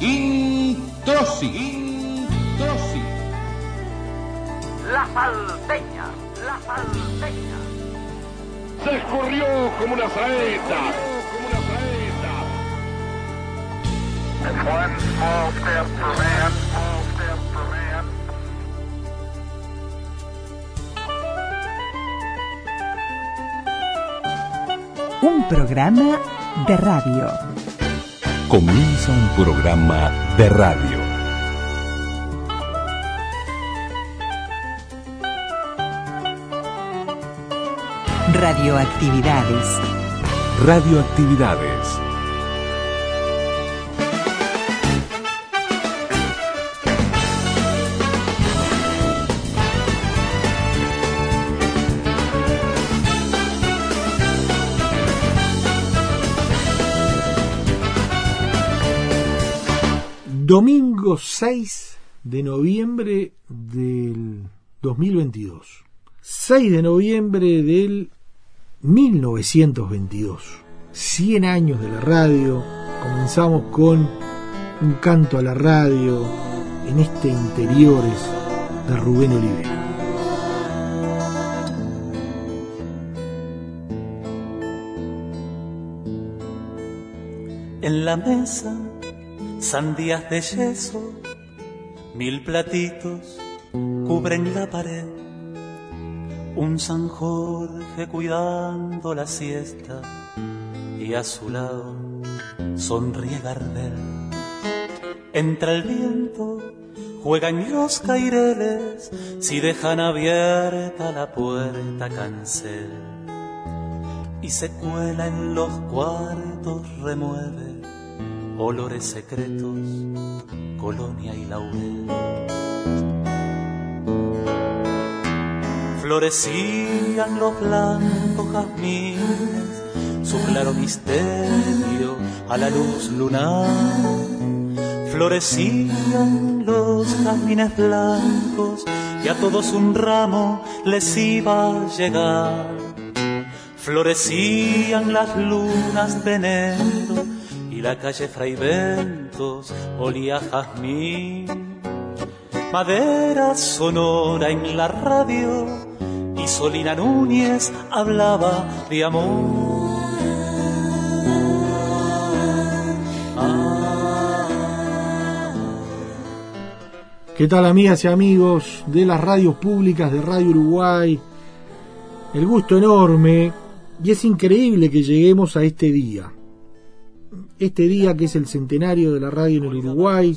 Introsi, Introsi. La salteña, la salteña. Se escurrió como una saeta, como una saeta. One small step for man, small step for man. Un programa de radio. Comienza un programa de radio. Radioactividades. Radioactividades. Domingo 6 de noviembre del 2022. 6 de noviembre del 1922. 100 años de la radio. Comenzamos con un canto a la radio en este interiores de Rubén Olivera. En la mesa, sandías de yeso, mil platitos cubren la pared. Un San Jorge cuidando la siesta y a su lado sonríe Gardel. Entra el viento, juegan los caireles, si dejan abierta la puerta cancel. Y se cuela en los cuartos, remueve olores secretos, colonia y laurel. Florecían los blancos jazmines, su claro misterio a la luz lunar. Florecían los jazmines blancos y a todos un ramo les iba a llegar. Florecían las lunas de y la calle Fray Ventos olía jazmín. Madera sonora en la radio y Solina Núñez hablaba de amor. ¿Qué tal amigas y amigos de las radios públicas de Radio Uruguay? El gusto enorme y es increíble que lleguemos a este día. Este día que es el centenario de la radio en el Uruguay,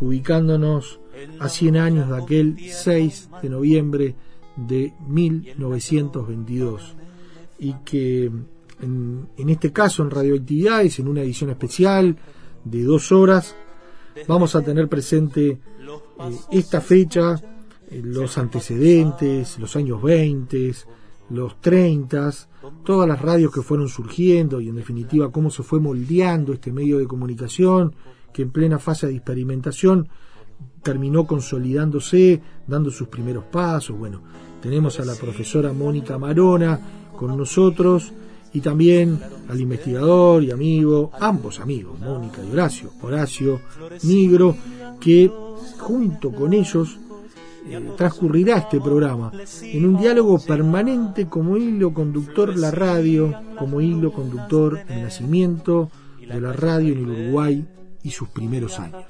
ubicándonos a 100 años de aquel 6 de noviembre de 1922. Y que en, en este caso en Radioactividades, en una edición especial de dos horas, vamos a tener presente eh, esta fecha, eh, los antecedentes, los años 20, los 30, todas las radios que fueron surgiendo y en definitiva cómo se fue moldeando este medio de comunicación que en plena fase de experimentación terminó consolidándose, dando sus primeros pasos. Bueno, tenemos a la profesora Mónica Marona con nosotros y también al investigador y amigo, ambos amigos, Mónica y Horacio, Horacio Nigro, que junto con ellos transcurrirá este programa en un diálogo permanente como hilo conductor la radio, como hilo conductor el nacimiento de la radio en el Uruguay y sus primeros años.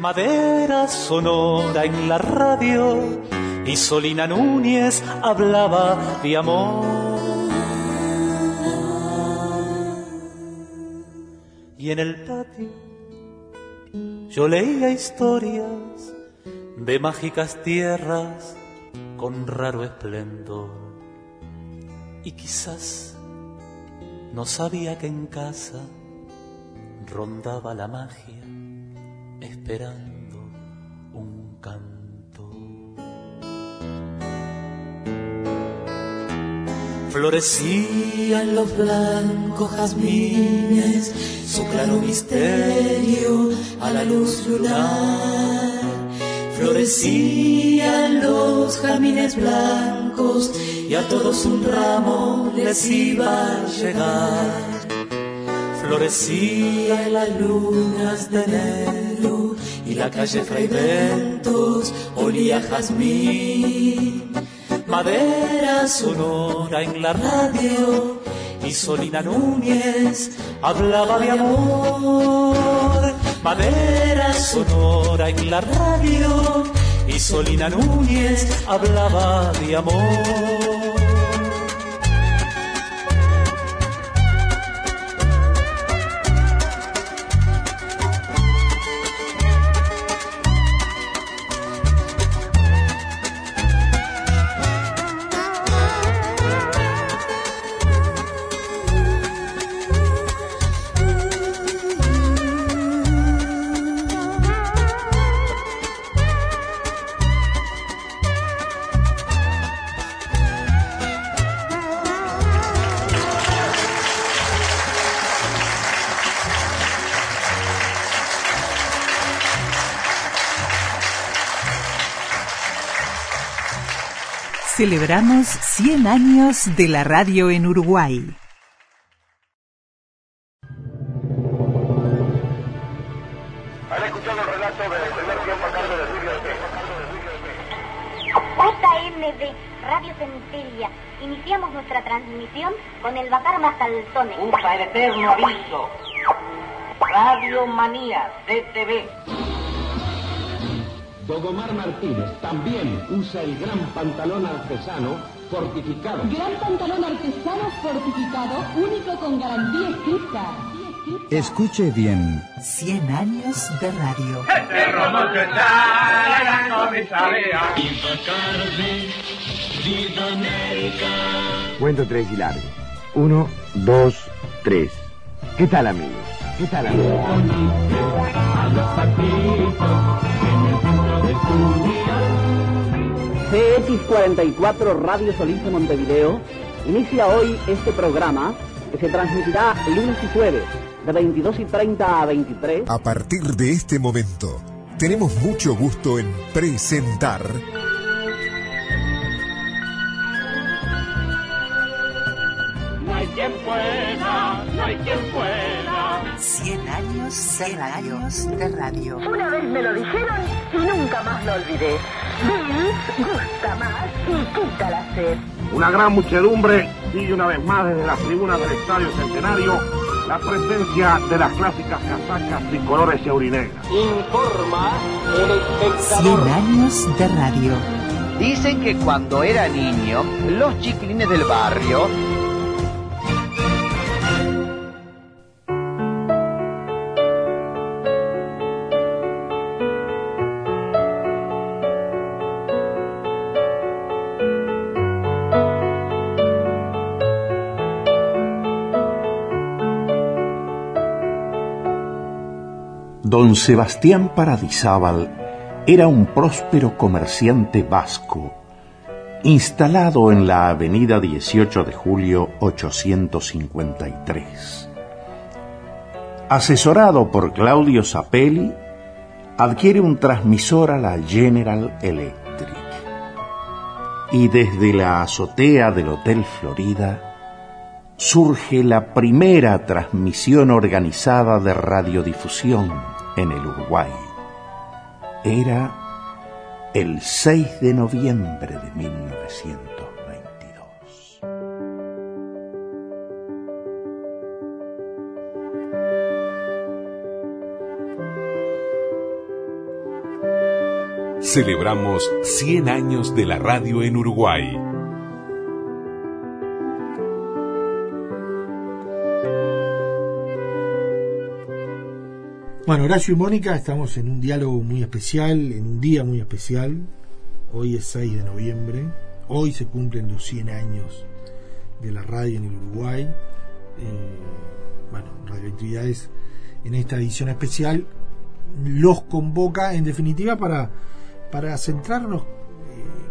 Madera sonora en la radio y Solina Núñez hablaba de amor. Y en el patio yo leía historias de mágicas tierras con raro esplendor. Y quizás no sabía que en casa rondaba la magia esperando un canto. Florecían los blancos jazmines, su claro misterio a la luz lunar. Florecían los jazmines blancos y a todos un ramo les iba a llegar florecía en las lunas de enero y la calle Fray Ventos olía jazmín. Madera sonora en la radio y Solina Núñez hablaba de amor. Madera sonora en la radio y Solina Núñez hablaba de amor. Celebramos 100 años de la radio en Uruguay. Han escuchado el relato del primer tiempo a cargo de Silvio JMB, Radio Centella. Iniciamos nuestra transmisión con el Bacar Mastaltones. Usa el eterno aviso. Radio Manía, CTV. Dogomar Martínez también usa el gran pantalón artesano fortificado. Gran pantalón artesano fortificado, único con garantía escrita. Escuche bien. 100 años de radio. Cuento tres y largo. Uno, dos, tres. ¿Qué tal amigos? ¿Qué tal amigos? CX44 Radio Solís de Montevideo inicia hoy este programa que se transmitirá lunes y jueves de 22 y 30 a 23. A partir de este momento, tenemos mucho gusto en presentar No hay quien pueda, no hay quien pueda. 100 años, 100 años de radio. Una vez me lo dijeron y nunca más lo olvidé. Bill gusta más y quita la sed. Una gran muchedumbre sigue una vez más desde las tribunas del Estadio Centenario la presencia de las clásicas casacas tricolores y aurinegras. Informa el 100 espectador. años de radio. Dicen que cuando era niño, los chiquilines del barrio Don Sebastián Paradisábal era un próspero comerciante vasco, instalado en la avenida 18 de julio 853. Asesorado por Claudio Sapelli, adquiere un transmisor a la General Electric y desde la azotea del Hotel Florida surge la primera transmisión organizada de radiodifusión en el Uruguay. Era el 6 de noviembre de 1922. Celebramos 100 años de la radio en Uruguay. Bueno, Horacio y Mónica, estamos en un diálogo muy especial, en un día muy especial. Hoy es 6 de noviembre. Hoy se cumplen los 100 años de la radio en el Uruguay. Eh, bueno, Radioactividades en esta edición especial los convoca en definitiva para, para centrarnos eh,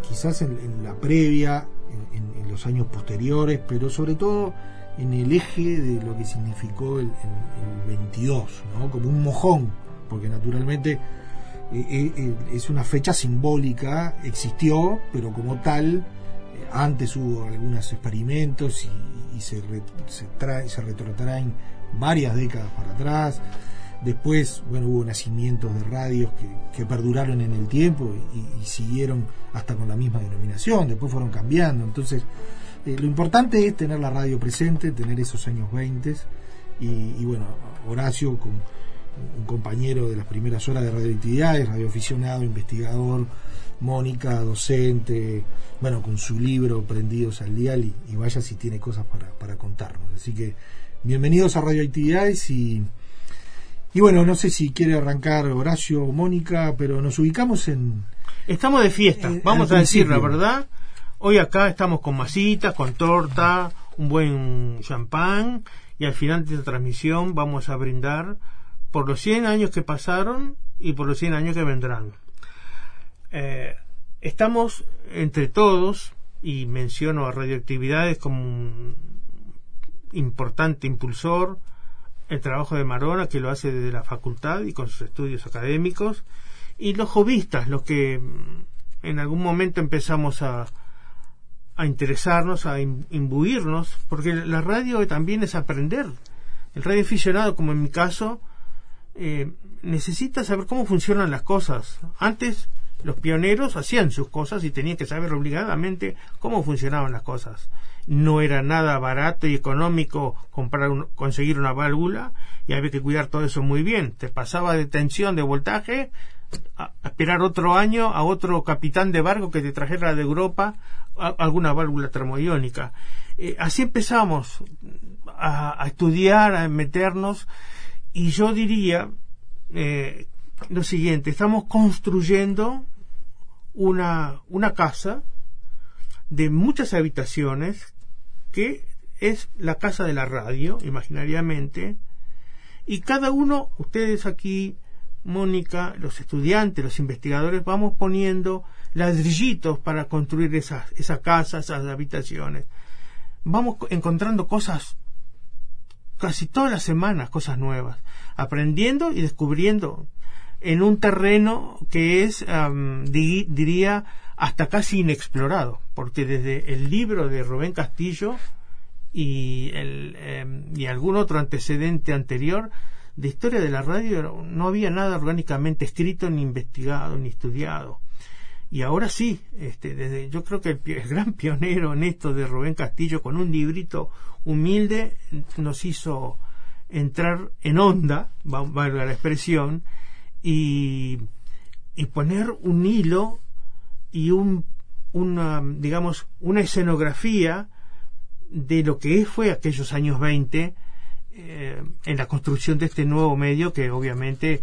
quizás en, la previa, en los años posteriores, pero sobre todo en el eje de lo que significó el, el- el 22, ¿no? como un mojón, porque naturalmente eh, eh, eh, es una fecha simbólica, existió, pero como tal, antes hubo algunos experimentos y, y se, se, trae, se retrotraen varias décadas para atrás. Después, bueno, hubo nacimientos de radios que, perduraron en el tiempo y, siguieron hasta con la misma denominación, después fueron cambiando. Entonces, eh, lo importante es tener la radio presente, tener esos años 20 y, bueno, Horacio, con un compañero de las primeras horas de radioactividades, radioaficionado, investigador, Mónica, docente, bueno, con su libro Prendidos al Dial y, vaya si tiene cosas para, para contarnos. Así que bienvenidos a Radioactividades y y bueno, no sé si quiere arrancar Horacio o Mónica, pero nos ubicamos en... Estamos de fiesta, eh, vamos a decir la verdad. Hoy acá estamos con masitas, con torta, un buen champán y al final de la transmisión vamos a brindar por los 100 años que pasaron y por los 100 años que vendrán. Eh, estamos entre todos, y menciono a Radioactividades como un importante impulsor, el trabajo de Marona, que lo hace desde la facultad y con sus estudios académicos, y los jovistas, los que en algún momento empezamos a, a interesarnos, a imbuirnos, porque la radio también es aprender. El radio aficionado, como en mi caso, eh, necesita saber cómo funcionan las cosas. Antes los pioneros hacían sus cosas y tenían que saber obligadamente cómo funcionaban las cosas no era nada barato y económico comprar conseguir una válvula y había que cuidar todo eso muy bien. Te pasaba de tensión, de voltaje, a, esperar otro año a otro capitán de barco que te trajera de Europa alguna válvula termoiónica. Eh, así empezamos a, estudiar, a meternos y yo diría eh, lo siguiente, estamos construyendo una, una casa de muchas habitaciones que es la casa de la radio, imaginariamente, y cada uno, ustedes aquí, Mónica, los estudiantes, los investigadores, vamos poniendo ladrillitos para construir esas, esa casa, esas habitaciones. Vamos encontrando cosas casi todas las semanas, cosas nuevas, aprendiendo y descubriendo en un terreno que es, diría, hasta casi inexplorado, porque desde el libro de Rubén Castillo y, el, em, y algún otro antecedente anterior de historia de la radio no había nada orgánicamente escrito, ni investigado, ni estudiado. Y ahora sí, este, desde, yo creo que el, gran pionero en esto de Rubén Castillo, con un librito humilde, nos hizo entrar en onda, valga la expresión, y, y poner un hilo y un, una, digamos, una escenografía de lo que fue aquellos años 20 eh, en la construcción de este nuevo medio que obviamente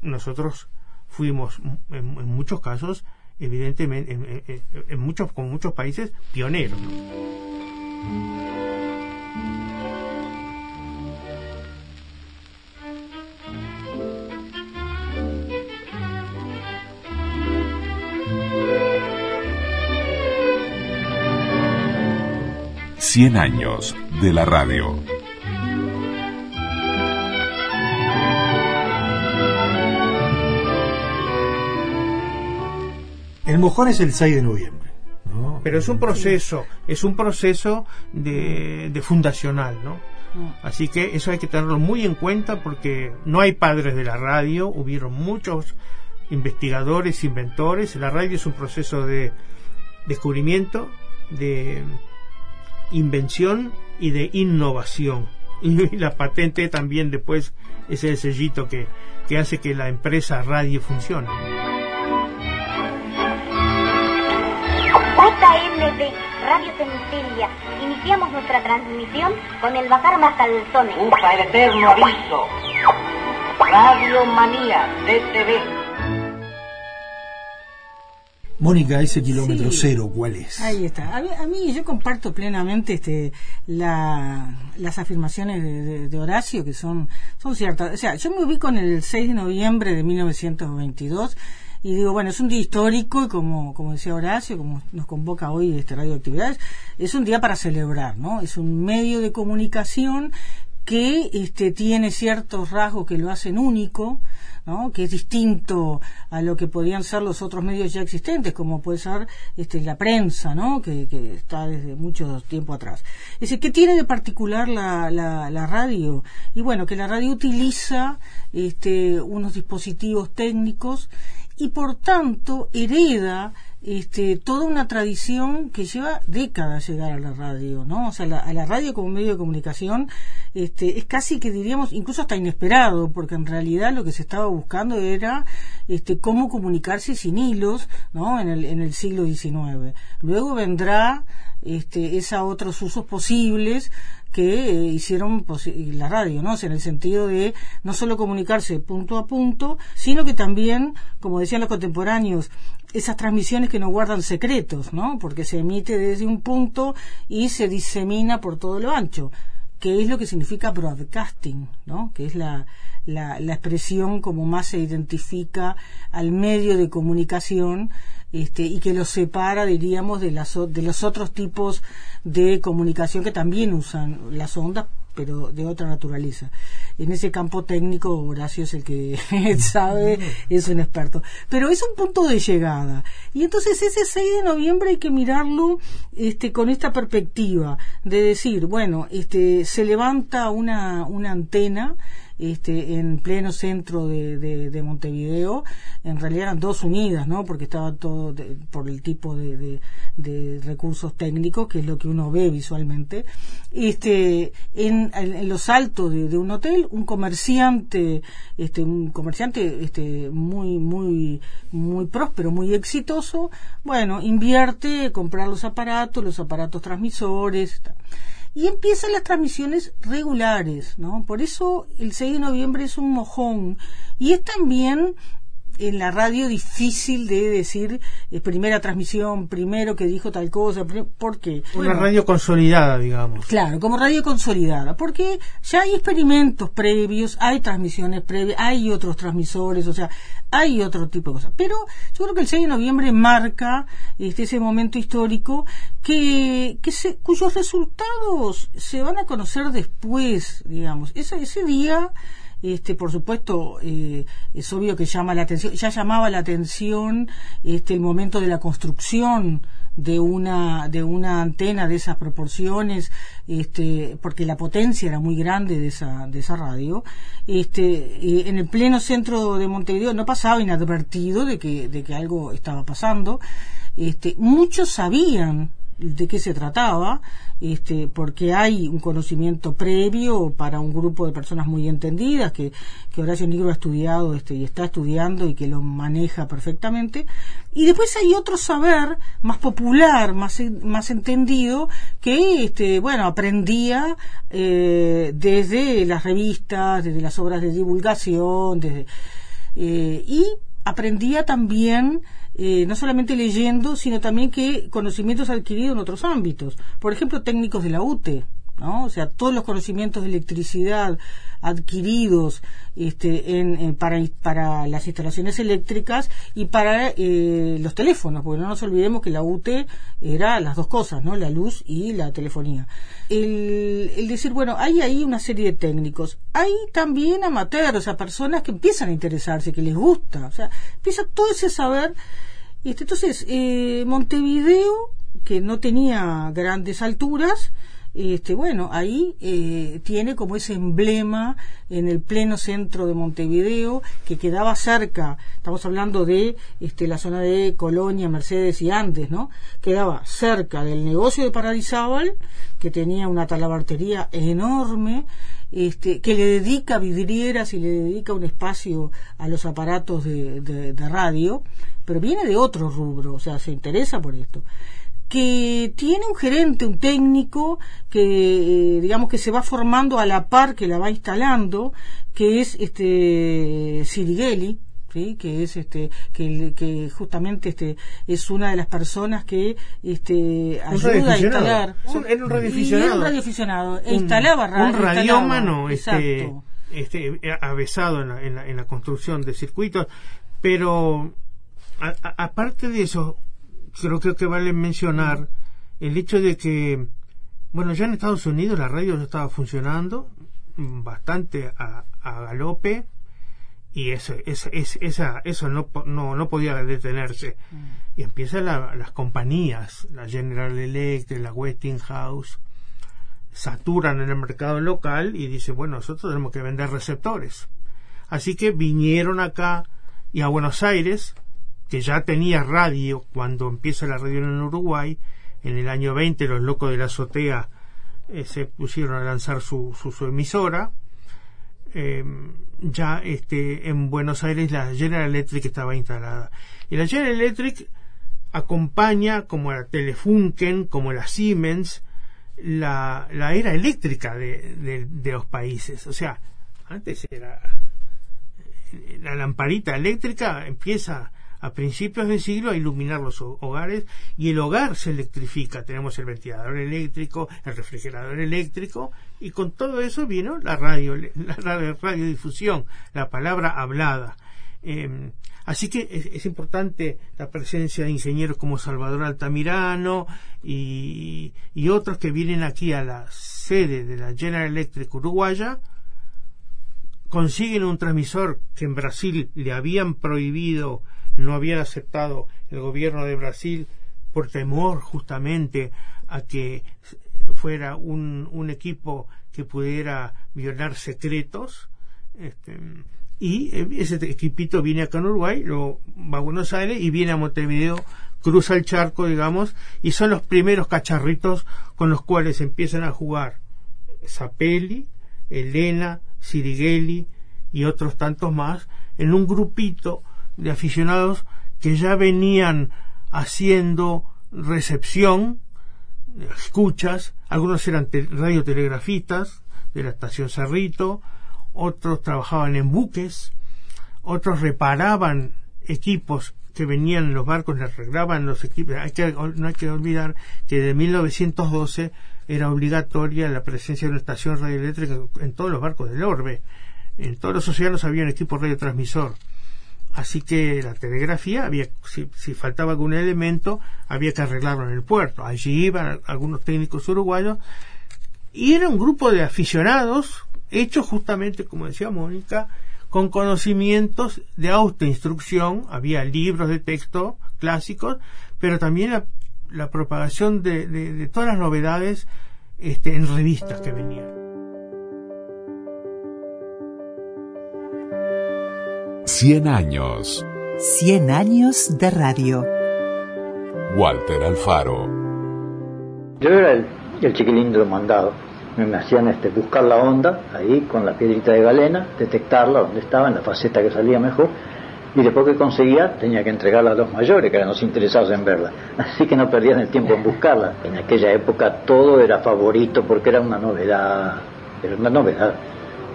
nosotros fuimos en, muchos casos evidentemente en, en, muchos con muchos países pioneros Cien años de la radio. El mojón es el 6 de noviembre. Pero es un proceso, es un proceso de, de fundacional, ¿no? Así que eso hay que tenerlo muy en cuenta porque no hay padres de la radio, hubieron muchos investigadores, inventores. La radio es un proceso de descubrimiento, de invención y de innovación. Y la patente también después es el sellito que, que hace que la empresa radio funcione. JMD Radio Centella. Iniciamos nuestra transmisión con el Bacar Mascalzones. Usa el eterno aviso. Radio Manía, DTV. Mónica, ese kilómetro cero, ¿cuál es? Ahí está. A mí, yo comparto plenamente este, las afirmaciones de, Horacio, que son, son ciertas. O sea, yo me ubico en el 6 de noviembre de 1922 y digo, bueno, es un día histórico y como, como decía Horacio, como nos convoca hoy este Radio Actividades, es un día para celebrar, ¿no? Es un medio de comunicación que este, tiene ciertos rasgos que lo hacen único, ¿no? que es distinto a lo que podían ser los otros medios ya existentes, como puede ser este, la prensa, ¿no? que, que está desde mucho tiempo atrás. Es decir, ¿qué tiene de particular la, la, la radio? Y bueno, que la radio utiliza este, unos dispositivos técnicos y por tanto hereda este, toda una tradición que lleva décadas llegar a la radio, ¿no? O sea, a la radio como medio de comunicación este, es casi que diríamos incluso hasta inesperado, porque en realidad lo que se estaba buscando era este, cómo comunicarse sin hilos, ¿no? En el, en el siglo XIX. Luego vendrá este, esa otros usos posibles que eh, hicieron la radio, ¿no? en el sentido de no solo comunicarse punto a punto, sino que también, como decían los contemporáneos, esas transmisiones que no guardan secretos, ¿no? Porque se emite desde un punto y se disemina por todo lo ancho, que es lo que significa broadcasting, ¿no? Que es la, la expresión como más se identifica al medio de comunicación este, y que lo separa, diríamos, de, las, de los otros tipos de comunicación que también usan las ondas, pero de otra naturaleza. En ese campo técnico, Horacio es el que sabe, es un experto. Pero es un punto de llegada. Y entonces ese 6 de noviembre hay que mirarlo este, con esta perspectiva de decir, bueno, este, se levanta una, una antena este, en pleno centro de, de, Montevideo. En realidad eran dos unidas, ¿no? Porque estaba todo por el tipo de, de, recursos técnicos, que es lo que uno ve visualmente. Este, en, en los altos de, un hotel, un comerciante, este, un comerciante este, muy, muy, muy próspero, muy exitoso, bueno, invierte comprar los aparatos, los aparatos transmisores y empiezan las transmisiones regulares, ¿no? Por eso el 6 de noviembre es un mojón y es también en la radio difícil de decir eh, primera transmisión, primero que dijo tal cosa, porque una radio consolidada, digamos. Claro, como radio consolidada, porque ya hay experimentos previos, hay transmisiones previas, hay otros transmisores, o sea, hay otro tipo de cosas. Pero yo creo que el 6 de noviembre marca este, ese momento histórico que, que se, cuyos resultados se van a conocer después, digamos. Ese, ese día este, por supuesto, eh, es obvio que llama la atención, ya llamaba la atención este, el momento de la construcción de una de una antena de esas proporciones este porque la potencia era muy grande de esa de esa radio este en el pleno centro de Montevideo no pasaba inadvertido de que de que algo estaba pasando este muchos sabían de qué se trataba este, porque hay un conocimiento previo para un grupo de personas muy entendidas que, que Horacio Negro ha estudiado este, y está estudiando y que lo maneja perfectamente. Y después hay otro saber más popular, más, más entendido, que este, bueno, aprendía eh, desde las revistas, desde las obras de divulgación, desde, eh, y aprendía también eh, no solamente leyendo, sino también que conocimientos adquiridos en otros ámbitos. Por ejemplo, técnicos de la UTE, ¿no? O sea, todos los conocimientos de electricidad adquiridos este, en, para, para las instalaciones eléctricas y para eh, los teléfonos, porque no nos olvidemos que la UTE era las dos cosas, ¿no? La luz y la telefonía. El, el decir, bueno, hay ahí una serie de técnicos. Hay también amateurs, o sea, personas que empiezan a interesarse, que les gusta, o sea, empieza todo ese saber este, entonces, eh, Montevideo, que no tenía grandes alturas, este, bueno, ahí eh, tiene como ese emblema en el pleno centro de Montevideo, que quedaba cerca, estamos hablando de este, la zona de Colonia, Mercedes y Andes, ¿no? Quedaba cerca del negocio de Paradisábal, que tenía una talabartería enorme, este, que le dedica vidrieras y le dedica un espacio a los aparatos de radio, pero viene de otro rubro, o sea, se interesa por esto que tiene un gerente, un técnico, que eh, digamos que se va formando a la par que la va instalando, que es este Sirigeli, ¿sí? que es este que, que justamente este es una de las personas que este ayuda a instalar. Un, era un radioaficionado, un radioaficionado. E instalaba radio, un radiómano este, este avesado en la, en, la, en la construcción de circuitos. Pero aparte de eso, creo, que vale mencionar el hecho de que, bueno, ya en Estados Unidos la radio ya estaba funcionando, bastante a, galope y eso, eso, esa, eso no, no, no podía detenerse. Y empiezan las compañías, la General Electric, la Westinghouse, saturan en el mercado local y dice, bueno, nosotros tenemos que vender receptores. Así que vinieron acá y a Buenos Aires, que ya tenía radio cuando empieza la radio en Uruguay, en el año 20 los locos de la azotea eh, se pusieron a lanzar su, su, emisora. Em, ya este, en Buenos Aires la General Electric estaba instalada. Y la General Electric acompaña, como la Telefunken, como la Siemens, la, la era eléctrica de, de, los países. O sea, antes era la lamparita eléctrica empieza a principios del siglo a iluminar los hogares y el hogar se electrifica. Tenemos el ventilador eléctrico, el refrigerador eléctrico y con todo eso vino la radio, la radiodifusión, la palabra hablada. Em, así que es, importante la presencia de ingenieros como Salvador Altamirano y, y otros que vienen aquí a la sede de la General Electric uruguaya consiguen un transmisor que en Brasil le habían prohibido no había aceptado el gobierno de Brasil por temor justamente a que fuera un, equipo que pudiera violar secretos. Este, y ese equipito viene acá en Uruguay, lo va a Buenos Aires y viene a Montevideo, cruza el charco, digamos, y son los primeros cacharritos con los cuales empiezan a jugar Zapelli, Elena, Sirighelli y otros tantos más en un grupito de aficionados que ya venían haciendo recepción, escuchas, algunos eran radiotelegrafistas de la estación Cerrito, otros trabajaban en buques, otros reparaban equipos que venían en los barcos, les arreglaban los equipos. Hay que, no hay que olvidar que de 1912 era obligatoria la presencia de una estación radioeléctrica en todos los barcos del orbe. En todos los océanos había un equipo radiotransmisor. Así que la telegrafía, había, si, faltaba algún elemento, había que arreglarlo en el puerto. Allí iban algunos técnicos uruguayos y era un grupo de aficionados hechos justamente, como decía Mónica, con conocimientos de autoinstrucción. Había libros de texto clásicos, pero también la, propagación de, todas las novedades este, en revistas que venían. 100 años. 100 años de radio. Walter Alfaro. Yo era el, chiquilín de los mandados. Me, hacían este, buscar la onda ahí con la piedrita de galena, detectarla donde estaba, en la faceta que salía mejor. Y después que conseguía, tenía que entregarla a los mayores, que eran los interesados en verla. Así que no perdían el tiempo en buscarla. En aquella época todo era favorito porque era una novedad. Era una novedad.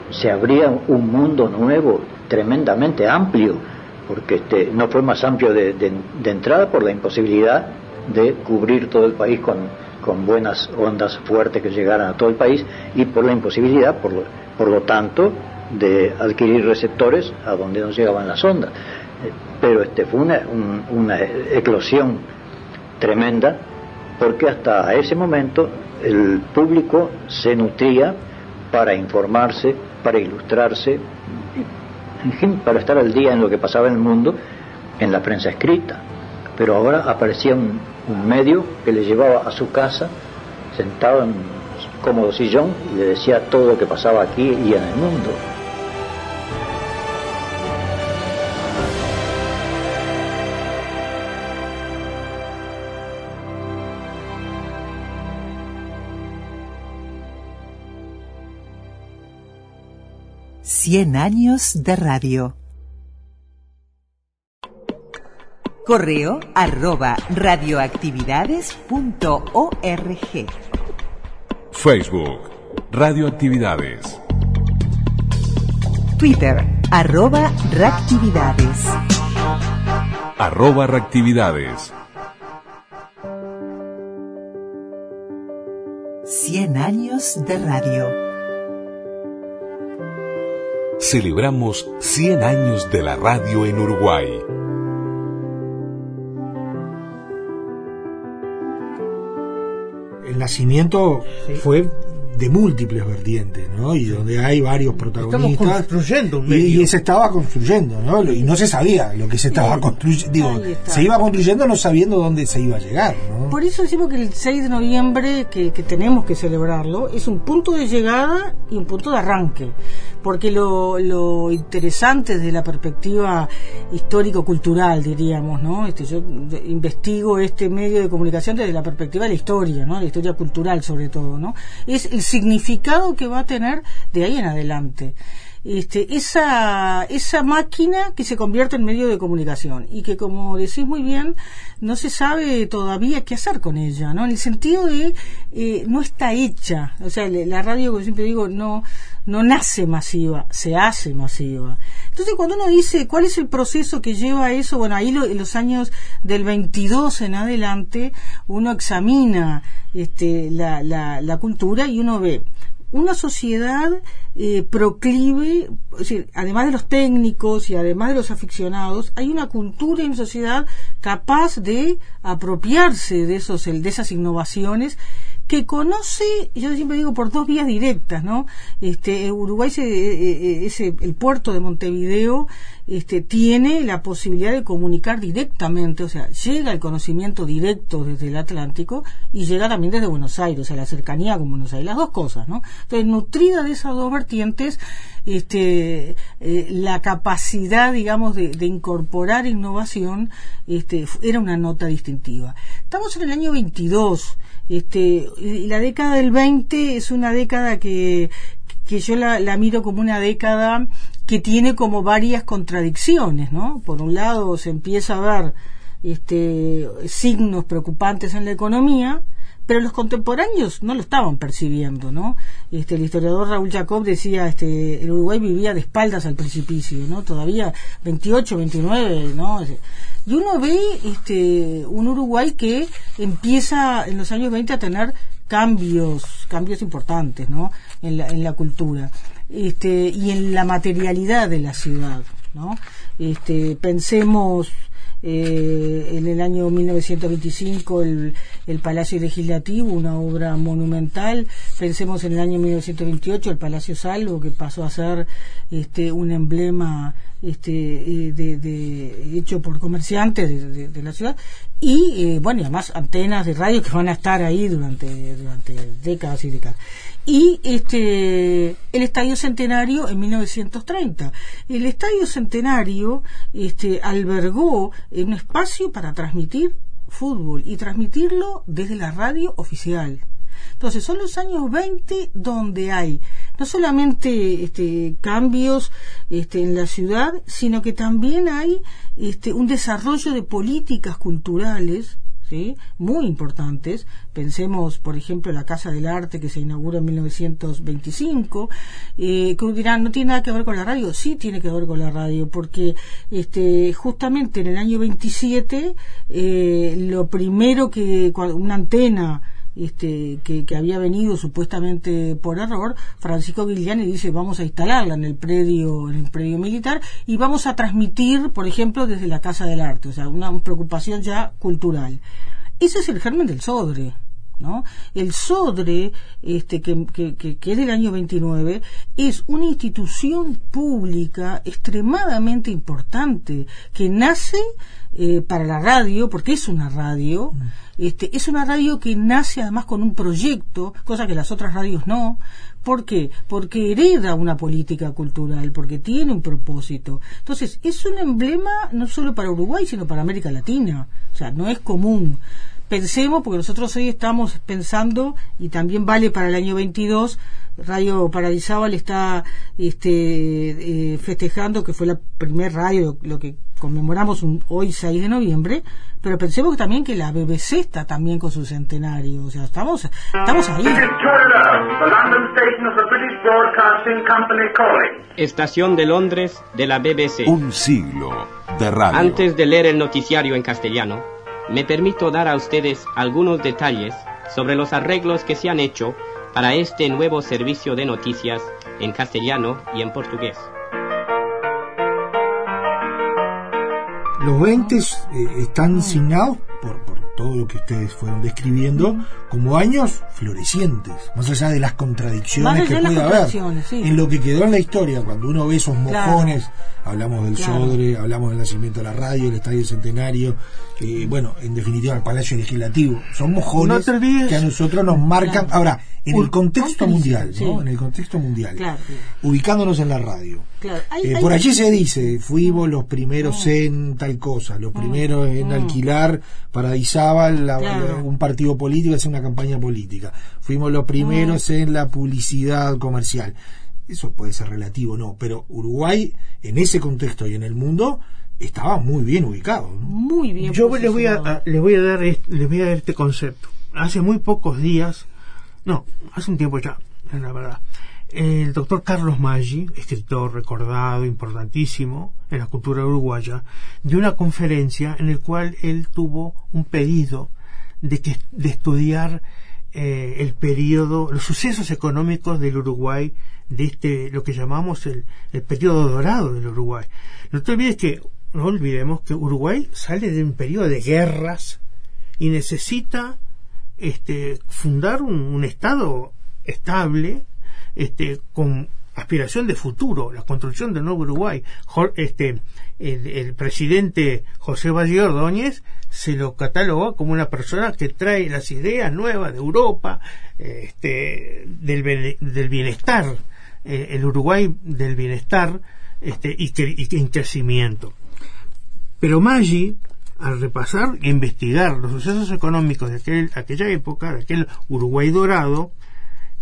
Se abría un mundo nuevo tremendamente amplio, porque este, no fue más amplio de, entrada por la imposibilidad de cubrir todo el país con, con, buenas ondas fuertes que llegaran a todo el país y por la imposibilidad, por lo, por lo tanto, de adquirir receptores a donde no llegaban las ondas. Eh, pero este fue una, una eclosión tremenda porque hasta ese momento el público se nutría para informarse, para ilustrarse, para estar al día en lo que pasaba en el mundo en la prensa escrita. Pero ahora aparecía un, medio que le llevaba a su casa, sentado en un cómodo sillón, y le decía todo lo que pasaba aquí y en el mundo. Cien años de radio. Correo arroba radioactividades.org. Facebook Radioactividades. Twitter arroba reactividades. Arroba reactividades. Cien años de radio celebramos 100 años de la radio en Uruguay. El nacimiento fue de múltiples vertientes, ¿no? Y donde hay varios protagonistas. Estamos construyendo un y, medio. y se estaba construyendo, ¿no? Y no se sabía lo que se estaba construyendo. Digo, se iba construyendo no sabiendo dónde se iba a llegar, ¿no? Por eso decimos que el 6 de noviembre, que, que tenemos que celebrarlo, es un punto de llegada y un punto de arranque. Porque lo, lo interesante desde la perspectiva histórico-cultural, diríamos, ¿no? Este, yo investigo este medio de comunicación desde la perspectiva de la historia, ¿no? La historia cultural sobre todo, ¿no? Es el significado que va a tener de ahí en adelante este, esa, esa máquina que se convierte en medio de comunicación y que, como decís muy bien, no se sabe todavía qué hacer con ella, ¿no? En el sentido de eh, no está hecha, o sea, la radio, como siempre digo, no, no nace masiva, se hace masiva. Entonces, cuando uno dice cuál es el proceso que lleva a eso, bueno, ahí lo- en los años del 22 en adelante, uno examina este, la, la, la cultura y uno ve una sociedad eh, proclive, es decir, además de los técnicos y además de los aficionados, hay una cultura y una sociedad capaz de apropiarse de esos, de esas innovaciones que conoce, yo siempre digo, por dos vías directas, ¿no? Este, Uruguay, se, eh, eh, el puerto de Montevideo, este, tiene la posibilidad de comunicar directamente, o sea, llega el conocimiento directo desde el Atlántico y llega también desde Buenos Aires, o sea, la cercanía con Buenos Aires, las dos cosas, ¿no? Entonces, nutrida de esas dos vertientes, este, eh, la capacidad, digamos, de, de incorporar innovación, este, era una nota distintiva. Estamos en el año 22, este, la década del 20 es una década que, que yo la, la miro como una década que tiene como varias contradicciones, ¿no? Por un lado se empieza a ver este, signos preocupantes en la economía, pero los contemporáneos no lo estaban percibiendo, ¿no? Este, el historiador Raúl Jacob decía, este, el Uruguay vivía de espaldas al precipicio, ¿no? Todavía 28, 29, ¿no? Y uno ve, este, un Uruguay que empieza en los años 20 a tener cambios, cambios importantes, ¿no? En la, en la cultura, este, y en la materialidad de la ciudad, ¿no? Este, pensemos eh, en el año 1925 el, el Palacio Legislativo, una obra monumental. Pensemos en el año 1928 el Palacio Salvo, que pasó a ser este, un emblema este, eh, de, hecho por comerciantes de la ciudad. Y eh, bueno, y además antenas de radio que van a estar ahí durante, durante décadas y décadas. Y este, el Estadio Centenario en 1930. El Estadio Centenario este, albergó un espacio para transmitir fútbol y transmitirlo desde la radio oficial. Entonces son los años 20 donde hay no solamente este, cambios este, en la ciudad, sino que también hay este, un desarrollo de políticas culturales ¿sí? muy importantes. Pensemos, por ejemplo, la Casa del Arte que se inaugura en 1925, eh, que dirán, no tiene nada que ver con la radio. Sí tiene que ver con la radio, porque este, justamente en el año 27, eh, lo primero que, una antena, este, que, que había venido supuestamente por error, Francisco Guiliani dice vamos a instalarla en el predio, en el predio militar y vamos a transmitir, por ejemplo, desde la Casa del Arte, o sea, una preocupación ya cultural. Ese es el germen del Sodre. ¿no? El SODRE, este, que, que, que es del año 29, es una institución pública extremadamente importante que nace eh, para la radio, porque es una radio, este, es una radio que nace además con un proyecto, cosa que las otras radios no. ¿Por qué? Porque hereda una política cultural, porque tiene un propósito. Entonces, es un emblema no solo para Uruguay, sino para América Latina. O sea, no es común pensemos, porque nosotros hoy estamos pensando, y también vale para el año 22, Radio Paradisábal está este, eh, festejando que fue la primer radio, lo que conmemoramos un, hoy 6 de noviembre, pero pensemos también que la BBC está también con su centenario, o sea, estamos, estamos ahí. Estación de Londres de la BBC. Un siglo de radio. Antes de leer el noticiario en castellano, me permito dar a ustedes algunos detalles sobre los arreglos que se han hecho para este nuevo servicio de noticias en castellano y en portugués. Los 20 eh, están signados por, por, todo lo que ustedes fueron describiendo como años florecientes, más allá de las contradicciones que puede haber. en lo que quedó en la historia, cuando uno ve esos mojones, hablamos del Sodre, hablamos del nacimiento de la radio, el Estadio Centenario, eh, bueno, en definitiva el Palacio Legislativo, son mojones que a nosotros nos marcan, ahora, en el contexto mundial, ¿no? En el contexto mundial, ubicándonos en la radio. Eh, por allí se dice, fuimos los primeros en tal cosa, los primeros en alquilar para Izábal un partido político, hacer una campaña política. Fuimos los primeros en la publicidad comercial. Eso puede ser relativo, no, pero Uruguay en ese contexto y en el mundo estaba muy bien ubicado. Muy bien. Yo les voy a, les voy a dar les voy a dar este concepto. Hace muy pocos días, no, hace un tiempo ya, la verdad el doctor Carlos Maggi, escritor recordado, importantísimo en la cultura uruguaya, dio una conferencia en la cual él tuvo un pedido de, que, de estudiar eh, el periodo, los sucesos económicos del Uruguay, de este, lo que llamamos el, el periodo dorado del Uruguay. No te olvides que, no olvidemos que Uruguay sale de un periodo de guerras y necesita este, fundar un Estado estable, este, con aspiración de futuro, la construcción del nuevo Uruguay. Este, el, presidente José Valle Ordóñez se lo catalogó como una persona que trae las ideas nuevas de Europa, del, bienestar, eh, el Uruguay del bienestar este, y, que, en crecimiento. Pero Maggi, al repasar e investigar los sucesos económicos de aquel, aquella época, de aquel Uruguay dorado,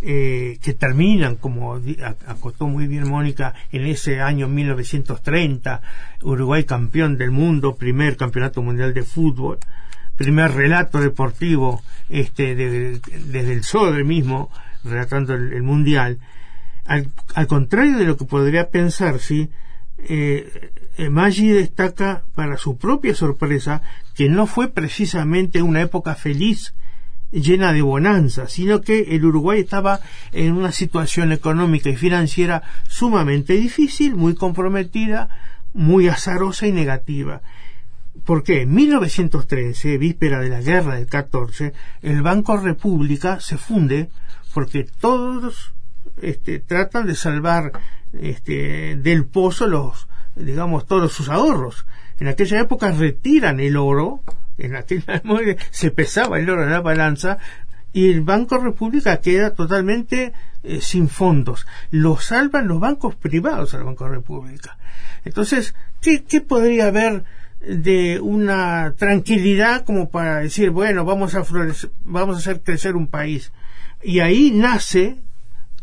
eh, que terminan, como acotó muy bien Mónica, en ese año 1930, Uruguay campeón del mundo, primer campeonato mundial de fútbol, primer relato deportivo este, desde el Sodre mismo, relatando el, mundial. Al, contrario de lo que podría pensar, ¿sí? Eh, Maggi destaca para su propia sorpresa que no fue precisamente una época feliz llena de bonanza, sino que el Uruguay estaba en una situación económica y financiera sumamente difícil, muy comprometida, muy azarosa y negativa. Porque en 1913, víspera de la guerra del 14, el Banco República se funde porque todos este, tratan de salvar este, del pozo los, digamos, todos sus ahorros. En aquella época retiran el oro en aquella se pesaba el oro en la balanza y el Banco República queda totalmente eh, sin fondos. Lo salvan los bancos privados al Banco República. Entonces, ¿qué, ¿qué, podría haber de una tranquilidad como para decir, bueno, vamos a, vamos a hacer crecer un país? Y ahí nace,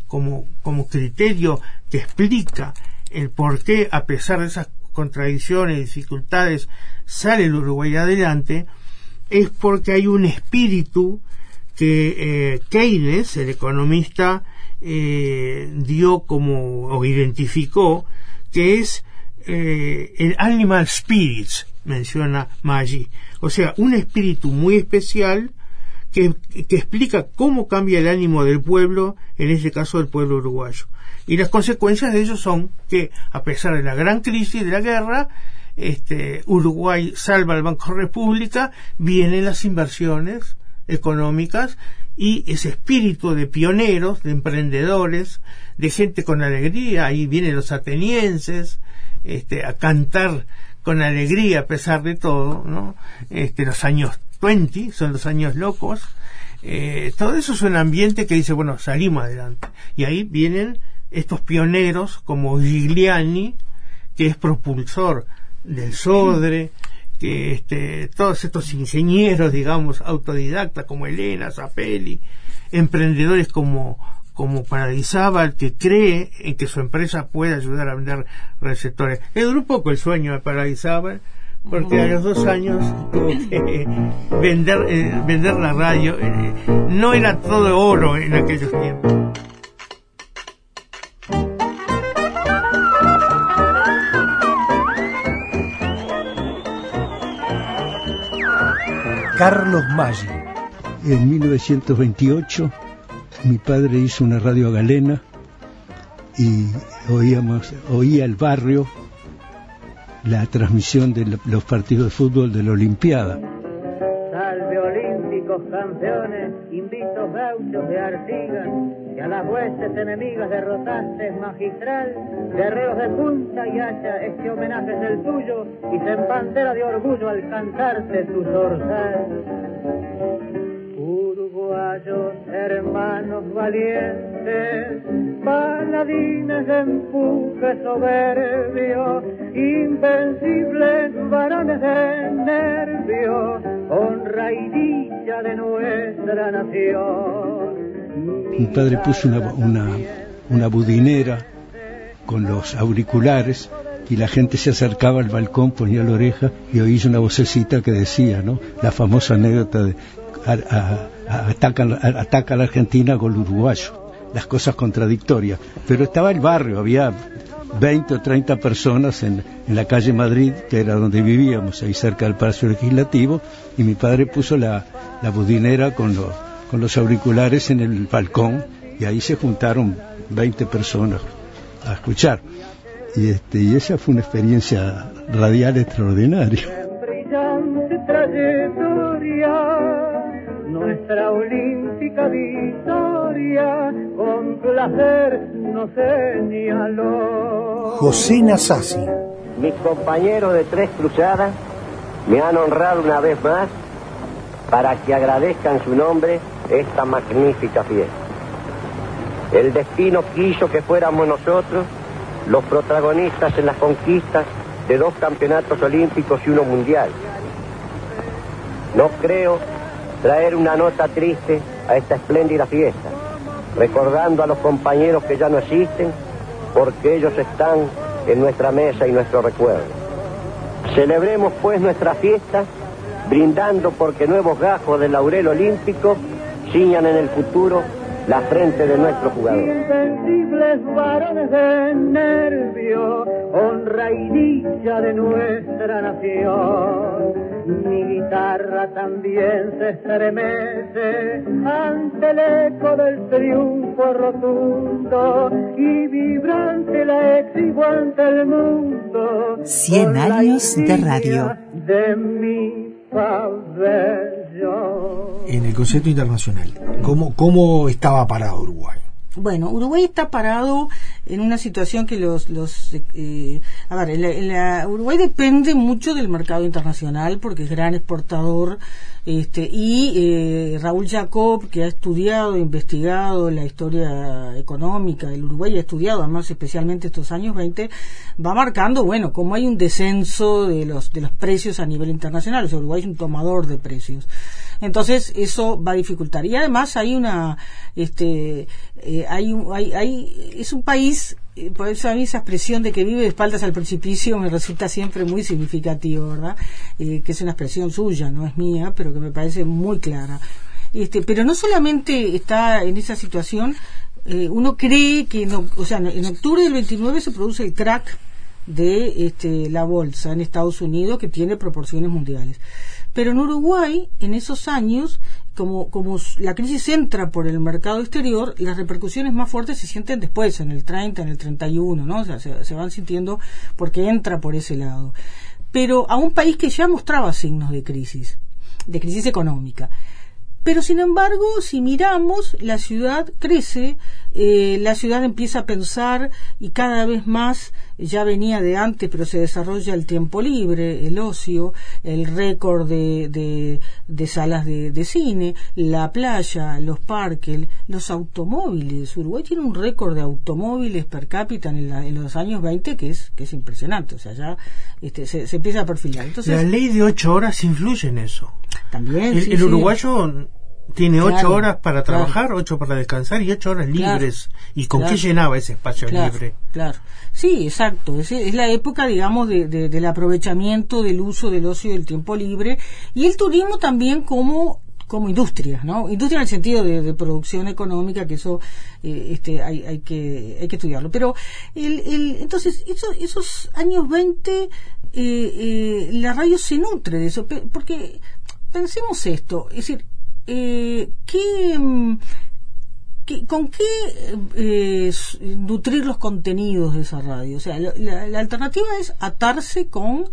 como, como criterio que explica el por qué, a pesar de esas contradicciones y dificultades, sale el Uruguay adelante, es porque hay un espíritu que eh, Keynes, el economista, eh, dio como o identificó, que es eh, el animal spirits, menciona Maggi. O sea, un espíritu muy especial que, que, explica cómo cambia el ánimo del pueblo, en este caso del pueblo uruguayo. Y las consecuencias de ello son que, a pesar de la gran crisis de la guerra, este, Uruguay salva al Banco República, vienen las inversiones económicas y ese espíritu de pioneros, de emprendedores, de gente con alegría, ahí vienen los atenienses, este, a cantar con alegría a pesar de todo, ¿no? Este, los años 20 son los años locos, eh, todo eso es un ambiente que dice, bueno, salimos adelante. Y ahí vienen estos pioneros como Gigliani, que es propulsor del Sodre, que este, todos estos ingenieros, digamos, autodidactas como Elena, Zapelli, emprendedores como, como Paradisábal, que cree en que su empresa puede ayudar a vender receptores. Duró un poco el sueño de Paradisábal, porque a los dos años tuvo que vender, eh, vender la radio. Eh, no era todo oro en aquellos tiempos. Carlos Maggi. En 1928 mi padre hizo una radio a galena y oíamos, oía el barrio la transmisión de los partidos de fútbol de la Olimpiada. Salve los campeones, invitos gauchos de Artigas, que a las huestes enemigas derrotaste magistral, guerreros de punta y hacha, este homenaje es el tuyo, y se empantera de orgullo al cantarte tu zorzal uruguayos, hermanos valientes, paladines de empuje soberbio, invencibles varones de nervio, honra y dicha de nuestra nación. Mi padre puso una, una, una budinera con los auriculares y la gente se acercaba al balcón, ponía la oreja y oía una vocecita que decía, ¿no? La famosa anécdota de a, ataca, a la Argentina con el uruguayo, las cosas contradictorias. Pero estaba el barrio, había 20 o 30 personas en, en, la calle Madrid, que era donde vivíamos, ahí cerca del Palacio Legislativo, y mi padre puso la, la budinera con, los con los auriculares en el balcón, y ahí se juntaron 20 personas a escuchar. Y, este, y esa fue una experiencia radial extraordinaria nuestra olímpica victoria con placer nos señaló. José Nasasi. Mis compañeros de Tres Cruzadas me han honrado una vez más para que agradezcan su nombre esta magnífica fiesta. El destino quiso que fuéramos nosotros los protagonistas en las conquistas de dos campeonatos olímpicos y uno mundial. No creo traer una nota triste a esta espléndida fiesta, recordando a los compañeros que ya no existen, porque ellos están en nuestra mesa y nuestro recuerdo. Celebremos pues nuestra fiesta, brindando porque nuevos gajos del laurel olímpico ciñan en el futuro la frente de nuestro jugador. Invencibles varones de nervio, honra y dicha de nuestra nación. Mi guitarra también se estremece ante el eco del triunfo rotundo y vibrante la exhibo ante el mundo. Cien años de radio. De mi en el concepto internacional, ¿cómo, cómo estaba parado Uruguay? Bueno, Uruguay está parado en una situación que los... los eh, a ver, la, Uruguay depende mucho del mercado internacional porque es gran exportador este, y eh, Raúl Jacob, que ha estudiado, investigado la historia económica del Uruguay, ha estudiado además especialmente estos años 20, va marcando, bueno, como hay un descenso de los, de los precios a nivel internacional. O Uruguay es un tomador de precios. Entonces, eso va a dificultar. Y además hay una, este, eh, hay, hay, hay, es un país eh, por eso a mí esa expresión de que vive de espaldas al precipicio me resulta siempre muy significativo, ¿verdad? Eh, que es una expresión suya, no es mía, pero que me parece muy clara. Este, pero no solamente está en esa situación, uno cree que, o sea, en octubre del 29 se produce el crack de este, la bolsa en Estados Unidos que tiene proporciones mundiales. Pero en Uruguay, en esos años, como, como la crisis entra por el mercado exterior, las repercusiones más fuertes se sienten después, en el 30, en el 31, ¿no? O sea, se, se van sintiendo porque entra por ese lado. Pero a un país que ya mostraba signos de crisis, de crisis económica. Pero sin embargo, si miramos, la ciudad crece, eh, la ciudad empieza a pensar y cada vez más, ya venía de antes, pero se desarrolla el tiempo libre, el ocio, el récord de, de, salas de, de, cine, la playa, los parques, los automóviles. Uruguay tiene un récord de automóviles per cápita en, en, los años 20 que es, que es impresionante, o sea, ya este, se, se empieza a perfilar. Entonces, la ley de ocho horas influye en eso. También. El, uruguayo tiene ocho horas para trabajar, ocho para descansar y ocho horas libres. ¿Y con qué llenaba ese espacio libre? Claro, sí, exacto. Es, es la época, digamos, de, del aprovechamiento del uso del ocio y del tiempo libre y el turismo también como como industria, ¿no? Industria en el sentido de, producción económica, que eso eh, este, hay, hay, que, hay que estudiarlo. Pero el, el, entonces, esos, esos años 20, eh, eh, la radio se nutre de eso, porque pensemos esto, es decir, eh, ¿qué, ¿qué- ¿con qué eh, nutrir los contenidos de esa radio? O sea, la alternativa es atarse con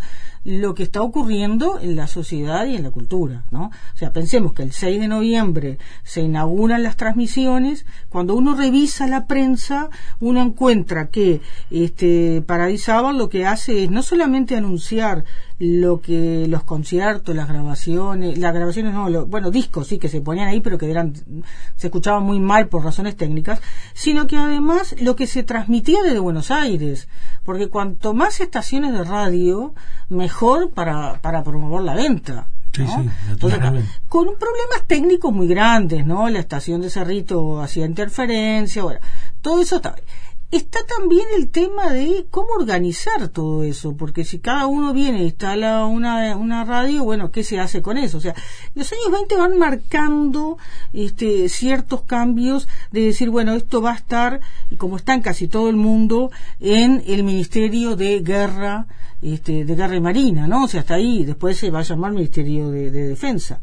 lo que está ocurriendo en la sociedad y en la cultura, ¿no? O sea, pensemos que el 6 de noviembre se inauguran las transmisiones, cuando uno revisa la prensa, uno encuentra que este Paradisábal lo que hace es no solamente anunciar lo que los conciertos, las grabaciones, las grabaciones no, lo- bueno, discos sí que se ponían ahí, pero que eran se escuchaban muy mal por razones técnicas, sino que además lo que se transmitía desde Buenos Aires, porque cuanto más estaciones de radio, mejor para, para promover la venta. ¿no? sí, Entonces, con problemas técnicos muy grandes, ¿no? La estación de Cerrito hacía interferencia, bueno, todo eso está. Está también el tema de cómo organizar todo eso, porque si cada uno viene e instala una, una radio, bueno, ¿qué se hace con eso? O sea, los años 20 van marcando este, ciertos cambios de decir, bueno, esto va a estar, y como está en casi todo el mundo, en el Ministerio de Guerra, este, de Guerra y Marina, ¿no? O sea, hasta ahí, después se va a llamar Ministerio de Defensa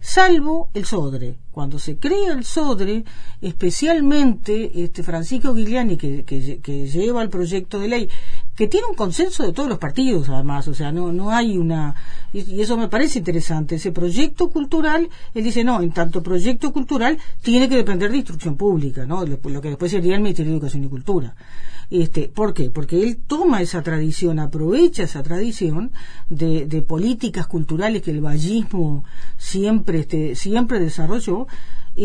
salvo el Sodre. Cuando se crea el Sodre, especialmente este Francisco Giuliani, que, que, lleva el proyecto de ley, que tiene un consenso de todos los partidos, además, o sea, no, no hay una. Y, y eso me parece interesante. Ese proyecto cultural, él dice, no, en tanto proyecto cultural tiene que depender de instrucción pública, ¿no? Lo, lo que después sería el Ministerio de Educación y Cultura. Este, ¿Por qué? Porque él toma esa tradición, aprovecha esa tradición de, de políticas culturales que el vallismo siempre, este, siempre desarrolló,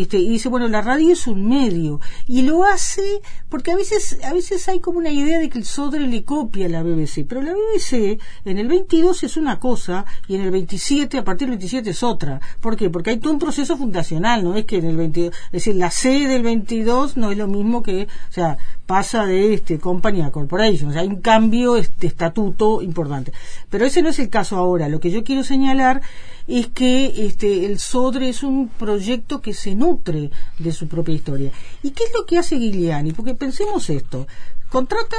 este, y dice, bueno, la radio es un medio, y lo hace porque a veces, a veces hay como una idea de que el Sodre le copia a la BBC, pero la BBC en el 22 es una cosa y en el 27, a partir del 27 es otra. ¿Por qué? Porque hay todo un proceso fundacional, no es que en el 22, es decir, la C del 22 no es lo mismo que, o sea, pasa de este company a corporation, o sea, hay un cambio este estatuto importante. Pero ese no es el caso ahora. Lo que yo quiero señalar es que este el Sodre es un proyecto que se nutre de su propia historia. ¿Y qué es lo que hace Giuliani? Porque pensemos esto, contrata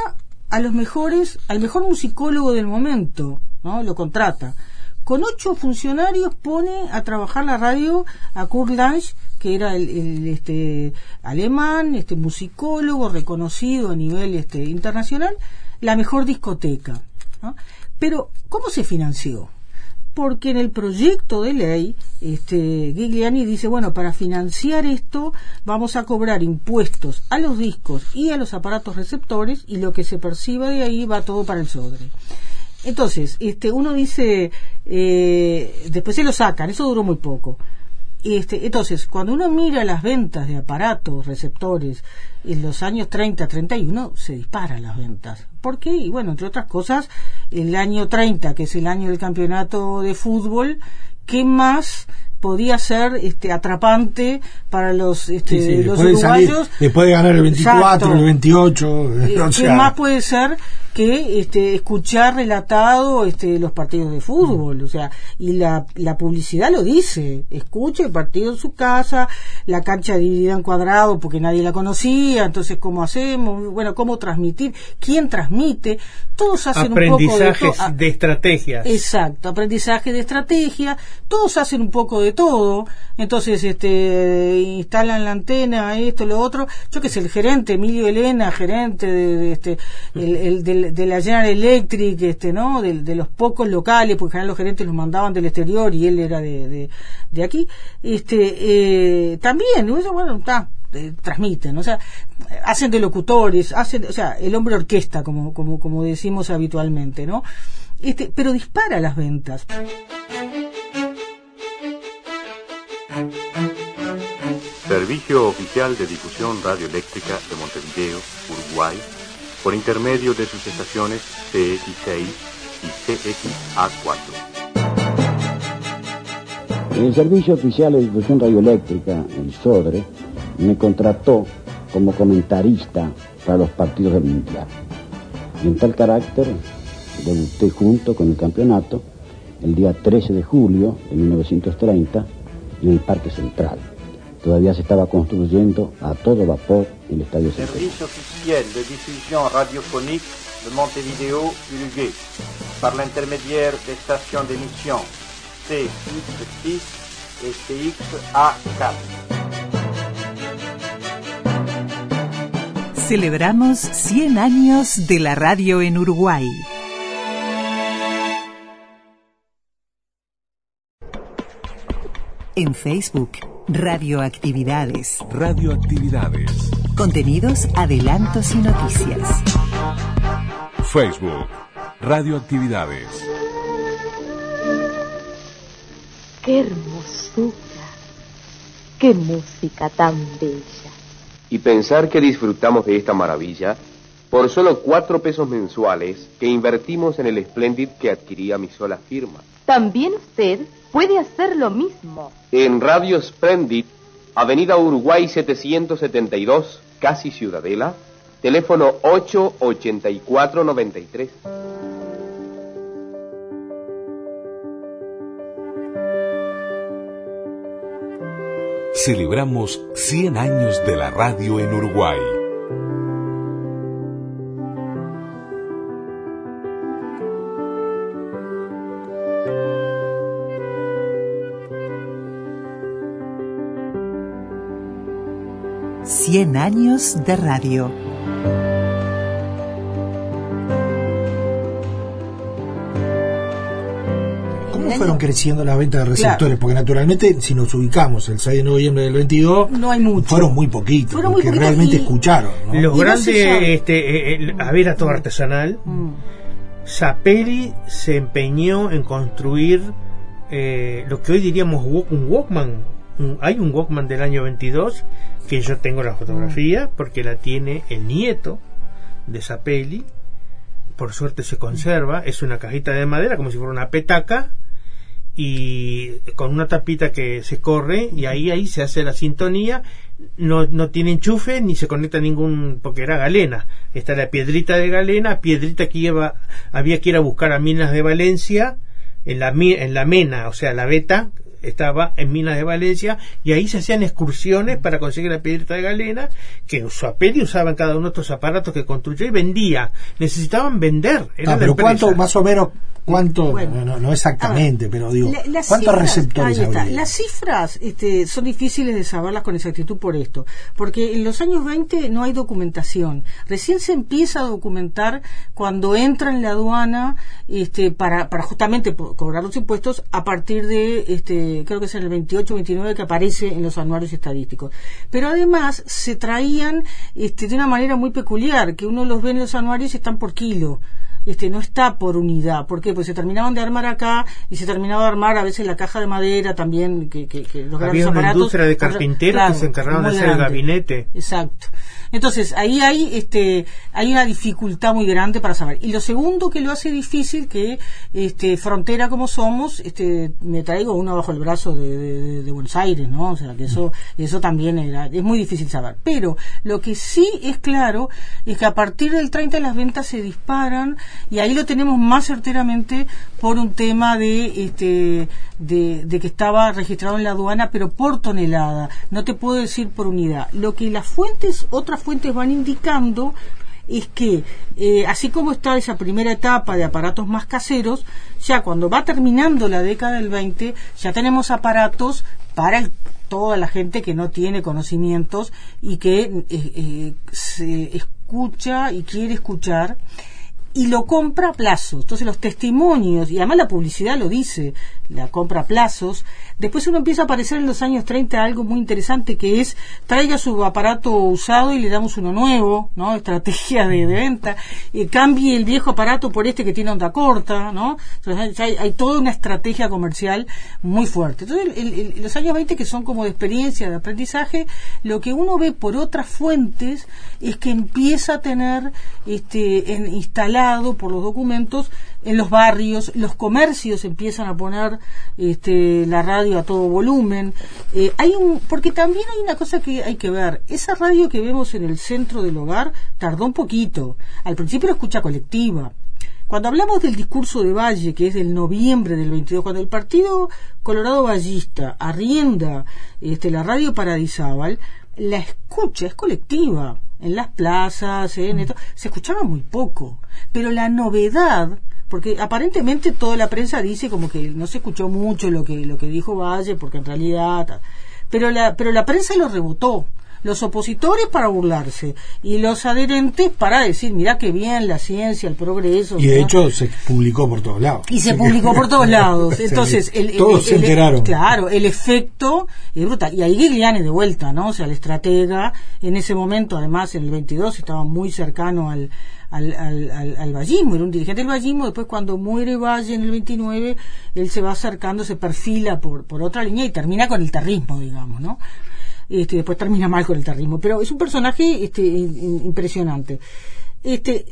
a los mejores, al mejor musicólogo del momento, ¿no? Lo contrata. Con ocho funcionarios pone a trabajar la radio a Kurt Lange, que era el, este alemán, este musicólogo reconocido a nivel este internacional, la mejor discoteca. Pero ¿cómo se financió? Porque en el proyecto de ley este Gigliani dice bueno para financiar esto vamos a cobrar impuestos a los discos y a los aparatos receptores y lo que se perciba de ahí va todo para el sodre entonces este uno dice eh, después se lo sacan eso duró muy poco este, entonces, cuando uno mira las ventas de aparatos, receptores, en los años 30, 31, se disparan las ventas. ¿Por qué? Y bueno, entre otras cosas, el año 30, que es el año del campeonato de fútbol, ¿qué más podía ser este, atrapante para los, este, Sí, sí, los después de salir- uruguayos? después de ganar el 24, Exacto. el 28, Eh, o ¿Qué sea, más puede ser que este, escuchar relatado este, los partidos de fútbol? O sea, y la, la publicidad lo dice. Escucha el partido en su casa, la cancha dividida en cuadrado porque nadie la conocía, entonces ¿cómo hacemos? Bueno, ¿cómo transmitir? ¿Quién transmite? Todos hacen un poco de Aprendizajes todo. de estrategias. Exacto, aprendizaje de estrategia, todos hacen un poco de todo, entonces este instalan la antena, esto, lo otro, yo que sé, el gerente, Emilio Elena, gerente de, de este el, el de la General Electric, este, ¿no? De, de los pocos locales, porque en general los gerentes los mandaban del exterior y él era de, de, de aquí, este eh, también, bueno, está eh, transmiten, o sea, hacen de locutores, hacen, o sea, el hombre orquesta, como, como, como decimos habitualmente, ¿no? Este, pero dispara las ventas. Servicio oficial de difusión radioeléctrica de Montevideo, Uruguay, por intermedio de sus estaciones CX6 y CXA4. El Servicio Oficial de Difusión Radioeléctrica, el SODRE, me contrató como comentarista para los partidos del Mundial. Y en tal carácter, debuté junto con el campeonato el día 13 de julio de 1930 en el Parque Central. Todavía se estaba construyendo a todo vapor el Estadio Central. Service officiel de diffusion radiophonique de Montevideo, Uruguay, par l'intermédiaire des stations d'émission CX6 et CXA4. Celebramos 100 años de la radio en Uruguay. En Facebook, Radioactividades. Radioactividades. Contenidos, adelantos y noticias. Facebook, Radioactividades. ¡Qué hermosura! ¡Qué música tan bella! Y pensar que disfrutamos de esta maravilla por solo cuatro pesos mensuales que invertimos en el Splendid que adquiría mi sola firma. También usted puede hacer lo mismo. En Radio Splendid, Avenida Uruguay 772, casi Ciudadela, teléfono 88493. Celebramos 100 años de la radio en Uruguay. Cien años de radio. ¿Cómo fueron creciendo las ventas de receptores? Porque naturalmente, si nos ubicamos el 6 de noviembre del 22, no hay mucho. fueron muy poquitos, Fueron muy poquitos realmente y- escucharon. ¿no? Los no grandes, este, eh, el- a ver, a todo artesanal, Mm. Zapelli se empeñó en construir eh, lo que hoy diríamos un Walkman. Un- hay un Walkman del año 22 que yo tengo la fotografía porque la tiene el nieto de Zapelli. Por suerte se conserva. Es una cajita de madera como si fuera una petaca y con una tapita que se corre y ahí ahí se hace la sintonía no, no tiene enchufe ni se conecta ningún porque era galena está la piedrita de galena piedrita que lleva había que ir a buscar a minas de Valencia en la en la mena o sea la beta estaba en Minas de Valencia y ahí se hacían excursiones para conseguir la piedrita de galena que Suapelli usaba en cada uno de estos aparatos que construyó y vendía necesitaban vender era Ah, pero cuánto, más o menos, cuánto, Bueno. no, no exactamente, pero digo, La- las ¿cuántos cifras- receptores? Las cifras este, son difíciles de saberlas con exactitud por esto, porque en los años 20 no hay documentación. Recién se empieza a documentar cuando entra en la aduana este, para, para justamente cobrar los impuestos a partir de, este, creo que es en el 28-29 que aparece en los anuarios estadísticos. Pero además se traían este, de una manera muy peculiar, que uno los ve en los anuarios y están por kilo este no está por unidad. ¿Por qué? Pues se terminaban de armar acá y se terminaba de armar a veces la caja de madera también, que, que, que los grandes había una aparatos. industria de carpinteros Claro, que se encargaban de hacer el gabinete Exacto. Entonces, ahí hay, este, hay una dificultad muy grande para saber. Y lo segundo que lo hace difícil, que este, frontera como somos, este, me traigo uno bajo el brazo de, de- de Buenos Aires, ¿no? O sea, que eso, eso también era, es muy difícil saber. Pero lo que sí es claro es que a partir del 30 las ventas se disparan y ahí lo tenemos más certeramente por un tema de, este, de, de que estaba registrado en la aduana, pero por tonelada. No te puedo decir por unidad. Lo que las fuentes, otras fuentes van indicando es que, eh, así como está esa primera etapa de aparatos más caseros, ya cuando va terminando la década del 20, ya tenemos aparatos para toda la gente que no tiene conocimientos y que eh, eh, se escucha y quiere escuchar y lo compra a plazos. Entonces los testimonios, y además la publicidad lo dice, la compra a plazos. Después uno empieza a aparecer en los años 30 algo muy interesante que es traiga su aparato usado y le damos uno nuevo, ¿no? Estrategia de, venta. Eh, cambie el viejo aparato por este que tiene onda corta, ¿no? Entonces hay, hay toda una estrategia comercial muy fuerte. Entonces los años 20 que son como de experiencia, de aprendizaje, lo que uno ve por otras fuentes es que empieza a tener este, en- instalado por los documentos en los barrios, los comercios empiezan a poner este, la radio a todo volumen. Eh, hay un, porque también hay una cosa que hay que ver. Esa radio que vemos en el centro del hogar tardó un poquito. Al principio era escucha colectiva. Cuando hablamos del discurso de Valle, que es del noviembre del 22, cuando el Partido Colorado Vallista arrienda este, la radio Paradisábal, la escucha es colectiva. En las plazas, en esto, se escuchaba muy poco. Pero la novedad, porque aparentemente toda la prensa dice como que no se escuchó mucho lo que, lo que dijo Valle, porque en realidad... Pero la, pero la prensa lo rebotó. Los opositores para burlarse y los adherentes para decir, mira qué bien la ciencia, el progreso. Y de hecho se publicó por todos lados. Y se publicó por todos lados. Entonces, el, todos se enteraron. Claro, el efecto es brutal. Y ahí Gigliani de vuelta, ¿no? O sea, el estratega, en ese momento, además, en el 22, estaba muy cercano al, al, al, al, vallismo, era un dirigente del vallismo, después cuando muere Valle en el 29, él se va acercando, se perfila por, por otra línea y termina con el terrismo, digamos, ¿no? Este, después termina mal con el terrismo, pero es un personaje este, impresionante. Este,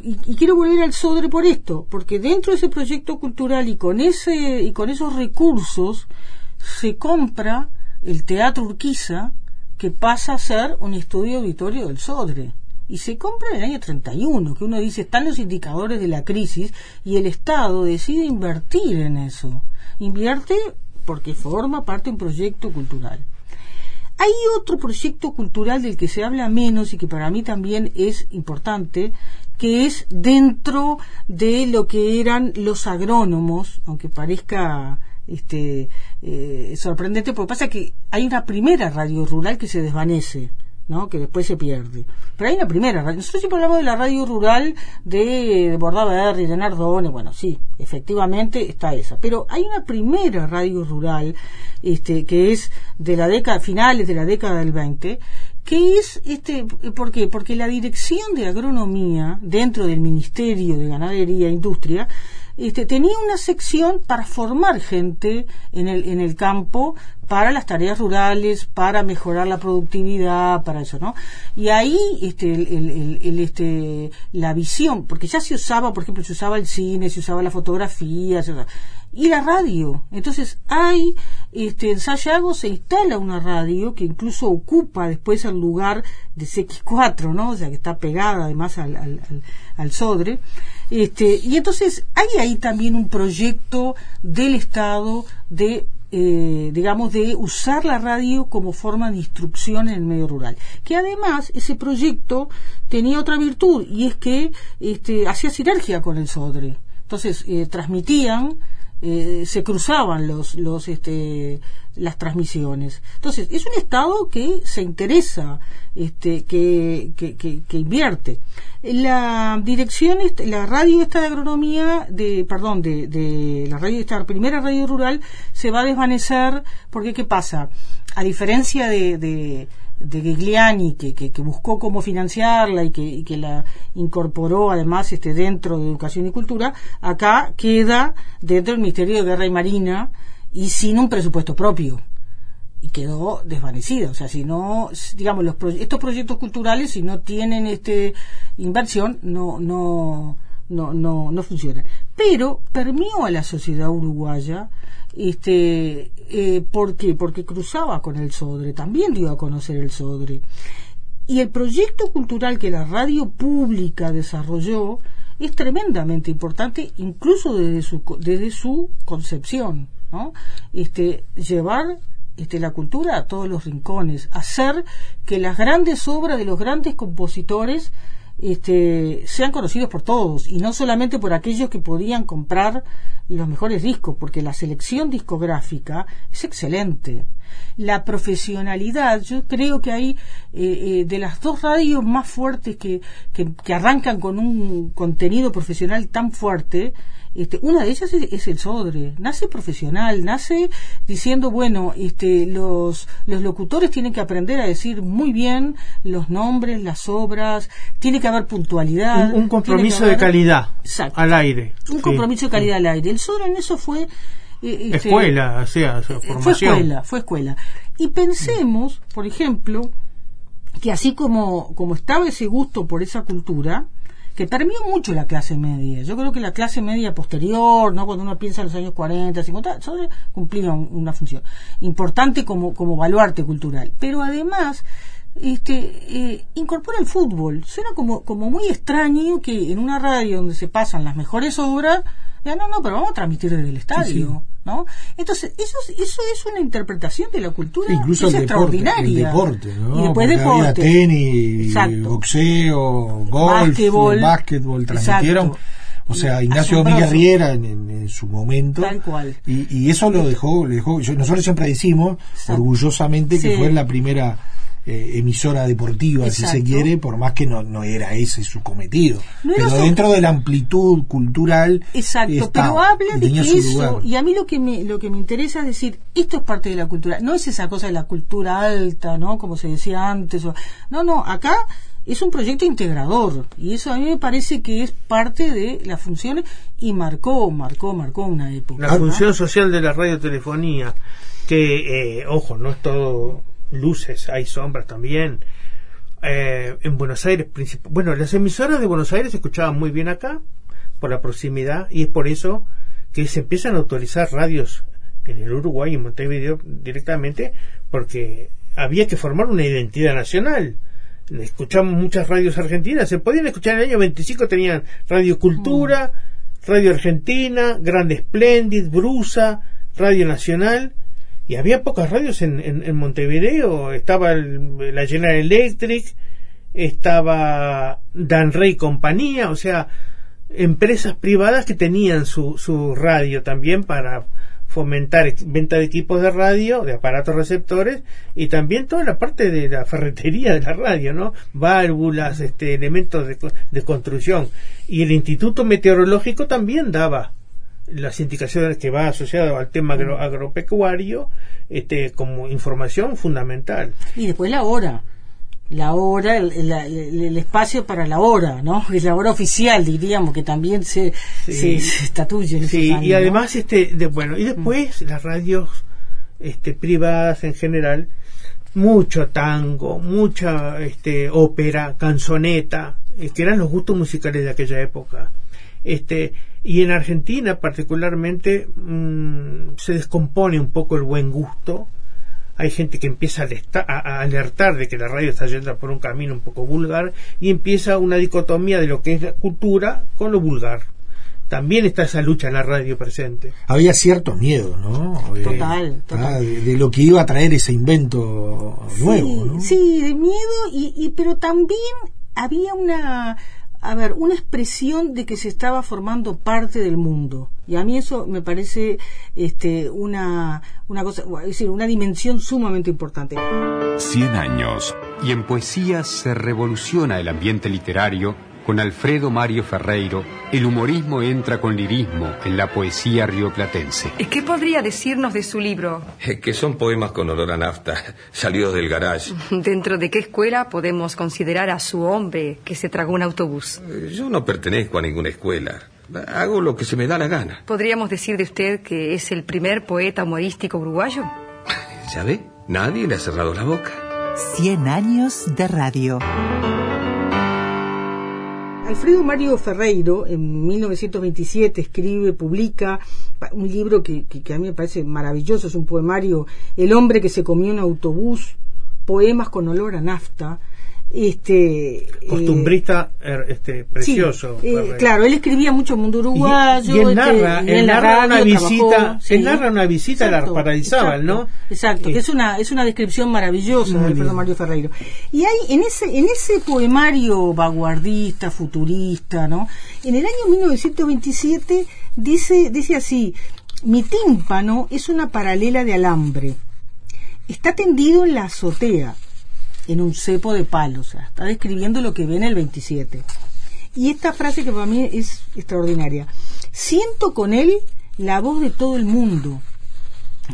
y, quiero volver al Sodre por esto, porque dentro de ese proyecto cultural y con ese y con esos recursos se compra el Teatro Urquiza, que pasa a ser un estudio auditorio del Sodre y se compra en el año 31, que uno dice están los indicadores de la crisis y el Estado decide invertir en eso. Invierte porque forma parte de un proyecto cultural. Hay otro proyecto cultural del que se habla menos y que para mí también es importante, que es dentro de lo que eran los agrónomos, aunque parezca este, eh, sorprendente, porque pasa que hay una primera radio rural que se desvanece ¿no? que después se pierde. Pero hay una primera radio. Nosotros siempre hablamos de la radio rural de, de Bordaberry, de Nardone, bueno, sí, efectivamente está esa. Pero hay una primera radio rural este, que es de la década, finales de la década del 20, que es, este, ¿por qué? Porque la dirección de agronomía dentro del Ministerio de Ganadería e Industria este, tenía una sección para formar gente en el, en el campo para las tareas rurales, para mejorar la productividad, para eso, ¿no? Y ahí este, este, la visión, porque ya se usaba, por ejemplo, se usaba el cine, se usaba la fotografía, y la radio. Entonces hay, este, en Sayago se instala una radio que incluso ocupa después el lugar de CX4, ¿no? O sea, que está pegada además al, al, al Sodre. Este, y entonces hay ahí también un proyecto del Estado de eh, digamos, de usar la radio como forma de instrucción en el medio rural. Que además ese proyecto tenía otra virtud y es que este, hacía sinergia con el SODRE. Entonces, eh, transmitían eh, se cruzaban los, los, este, las transmisiones. Entonces, es un Estado que se interesa, este, que, que, que, invierte. La dirección, la radio esta de agronomía, de, perdón, de, de la radio esta primera radio rural, se va a desvanecer porque, ¿qué pasa? A diferencia de de Gigliani que, que, buscó cómo financiarla y que, y que, la incorporó además este dentro de educación y cultura acá queda dentro del Ministerio de Guerra y Marina y sin un presupuesto propio. Y quedó desvanecida. O sea si no digamos los estos proyectos culturales si no tienen este inversión no no no no no funcionan pero permió a la sociedad uruguaya este, eh, ¿Por qué? Porque cruzaba con el Sodre, también dio a conocer el Sodre. Y el proyecto cultural que la radio pública desarrolló es tremendamente importante, incluso desde su, desde su concepción. ¿no? Este, llevar este, la cultura a todos los rincones, hacer que las grandes obras de los grandes compositores este, sean conocidos por todos y no solamente por aquellos que podían comprar los mejores discos, porque la selección discográfica es excelente. La profesionalidad, yo creo que hay eh, eh, de las dos radios más fuertes que, que arrancan con un contenido profesional tan fuerte, este, una de ellas es, el Sodre, nace profesional, nace diciendo, bueno, este, los, los locutores tienen que aprender a decir muy bien los nombres, las obras, tiene que haber puntualidad. Un, compromiso de calidad al aire. Un compromiso de calidad al aire. El Sodre en eso fue... Eh, este, escuela, o sea, formación. Fue escuela, fue escuela. Y pensemos, por ejemplo, que así como, como estaba ese gusto por esa cultura, que permeó mucho la clase media. Yo creo que la clase media posterior, ¿no? cuando uno piensa en los años 40, 50, cumplía una función importante como, como baluarte cultural. Pero además, este, eh, incorpora el fútbol. Suena como, como muy extraño que en una radio donde se pasan las mejores obras, ya no, no, pero vamos a transmitir desde el estadio. ¿No? Entonces, eso, eso es una interpretación de la cultura Incluso es el extraordinaria. Deporte, ¿no? Y después deporte. tenis, boxeo, golf, básquetbol, transmitieron. O sea, Ignacio Domínguez Riera en, su momento. Tal cual. Y, y eso lo dejó, lo dejó nosotros siempre decimos orgullosamente que fue la primera eh, emisora deportiva, si se quiere, por más que no, no era ese su cometido. No pero su- dentro de la amplitud cultural. Exacto, estaba, pero habla y de que eso, lugar. y a mí lo que me lo que me interesa es decir, esto es parte de la cultura, no es esa cosa de la cultura alta, ¿no? Como se decía antes, o- no, no, acá es un proyecto integrador y eso a mí me parece que es parte de las funciones y marcó, marcó, marcó una época. La ¿no? función social de la radiotelefonía, que, eh, ojo, no es todo luces, hay sombras también. Eh, en Buenos Aires, bueno, las emisoras de Buenos Aires se escuchaban muy bien acá, por la proximidad, y es por eso que se empiezan a autorizar radios en el Uruguay y en Montevideo directamente, porque había que formar una identidad nacional. Escuchamos muchas radios argentinas, se podían escuchar en el año 25, tenían Radio Cultura, Radio Argentina, Grande Splendid, Brusa, Radio Nacional, y había pocas radios en, en, Montevideo, estaba el- la General Electric, estaba Dan Rey Compañía, o sea, empresas privadas que tenían su, su radio también para fomentar venta de equipos de radio, de aparatos receptores y también toda la parte de la ferretería de la radio, ¿no? Válvulas, este, elementos de, de construcción. Y el Instituto Meteorológico también daba las indicaciones que va asociado al tema agro- agropecuario este, como información fundamental. Y después la hora. La hora, el, espacio para la hora, ¿no? Es la hora oficial, diríamos, que también se, Sí. se, se estatuye en esos Sí, años, y ¿no? además, este, de, bueno, y después las radios este, privadas en general, mucho tango, mucha este, ópera, canzoneta, eh, que eran los gustos musicales de aquella época. Este, y en Argentina particularmente mm, se descompone un poco el buen gusto. Hay gente que empieza a alertar de que la radio está yendo por un camino un poco vulgar y empieza una dicotomía de lo que es la cultura con lo vulgar. También está esa lucha en la radio presente. Había cierto miedo, ¿no? Eh, Total, total. ah, de, de lo que iba a traer ese invento nuevo, ¿no? Sí, de miedo, y, y pero también había una, a ver, una expresión de que se estaba formando parte del mundo. Y a mí eso me parece este, una, una cosa, es decir, una dimensión sumamente importante. 100 años. Y en poesía se revoluciona el ambiente literario con Alfredo Mario Ferreiro. El humorismo entra con lirismo en la poesía rioplatense. ¿Qué podría decirnos de su libro? Que son poemas con olor a nafta, salidos del garage. ¿Dentro de qué escuela podemos considerar a su hombre que se tragó un autobús? Eh, Yo no pertenezco a ninguna escuela. Hago lo que se me da la gana. ¿Podríamos decir de usted que es el primer poeta humorístico uruguayo? ¿Ya ve? Nadie le ha cerrado la boca. 100 años de radio. Alfredo Mario Ferreiro, en 1927, escribe, publica un libro que a mí me parece maravilloso, es un poemario, El hombre que se comió un autobús, poemas con olor a nafta. Este, eh, Costumbrista er, este, precioso. sí, eh, claro, él escribía mucho mundo uruguayo. y él este, narra, y él narra una radio visita, trabajó, sí. él narra una visita a la Paradisábal, ¿no? exacto, que es una, es una descripción maravillosa de Alfredo. Mario Ferreiro. Y hay en ese, en ese poemario vanguardista, futurista, ¿no? En el año 1927 dice, dice así, mi tímpano es una paralela de alambre. Está tendido en la azotea, en un cepo de palo, o sea, está describiendo lo que ve en el 27. Y esta frase que para mí es extraordinaria. Siento con él la voz de todo el mundo.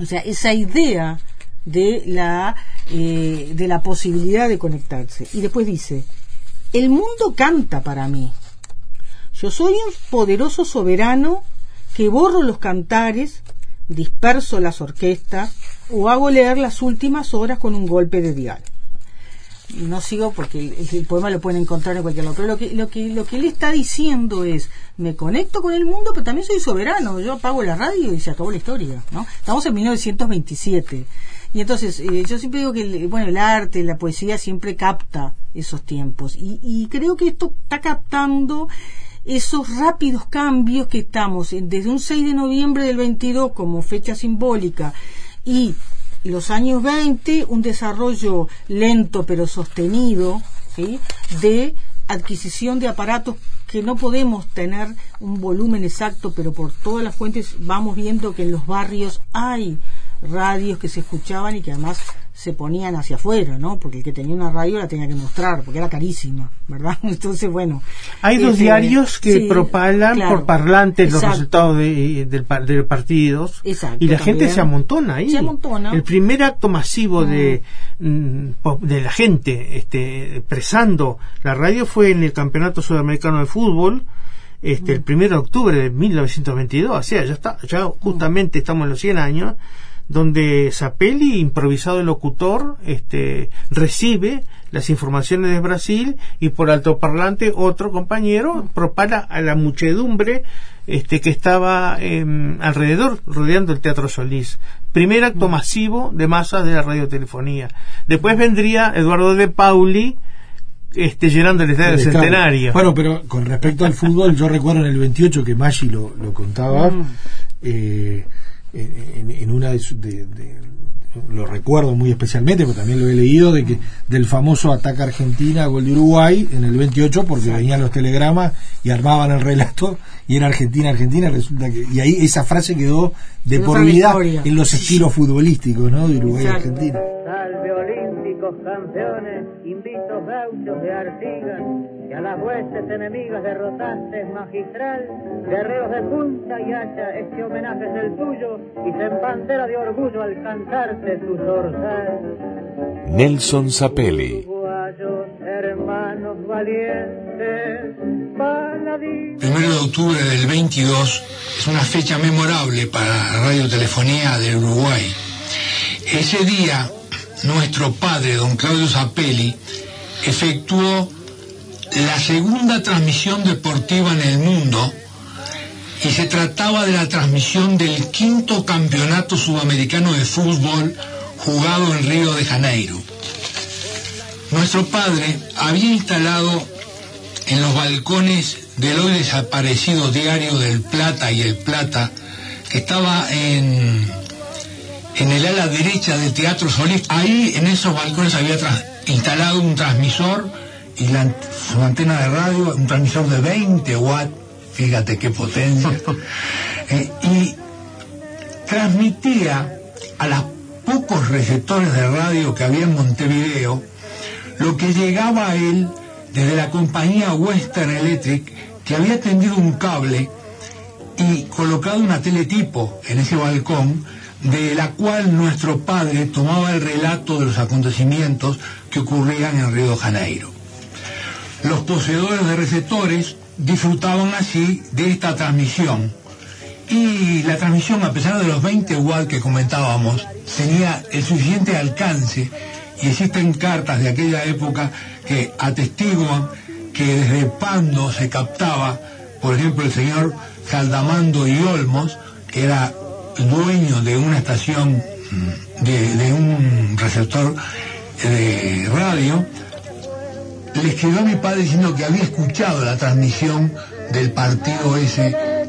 O sea, esa idea de la, eh, de la posibilidad de conectarse. Y después dice, el mundo canta para mí. Yo soy un poderoso soberano que borro los cantares, disperso las orquestas o hago leer las últimas horas con un golpe de dial no sigo porque el, poema lo pueden encontrar en cualquier lado, pero lo que, lo que lo que él está diciendo es me conecto con el mundo, pero también soy soberano, yo apago la radio y se acabó la historia, ¿no? Estamos en 1927. Y entonces, eh, yo siempre digo que el, bueno, el arte, la poesía siempre capta esos tiempos. Y, y creo que esto está captando esos rápidos cambios que estamos desde un 6 de noviembre del 22 como fecha simbólica y los años 20 un desarrollo lento pero sostenido ¿sí? de adquisición de aparatos que no podemos tener un volumen exacto pero por todas las fuentes vamos viendo que en los barrios hay radios que se escuchaban y que además se ponían hacia afuera, ¿no? Porque el que tenía una radio la tenía que mostrar, porque era carísima, ¿verdad? Entonces, bueno. Hay dos este, diarios que sí, propalan claro, por parlantes los resultados de, pa- de los partidos Exacto, y la gente se amontona ahí. Se amontona. El primer acto masivo de, mm, de la gente este, expresando la radio fue en el Campeonato Sudamericano de Fútbol. Este, Mm. el primero de octubre de 1922, o sea, ya está, ya justamente estamos en los 100 años, donde Zapelli, improvisado el locutor, este, recibe las informaciones de Brasil y por altoparlante otro compañero propala a la muchedumbre este, que estaba em, alrededor, rodeando el Teatro Solís. Primer acto masivo de masas de la radiotelefonía. Después vendría Eduardo de Pauli, este, llenando el estadio claro. centenario. Bueno, pero con respecto al fútbol, yo recuerdo en el 28 que Maggi lo, lo contaba, Mm. eh, en, en una de, de- de- lo recuerdo muy especialmente, pero también lo he leído, de que del famoso ataque a Argentina, gol de Uruguay, en el 28, porque venían los telegramas y armaban el relato, y era Argentina, Argentina, resulta que, y ahí esa frase quedó de por vida en los estilos futbolísticos, ¿no? De Uruguay y Exacto. Argentina. Salve olímpicos campeones, invitos gauchos de Artigas, a las huestes enemigas derrotaste magistral, guerreros de punta y hacha, este homenaje es el tuyo, y se empantera de orgullo al cantarte tu zorzal. Nelson Zapelli. Uruguayos, hermanos valientes. Primero de octubre del 22 es una fecha memorable para la radiotelefonía del Uruguay. Ese día, nuestro padre, don Claudio Zapelli, efectuó la segunda transmisión deportiva en el mundo y se trataba de la transmisión del quinto campeonato sudamericano de fútbol jugado en Río de Janeiro. Nuestro padre había instalado en los balcones del hoy desaparecido diario del Plata y el Plata, que estaba en, en el ala derecha del Teatro Solís. Ahí en esos balcones había instalado un transmisor y la, su antena de radio, un transmisor de 20 watts, fíjate qué potencia, Eh, y transmitía a los pocos receptores de radio que había en Montevideo lo que llegaba a él desde la compañía Western Electric que había tendido un cable y colocado una teletipo en ese balcón de la cual nuestro padre tomaba el relato de los acontecimientos que ocurrían en Río de Janeiro. Los poseedores de receptores disfrutaban así de esta transmisión. Y la transmisión, a pesar de los 20 watts que comentábamos, tenía el suficiente alcance y existen cartas de aquella época que atestiguan que desde Pando se captaba, por ejemplo, el señor Caldamando y Olmos, que era dueño de una estación, mm, de, de un receptor de radio, le escribió a mi padre diciendo que había escuchado la transmisión del partido ese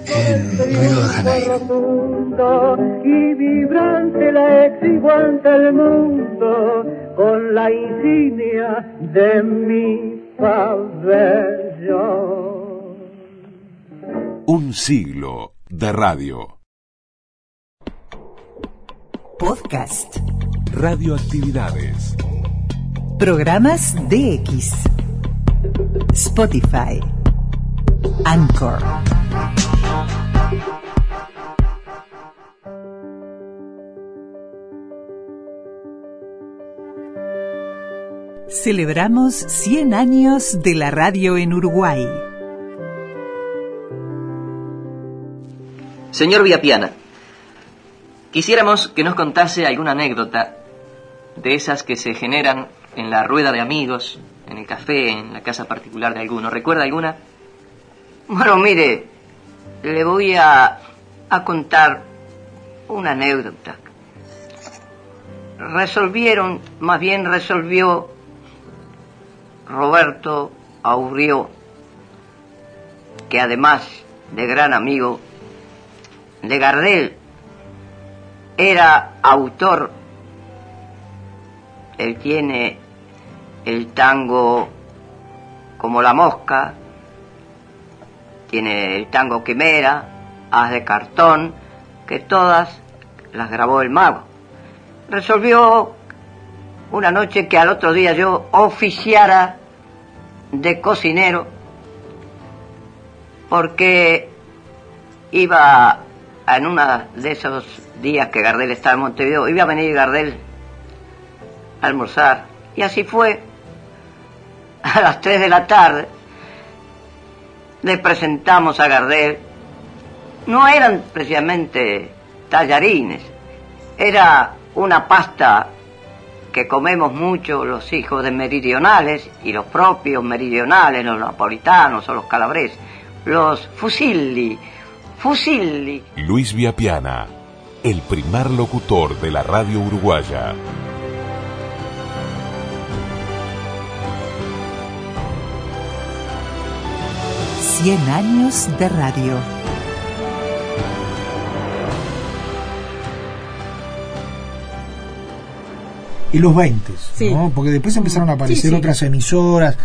en Río de Janeiro. rotundo y vibrante la exijo ante el mundo con la insignia de mi pabellón. Un siglo de radio. Podcast. Radioactividades. Programas DX. Spotify. Anchor. Celebramos 100 años de la radio en Uruguay. Señor Villapiana, quisiéramos que nos contase alguna anécdota de esas que se generan en la rueda de amigos, en el café, en la casa particular de alguno. ¿Recuerda alguna? Bueno, mire, le voy a, a contar una anécdota. Resolvieron, más bien resolvió Roberto Aurrió, que además de gran amigo de Gardel, era autor, él tiene el tango como la mosca, tiene el tango quimera, haz de cartón, que todas las grabó el mago. resolvió una noche que al otro día yo oficiara de cocinero porque iba en uno de esos días que Gardel estaba en Montevideo, iba a venir Gardel a almorzar. Y así fue. A las 3 de la tarde le presentamos a Gardel. No eran precisamente tallarines, era una pasta que comemos mucho los hijos de meridionales y los propios meridionales, los napolitanos o los calabreses, los fusilli, fusilli. Luis Viapiana, el primer locutor de la radio uruguaya. Cien años de radio. y los 20, Sí. ¿no? porque después empezaron a aparecer Sí, sí. otras emisoras.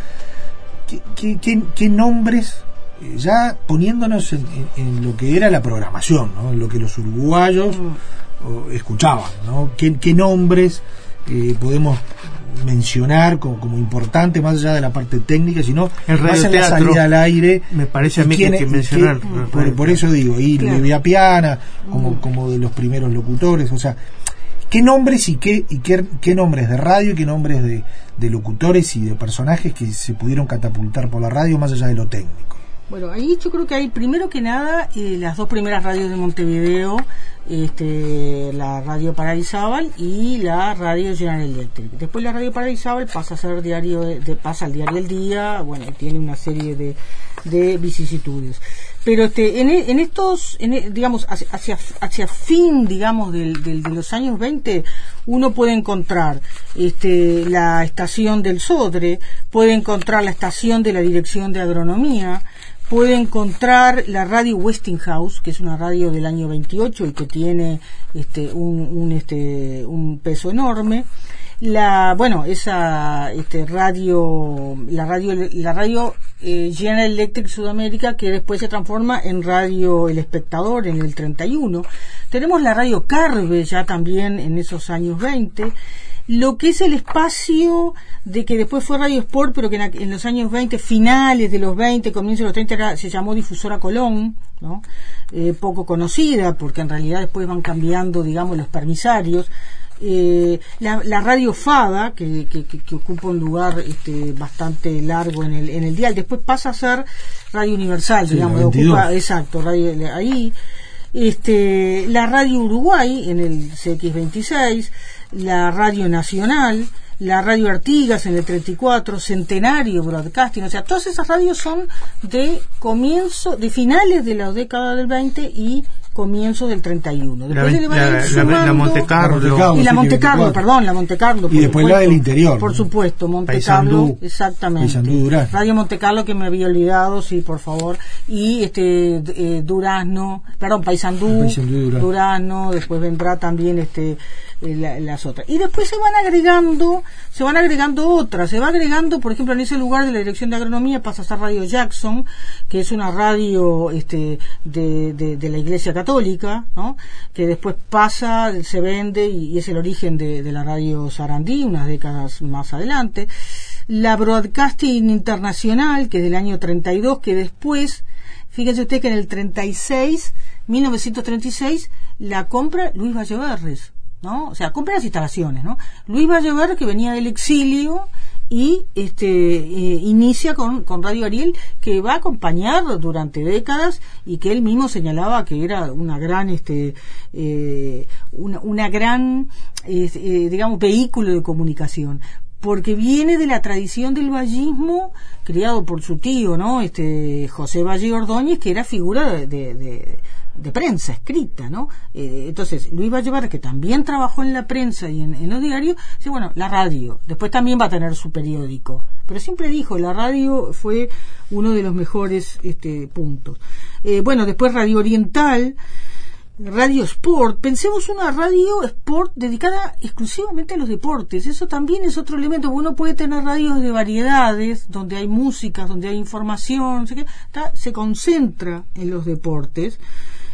¿Qué, qué- qué- qué nombres, eh, ya poniéndonos en, en- en lo que era la programación, ¿no? en lo que los uruguayos Mm. escuchaban? ¿no? ¿Qué, qué nombres eh, podemos mencionar como, como importante, más allá de la parte técnica, sino El más en la salida al aire? me parece a ¿Y mí que hay que qué- mencionar por, por eso digo, y Claro. Livia Piana, como, como de los primeros locutores, o sea, ¿Qué nombres y qué, y qué, qué nombres de radio y qué nombres de, de locutores y de personajes que se pudieron catapultar por la radio más allá de lo técnico? Bueno, ahí yo creo que hay primero que nada eh, las dos primeras radios de Montevideo, este, la radio Paradisábal y la radio General Electric. Después la radio Paradisábal pasa a ser diario, de, pasa al diario El Día, bueno, tiene una serie de, de vicisitudes. Pero este, en, e- en estos, en e- digamos, hacia, hacia, hacia fin, digamos, del, del- de los años 20, uno puede encontrar este, la estación del Sodre, puede encontrar la estación de la Dirección de Agronomía, puede encontrar la radio Westinghouse, que es una radio del año 28 y que tiene este, un, un, este, un peso enorme. La, bueno, esa este, radio, la radio, la radio eh, General Electric Sudamérica, que después se transforma en radio El Espectador en el 31. Tenemos la radio Carve ya también en esos años 20 lo que es el espacio de que después fue Radio Sport, pero que en, en los años 20, finales de los 20, comienzos de los 30, era- se llamó Difusora Colón, ¿no? Eh, poco conocida, porque en realidad después van cambiando, digamos, los permisarios. Eh, la, la radio Fada, que, que- que- que ocupa un lugar este, bastante largo en el, en el dial, después pasa a ser Radio Universal, Sí, digamos, la 22. ocupa, exacto, radio, ahí este, la Radio Uruguay en el CX26, la Radio Nacional, la Radio Artigas en el 34, Centenario Broadcasting, o sea, todas esas radios son de comienzo, de finales de la década del 20 y comienzo del 31. La, Después se le van a ir la- la- la Monte Carlo. Monte Carlo, y la Monte Carlo, 24. perdón, la Monte Carlo. Y después la del interior, Por ¿no? supuesto, Monte Paysandú. Carlo, exactamente. Radio Monte Carlo que me había olvidado, sí, por favor. Y este eh, Durazno, perdón, Paysandú, Paysandú y Durazno. Durazno, después vendrá también este la- las otras. Y después se van agregando, se van agregando otras, se va agregando, por ejemplo, en ese lugar de la Dirección de Agronomía pasa a ser Radio Jackson, que es una radio este de, de, de la Iglesia Católica, ¿no? Que después pasa, se vende y, es el origen de, de la radio Sarandí, unas décadas más adelante la Broadcasting Internacional, que es del año 32, que después, fíjese usted que en el 36, 1936, la compra Luis Valleverres, ¿no? O sea, compra las instalaciones, ¿no? Luis Valleverres, que venía del exilio y este eh, inicia con, con Radio Ariel que va a acompañar durante décadas y que él mismo señalaba que era una gran este eh, una, una gran eh, digamos vehículo de comunicación porque viene de la tradición del vallismo criado por su tío, ¿no? Este José Valle Ordóñez, que era figura de- de prensa escrita, ¿no? Eh, entonces, Luis Vallevar, que también trabajó en la prensa y en, los diarios, dice, bueno, la radio, después también va a tener su periódico, pero siempre dijo, la radio fue uno de los mejores este, puntos. Eh, bueno, después Radio Oriental, Radio Sport, pensemos una radio Sport dedicada exclusivamente a los deportes. Eso también es otro elemento. Uno puede tener radios de variedades, donde hay música, donde hay información, se concentra en los deportes.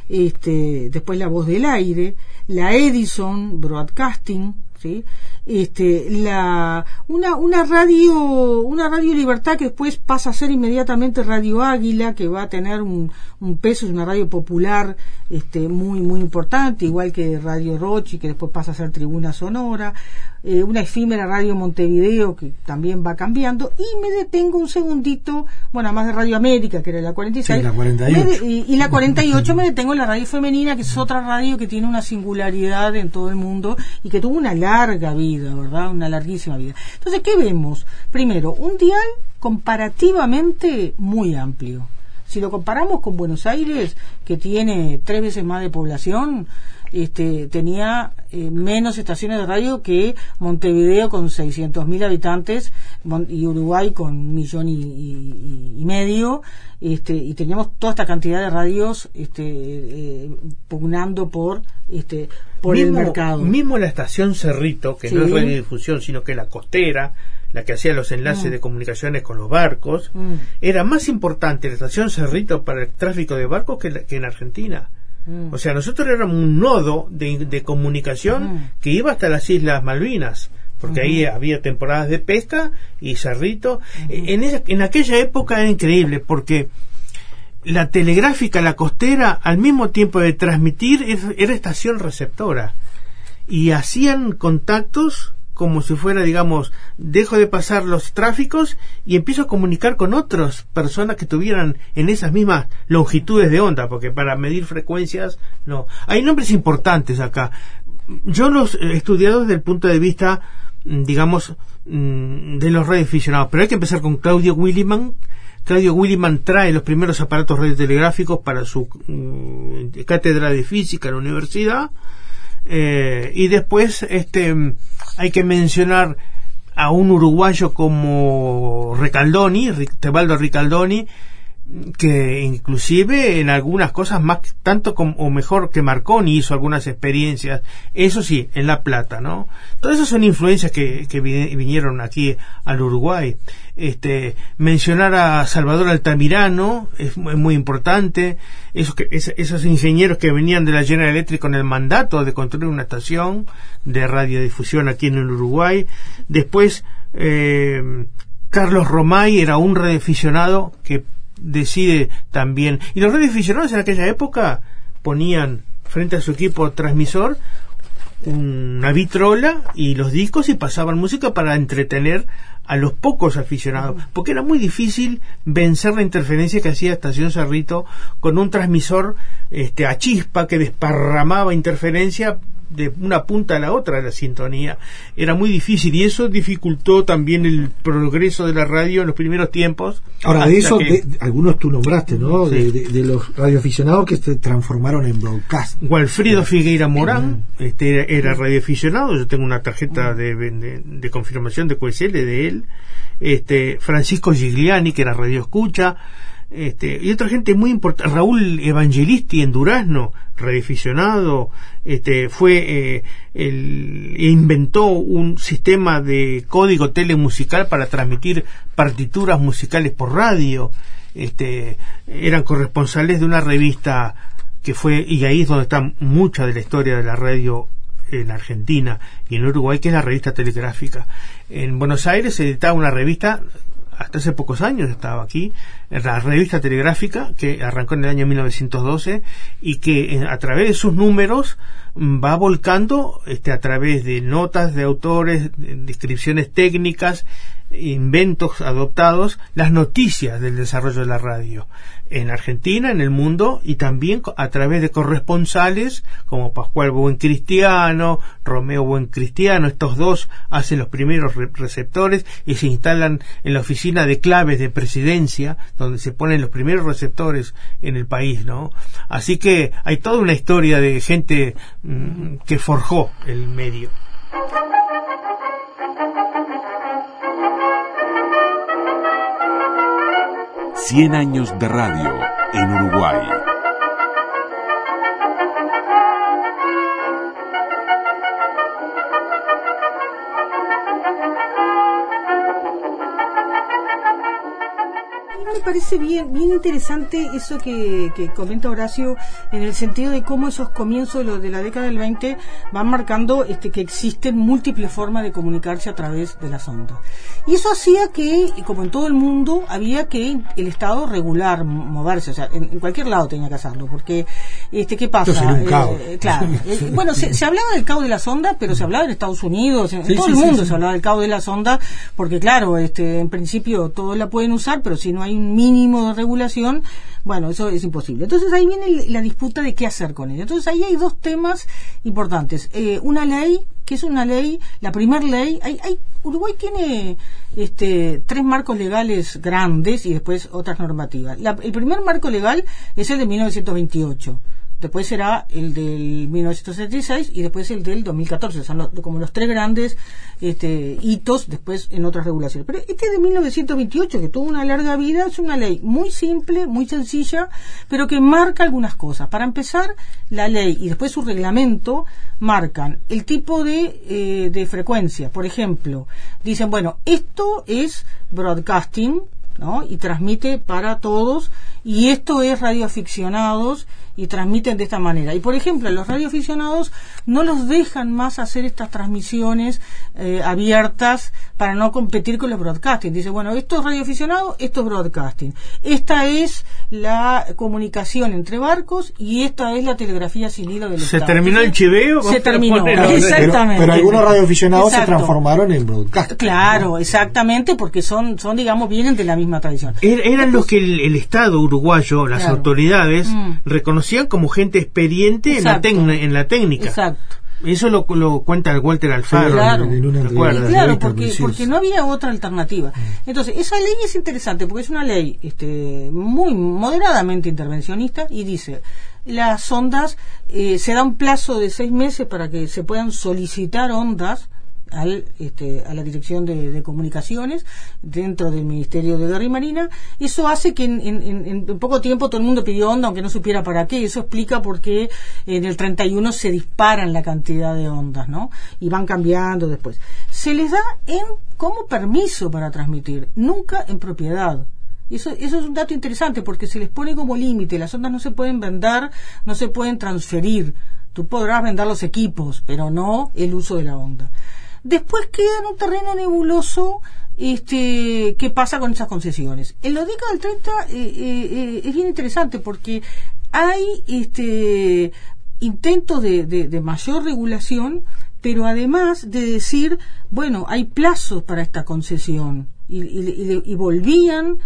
Este, después la voz del aire, la Edison Broadcasting, ¿sí? Este la una una radio una radio libertad que después pasa a ser inmediatamente radio águila que va a tener un, un peso es una radio popular este muy muy importante igual que radio Rochi que después pasa a ser tribuna sonora eh, una efímera radio Montevideo que también va cambiando y me detengo un segundito bueno además de Radio América que era la 46 Sí, la 48. me- y, y la 48 me detengo en la radio femenina que es otra radio que tiene una singularidad en todo el mundo y que tuvo una larga vida verdad una larguísima vida. Entonces qué vemos primero un dial comparativamente muy amplio. Si lo comparamos con Buenos Aires, que tiene tres veces más de población, este, tenía eh, menos estaciones de radio que Montevideo con 600.000 habitantes y Uruguay con un millón y, y- y medio, este, y teníamos toda esta cantidad de radios este, eh, pugnando por, este, por el mercado. Mismo la estación Cerrito, que no es radiodifusión, sino que la costera, la que hacía los enlaces Mm. de comunicaciones con los barcos, Mm. era más importante la estación Cerrito para el tráfico de barcos que, la- que en Argentina. Mm. O sea, nosotros éramos un nodo de, de comunicación Mm. que iba hasta las Islas Malvinas, porque ahí había temporadas de pesca y Cerrito. en, esa- en aquella época era increíble porque la telegráfica, la costera, al mismo tiempo de transmitir, era estación receptora. Y hacían contactos como si fuera, digamos, dejo de pasar los tráficos y empiezo a comunicar con otras personas que tuvieran en esas mismas longitudes de onda, porque para medir frecuencias, no. Hay nombres importantes acá. Yo los he estudiado desde el punto de vista, mm, digamos, mm, de los radioaficionados, pero hay que empezar con Claudio Williman, Claudio Williman trae los primeros aparatos radiotelegráficos para su mm, cátedra de física en la universidad. Eh, y después este hay que mencionar a un uruguayo como Ricaldoni, Ric- Tebaldo Ricaldoni, que inclusive en algunas cosas más tanto como, o mejor que Marconi hizo algunas experiencias eso sí en La Plata no todas esas son influencias que, que vi- vinieron aquí al Uruguay. Este mencionar a Salvador Altamirano es muy, importante. Esos que es- esos ingenieros que venían de la General Electric con el mandato de construir una estación de radiodifusión aquí en el Uruguay. Después eh, Carlos Romay era un radioaficionado que decide también. Y los radioaficionados en aquella época ponían frente a su equipo transmisor una vitrola y los discos y pasaban música para entretener a los pocos aficionados, porque era muy difícil vencer la interferencia que hacía Estación Cerrito con un transmisor este, a chispa que desparramaba interferencia de una punta a la otra de la sintonía. Era muy difícil y eso dificultó también el progreso de la radio en los primeros tiempos. Ahora, de eso, que- de- algunos tú nombraste, ¿no? Sí. De, de- de los radioaficionados que se transformaron en broadcast. Walfrido Figueira Morán este, era, radioaficionado, yo tengo una tarjeta de, de- de confirmación de QSL de él, este, Francisco Gigliani, que era radioescucha, este, y otra gente muy importante, Raúl Evangelisti en Durazno, radioaficionado, este, fue eh, el, inventó un sistema de código telemusical para transmitir partituras musicales por radio, este, eran corresponsales de una revista que fue, y ahí es donde está mucha de la historia de la radio en Argentina y en Uruguay, que es la revista telegráfica. En Buenos Aires se editaba una revista, hasta hace pocos años estaba aquí, la revista telegráfica, que arrancó en el año 1912 y que eh, a través de sus números mm, va volcando este, a través de notas de autores, de- descripciones técnicas, inventos adoptados, las noticias del desarrollo de la radio en Argentina, en el mundo y también a través de corresponsales como Pascual Buen Cristiano, Romeo Buen Cristiano, estos dos hacen los primeros re- receptores y se instalan en la oficina de claves de presidencia donde se ponen los primeros receptores en el país, ¿no? Así que hay toda una historia de gente mm, que forjó el medio. Cien años de radio en Uruguay. Me parece bien, bien interesante eso que, que comenta Horacio en el sentido de cómo esos comienzos de, lo- de la década del 20 van marcando este, que existen múltiples formas de comunicarse a través de las ondas. Y eso hacía que, como en todo el mundo, había que el Estado regular, moverse, o sea, en, en cualquier lado tenía que hacerlo, porque, este, ¿qué pasa? Eh, caos. claro. Eh, bueno, se, se hablaba del caos de las ondas, pero se hablaba en Estados Unidos, en, Sí, todo sí, el mundo sí. se hablaba del caos de las ondas, porque claro, este, en principio todos la pueden usar, pero si no hay un mínimo de regulación, bueno, eso es imposible. Entonces ahí viene la disputa de qué hacer con ella. Entonces ahí hay dos temas importantes. Eh, una ley, que es una ley, la primera ley, hay, hay, Uruguay tiene este, tres marcos legales grandes y después otras normativas. La- el primer marco legal es el de 1928. Después será el del 1976 y después el del 2014. Son los- como los tres grandes este, hitos después en otras regulaciones. Pero este de 1928, que tuvo una larga vida, es una ley muy simple, muy sencilla, pero que marca algunas cosas. Para empezar, la ley y después su reglamento marcan el tipo de, eh, de frecuencia. Por ejemplo, dicen, bueno, esto es broadcasting, ¿no? Y transmite para todos, y esto es radioaficionados y transmiten de esta manera. Y por ejemplo, los radioaficionados no los dejan más hacer estas transmisiones eh, abiertas para no competir con los broadcasting. Dice, bueno, esto es radioaficionado, esto es broadcasting. Esta es la comunicación entre barcos y esta es la telegrafía sin hilo del ¿Se Estado. terminó el chiveo? Se terminó, Pero, exactamente. pero algunos radioaficionados se transformaron en broadcast. Claro, exactamente, porque son, son, digamos, vienen de la misma tradición. Er- Eran los que el, el Estado uruguayo, las Claro. autoridades, Mm. reconocían como gente experiente en la, en la técnica. Exacto. Eso lo, lo cuenta Walter Alfaro. Claro. ¿te Y acuerdas? claro, porque, porque no había otra alternativa. Entonces, esa ley es interesante porque es una ley este, muy moderadamente intervencionista y dice, las ondas, eh, se da un plazo de seis meses para que se puedan solicitar ondas al, este, a la Dirección de, Comunicaciones dentro del Ministerio de Guerra y Marina. Eso hace que en- en poco tiempo todo el mundo pidió onda, aunque no supiera para qué. Eso explica por qué en el 31 se disparan la cantidad de ondas, ¿no? Y van cambiando después. Se les da en como permiso para transmitir, nunca en propiedad. Eso, eso es un dato interesante porque se les pone como límite. Las ondas no se pueden vender, no se pueden transferir. Tú podrás vender los equipos, pero no el uso de la onda. Después queda en un terreno nebuloso este, qué pasa con esas concesiones. En la década del 30 eh, eh, eh, es bien interesante porque hay este, intentos de, de- mayor regulación, pero además de decir, bueno, hay plazos para esta concesión. Y- y- y volvían,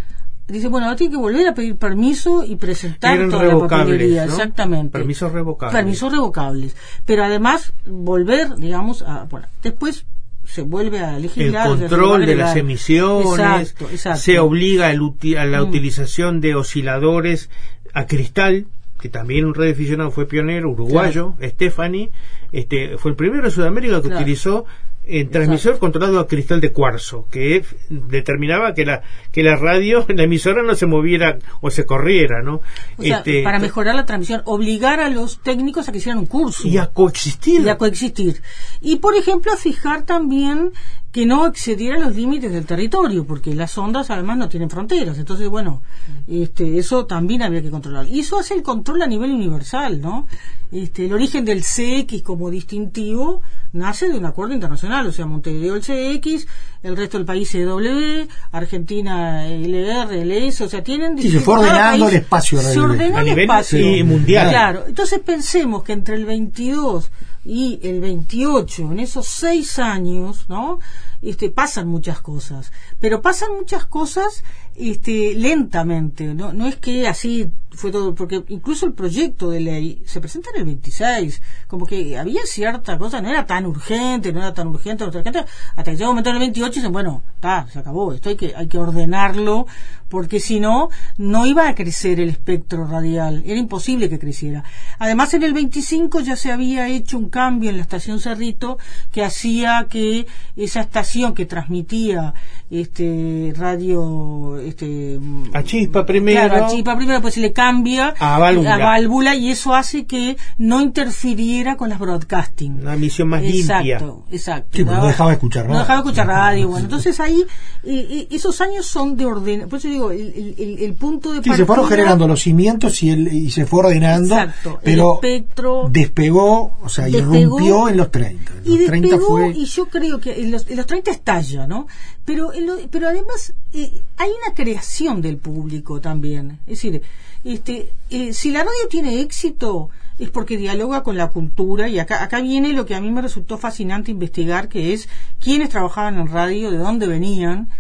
dice, bueno, ahora tiene que volver a pedir permiso y presentar Eran toda la papelería. ¿no? Exactamente. Permisos revocables. Permisos revocables. Pero además, volver, digamos, a. Bueno, después se vuelve a el legislar. se control de las emisiones, Exacto, exacto. se obliga a la Mm. utilización de osciladores a cristal, que también un radioaficionado fue pionero, uruguayo, Stephanie, este, fue el primero de Sudamérica que Claro. utilizó en transmisor controlado a cristal de cuarzo, que determinaba que la que la radio, la emisora no se moviera o se corriera, ¿no? O sea, Este, para mejorar la transmisión, obligar a los técnicos a que hicieran un curso. y a coexistir. Y a coexistir. Y, por ejemplo, a fijar también que no excedieran los límites del territorio, porque las ondas además no tienen fronteras. Entonces, bueno, este, eso también había que controlar. Y eso hace el control a nivel universal, ¿no? Este, el origen del CX como distintivo nace de un acuerdo internacional, o sea, Montevideo el CX, el resto del país CW, Argentina LR, LS, o sea, tienen... Sí, se fue ordenando país- el espacio Se ordenó A el nivel, espacio. mundial. Claro, entonces pensemos que entre el 22 y el 28, en esos seis años, ¿no? Este, pasan muchas cosas, pero pasan muchas cosas este, lentamente, ¿no? no es que así fue todo, porque incluso el proyecto de ley se presenta en el 26, como que había cierta cosa, no era tan urgente, no era tan urgente, hasta que llega un momento en el 28 y dicen, bueno, está, se acabó, esto hay que, hay que ordenarlo, porque si no, no iba a crecer el espectro radial, era imposible que creciera. Además, en el 25 ya se había hecho un cambio en la estación Cerrito que hacía que esa estación que transmitía este radio este a chispa primero claro, a chispa primero pues se le cambia A válvula. a válvula y eso hace que no interfiriera con las broadcasting una emisión más exacto limpia. exacto Sí, porque no dejaba de escuchar no nada. dejaba de escuchar radio bueno entonces ahí eh, eh, esos años son de orden por eso digo digo, el, el, el punto de Sí, se fueron generando los cimientos y, el, y se fue ordenando, Exacto, el pero espectro despegó, o sea, despegó irrumpió en los 30. En y los 30 despegó, fue... y yo creo que en los, en los 30 estalla, ¿no? Pero, en lo- pero además eh, hay una creación del público también. Es decir, este, eh, si la radio tiene éxito es porque dialoga con la cultura y acá, acá viene lo que a mí me resultó fascinante investigar, que es quiénes trabajaban en radio, de dónde venían,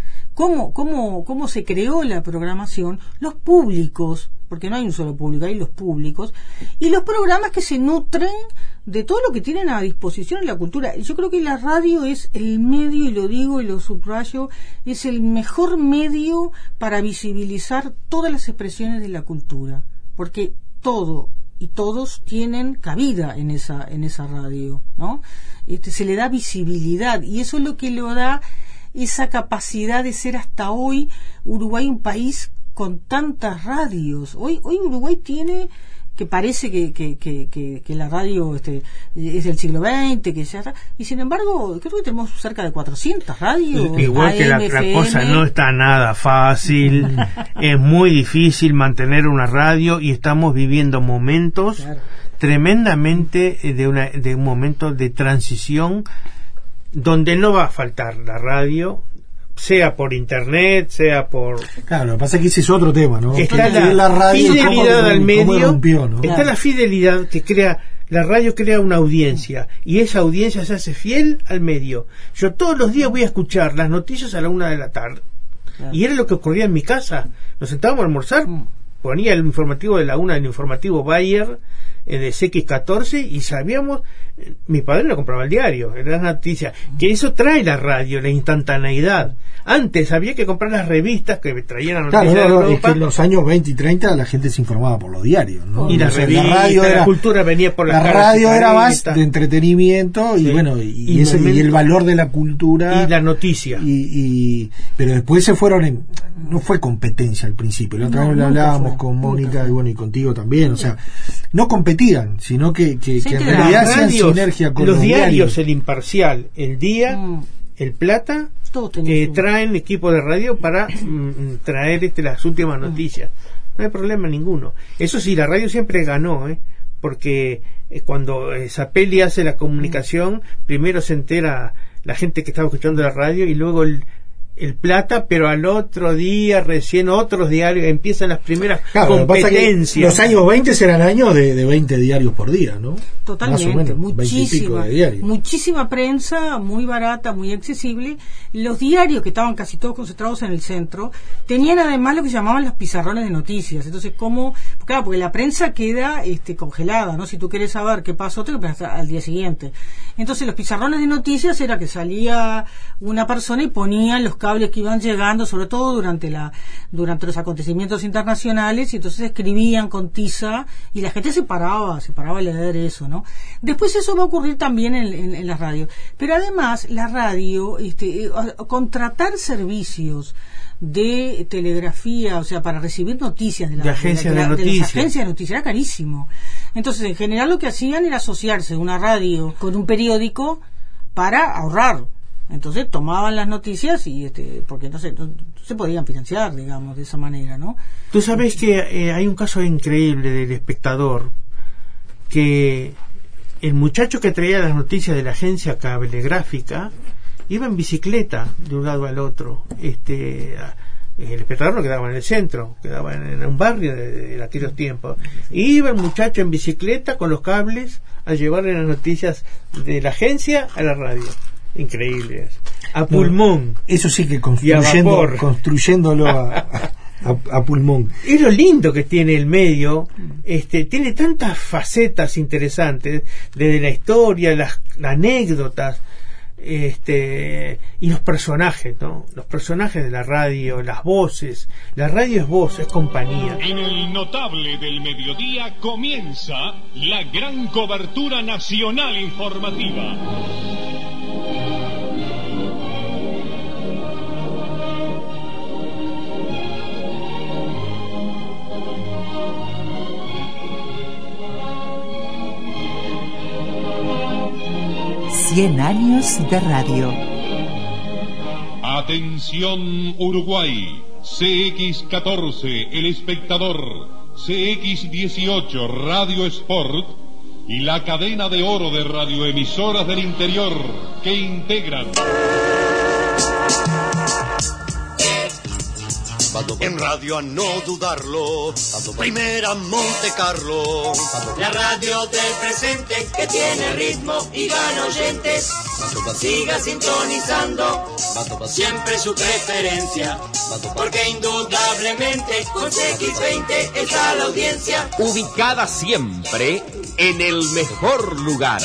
cómo, cómo, cómo se creó la programación, los públicos, porque no hay un solo público, hay los públicos, y los programas que se nutren de todo lo que tienen a disposición en la cultura. Yo creo que la radio es el medio, y lo digo y lo subrayo, es el mejor medio para visibilizar todas las expresiones de la cultura, porque todo y todos tienen cabida en esa en esa radio, ¿no? Este, se le da visibilidad y eso es lo que lo da esa capacidad de ser hasta hoy Uruguay un país con tantas radios. Hoy hoy Uruguay tiene que parece que, que, que, la radio este, es del siglo XX, que ya está. Y sin embargo, creo que tenemos cerca de 400 radios. Igual que la, cosa no está nada fácil, es muy difícil mantener una radio y estamos viviendo momentos tremendamente eh, de, una, de un momento de transición donde no va a faltar la radio, sea por internet, sea por... Claro, lo que pasa es que ese es otro tema, ¿no? Está Que la, radio, cómo- fidelidad al medio, está la fidelidad que crea, la radio crea una audiencia y esa audiencia se hace fiel al medio. Yo todos los días voy a escuchar las noticias a la una de la tarde y era lo que ocurría en mi casa. Nos sentábamos a almorzar, ponía el informativo de la una, el informativo Bayer de CX14 y sabíamos, eh, mi padre lo compraba el diario, era la noticia, que eso trae la radio, la instantaneidad. Antes había que comprar las revistas que traían las Claro, noticias no, de no, es que en los años 20 y 30 la gente se informaba por los diarios, ¿no? Y la O sea, revista, la cultura venía por las la radio era más de entretenimiento y Sí. bueno, y, Y ese- y el valor de la cultura y la noticia. y, y- pero después se fueron en, no fue competencia al principio, la otra No, vez lo hablábamos fue, con Mónica y bueno y contigo también, o sea, no competían, sino que, que, que en realidad hacían radios, sinergia con los, los, diarios, el imparcial, el día, Mm. el plata, eh, traen equipo de radio para mm, traer este, las últimas Mm. noticias. No hay problema ninguno. Eso sí, la radio siempre ganó, ¿eh? porque eh, cuando Zapelli hace la comunicación, primero se entera la gente que estaba escuchando la radio y luego el, el plata, pero al otro día recién otros diarios empiezan las primeras Claro, lo que pasa es que competencias. los años 20 eran años de, de 20 diarios por día, ¿no? Totalmente, Más o menos, 20 y pico muchísima, de diarios. muchísima prensa, muy barata, muy accesible. Los diarios que estaban casi todos concentrados en el centro tenían además lo que llamaban los pizarrones de noticias. Entonces, ¿cómo? Claro, porque la prensa queda este, congelada, ¿no? Si tú quieres saber qué pasó, te lo al día siguiente. Entonces, los pizarrones de noticias era que salía una persona y ponían los cables que iban llegando, sobre todo durante la durante los acontecimientos internacionales, y entonces escribían con tiza y la gente se paraba, se paraba a leer eso, ¿no? Después eso va a ocurrir también en, en, en la radio. Pero además, la radio, este, eh, contratar servicios de telegrafía, o sea, para recibir noticias de, la, De agencias la- de las noticias. agencias de noticias, era carísimo. Entonces, en general lo que hacían era asociarse una radio con un periódico para ahorrar. Entonces tomaban las noticias y este porque no se, no se podían financiar, digamos, de esa manera, ¿no? Tú sabes que eh, hay un caso increíble del espectador que el muchacho que traía las noticias de la agencia cablegráfica iba en bicicleta de un lado al otro. Este, a- el espectador no quedaba en el centro, quedaba en, un barrio de, de aquellos tiempos. Iba el muchacho en bicicleta con los cables a llevarle las noticias de la agencia a la radio. Increíble. eso. A pulmón. Eso sí que a construyendo, construyéndolo a, a- a pulmón. es lo lindo que tiene el medio este tiene tantas facetas interesantes desde la historia las, las anécdotas este y los personajes no los personajes de la radio las voces la radio es voz es compañía En el notable del mediodía comienza la gran cobertura nacional informativa. Cien años de radio. Atención Uruguay. CX14, El Espectador, CX18, Radio Sport y la cadena de oro de radioemisoras del interior que integran. En radio a no dudarlo, primera Monte Carlo. La radio del presente que tiene ritmo y gana oyentes. Siga sintonizando siempre su preferencia. Porque indudablemente con CX20 está la audiencia. Ubicada siempre en el mejor lugar.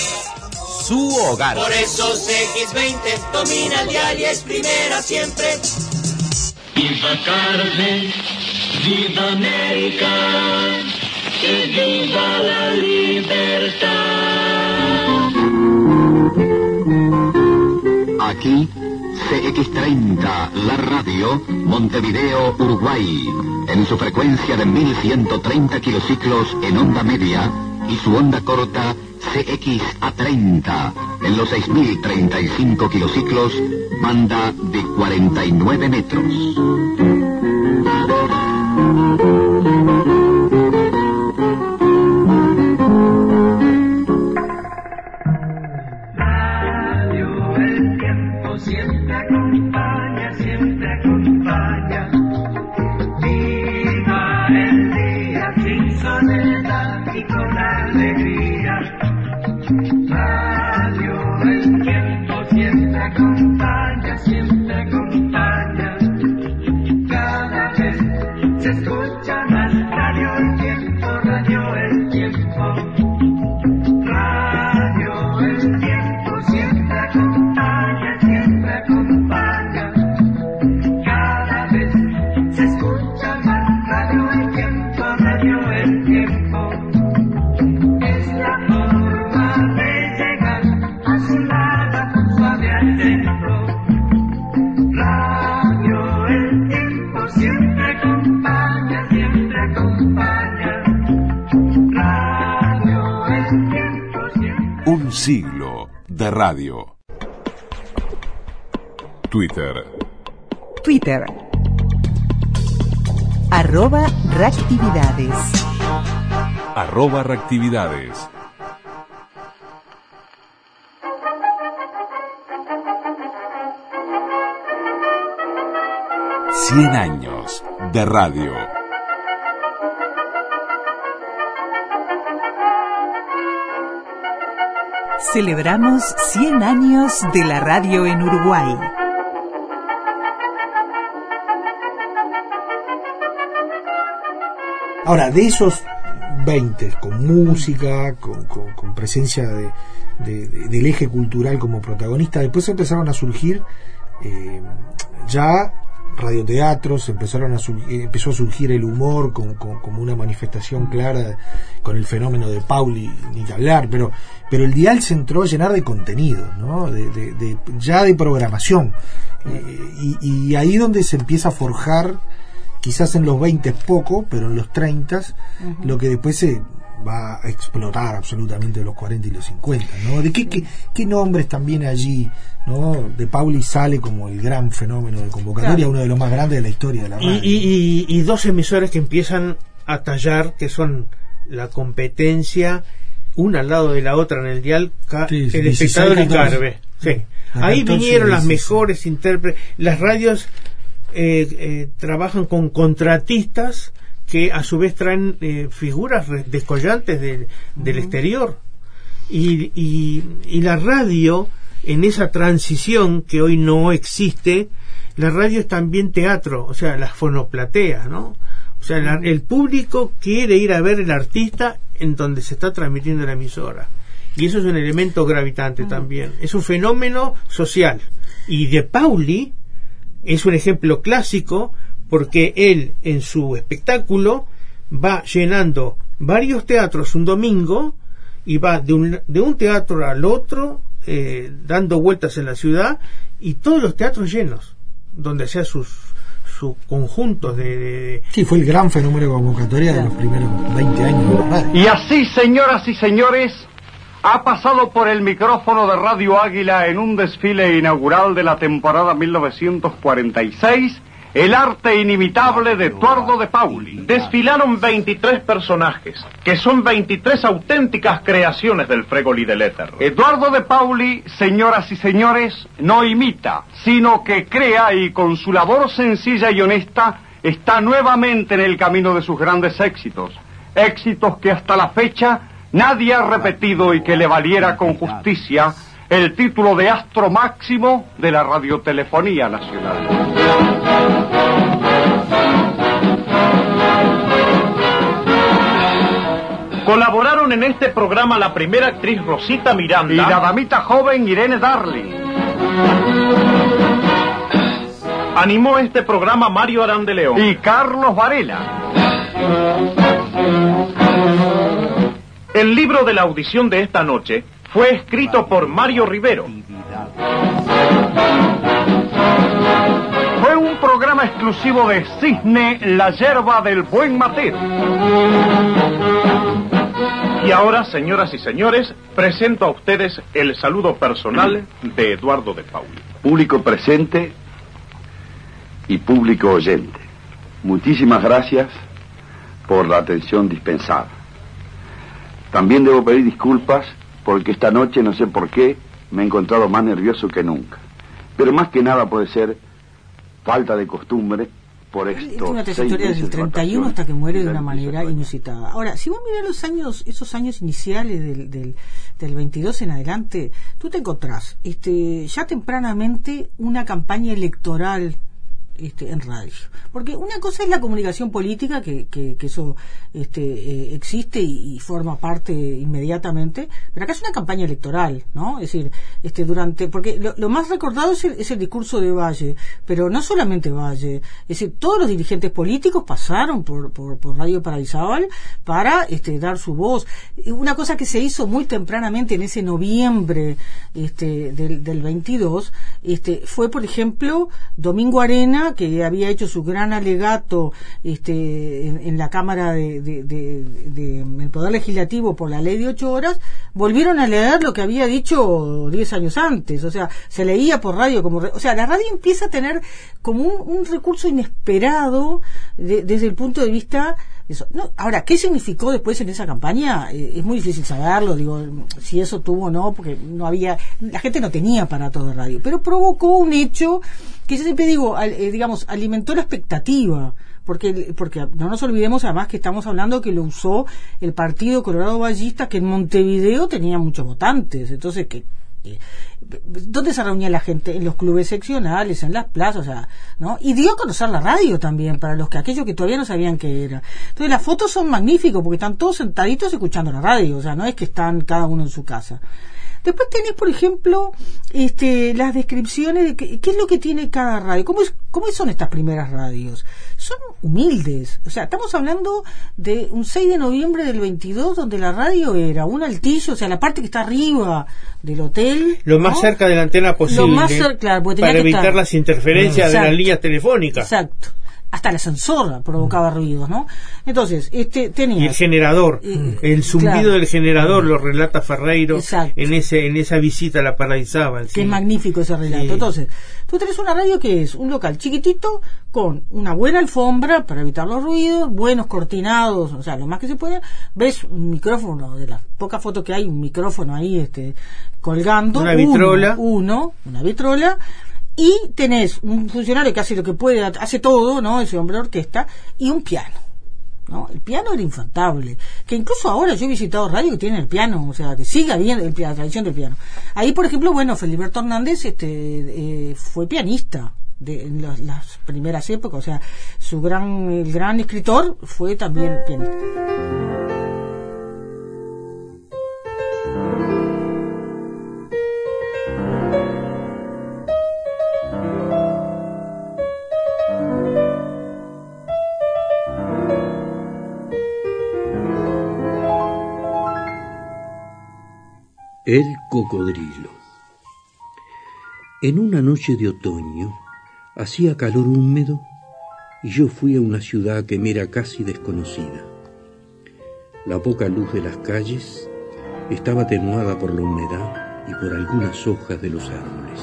Su hogar. Por eso CX20 domina el dial y es primera siempre. Viva Carmen, viva América, que viva la libertad. Aquí, CX30, la radio, Montevideo, Uruguay, en su frecuencia de 1130 kilociclos en onda media y su onda corta CX a 30 en los 6035 kilociclos, banda de 49 metros. Siglo de radio. Twitter. Twitter. Arroba reactividades. Arroba reactividades. Cien años de radio. Celebramos 100 años de la radio en Uruguay. Ahora, de esos 20, con música, con, presencia de- de- del eje cultural como protagonista, después empezaron a surgir eh, ya radioteatros, empezaron a sur- eh, empezó a surgir el humor con- con- como una manifestación clara con el fenómeno de Pauli, ni que hablar, pero, pero el dial se entró a llenar de contenido, ¿no? de, de- de- ya de programación. Eh, y, y ahí donde se empieza a forjar quizás en los 20 es poco, pero en los 30 Ujú. lo que después se va a explotar absolutamente los 40 y los 50, ¿no? ¿De qué, qué, qué nombres también allí, ¿no? De Pauli sale como el gran fenómeno de convocatoria, Claro. uno de los más grandes de la historia de la radio. y- y- y dos emisores que empiezan a tallar, que son la competencia, una al lado de la otra en el dial, Sí, el 16, espectador y 14. Carve. Sí. La Ahí 14, vinieron las 16. mejores intérpretes. Las radios eh, eh, trabajan con contratistas que a su vez traen eh, figuras descollantes del- del exterior. Y, y, y la radio, en esa transición que hoy no existe, la radio es también teatro, o sea, las fonoplateas, ¿no? O sea, la- el público quiere ir a ver el artista en donde se está transmitiendo la emisora. Y eso es un elemento gravitante también. Es un fenómeno social. Y de Pauli es un ejemplo clásico porque él en su espectáculo va llenando varios teatros un domingo y va de un, de un teatro al otro eh, dando vueltas en la ciudad y todos los teatros llenos donde sea sus sus conjuntos de, de- Sí, fue el gran fenómeno de convocatoria de los primeros 20 años de la radio. Y así, señoras y señores, ha pasado por el micrófono de Radio Águila en un desfile inaugural de la temporada 1946 el arte inimitable de Eduardo de Pauli. Desfilaron 23 personajes, que son 23 auténticas creaciones del Fregoli del Éter. Eduardo de Pauli, señoras y señores, no imita, sino que crea y con su labor sencilla y honesta está nuevamente en el camino de sus grandes éxitos. Éxitos que hasta la fecha nadie ha repetido y que le valiera con justicia el título de astro máximo de la radiotelefonía nacional. Colaboraron en este programa la primera actriz Rosita Miranda y la damita joven Irene Darling. Animó este programa Mario Arán de León y Carlos Varela. El libro de la audición de esta noche fue escrito por Mario Rivero. Fue un programa exclusivo de Cisne, la yerba del buen matero. Y ahora, señoras y señores, presento a ustedes el saludo personal de Eduardo de Pauli. Público presente y público oyente. Muchísimas gracias por la atención dispensada. También debo pedir disculpas porque esta noche, no sé por qué, me he encontrado más nervioso que nunca. Pero más que nada puede ser falta de costumbre por Es esto. una trayectoria desde el 31 hasta que muere de una manera inusitada. Ahora, si vos mirás los años, esos años iniciales del, del, del 22 en adelante, tú te encontrás este, ya tempranamente una campaña electoral este, en radio. Porque una cosa es la comunicación política, que, que, eso este, eh, existe y, forma parte inmediatamente, pero acá es una campaña electoral, ¿no? Es decir, este, durante, porque lo, más recordado es el, es el discurso de Valle, pero no solamente Valle, es decir, todos los dirigentes políticos pasaron por, por, Radio Paradisábal para este, dar su voz. Una cosa que se hizo muy tempranamente en ese noviembre este, del, del 22 este, fue, por ejemplo, Domingo Arena, que había hecho su gran alegato este, en, la Cámara de, el Poder Legislativo por la ley de ocho horas, volvieron a leer lo que había dicho diez años antes. O sea, se leía por radio como... O sea, la radio empieza a tener como un, un recurso inesperado de- desde el punto de vista... Eso. No, ahora, ¿qué significó después en esa campaña? Eh, es muy difícil saberlo, digo, si eso tuvo o no, porque no había, la gente no tenía aparato de radio, pero provocó un hecho que yo siempre digo, al- eh, digamos, alimentó la expectativa, porque, porque no nos olvidemos además que estamos hablando que lo usó el Partido Colorado Ballista, que en Montevideo tenía muchos votantes, entonces que eh, ¿Dónde se reunía la gente? En los clubes seccionales, en las plazas, o sea, ¿no? Y dio a conocer la radio también, para los que aquellos que todavía no sabían qué era. Entonces las fotos son magníficos porque están todos sentaditos escuchando la radio, o sea, no es que están cada uno en su casa. Después tenés, por ejemplo, este, las descripciones de qué, qué es lo que tiene cada radio. ¿Cómo, es, ¿Cómo son estas primeras radios? Son humildes. O sea, estamos hablando de un 6 de noviembre del 22 donde la radio era un altillo, o sea, la parte que está arriba del hotel. Lo más ¿no? cerca de la antena posible. Lo más cerca, claro, porque tenía para que evitar estar- las interferencias de las líneas telefónicas. Exacto. Hasta el ascensor provocaba ruidos, ¿no? Entonces, este tenía Y el generador, el zumbido claro. del generador lo relata Ferreiro Exacto. en ese en esa visita a la Paradisábal. que es magnífico ese relato. Sí. Entonces, tú tenés una radio que es un local chiquitito con una buena alfombra para evitar los ruidos, buenos cortinados, o sea, lo más que se pueda. Ves un micrófono, de las pocas fotos que hay, un micrófono ahí este colgando. Una uno, vitrola. Uno, una vitrola. Y tenés un funcionario que hace lo que puede, hace todo, ¿no? Ese hombre de orquesta, y un piano. ¿no? El piano era infantable. Que incluso ahora yo he visitado radio que tienen el piano, o sea, que sigue habiendo la tradición del piano. Ahí, por ejemplo, bueno, Feliberto Hernández este, eh, fue pianista de, en las, las primeras épocas, o sea, su gran, el gran escritor fue también pianista. El cocodrilo. En una noche de otoño hacía calor húmedo y yo fui a una ciudad que me era casi desconocida. La poca luz de las calles estaba atenuada por la humedad y por algunas hojas de los árboles.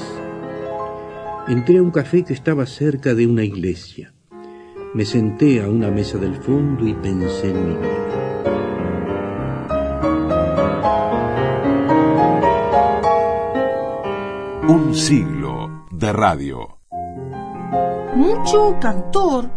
Entré a un café que estaba cerca de una iglesia. Me senté a una mesa del fondo y pensé en mi vida. Un siglo de radio. Mucho cantor,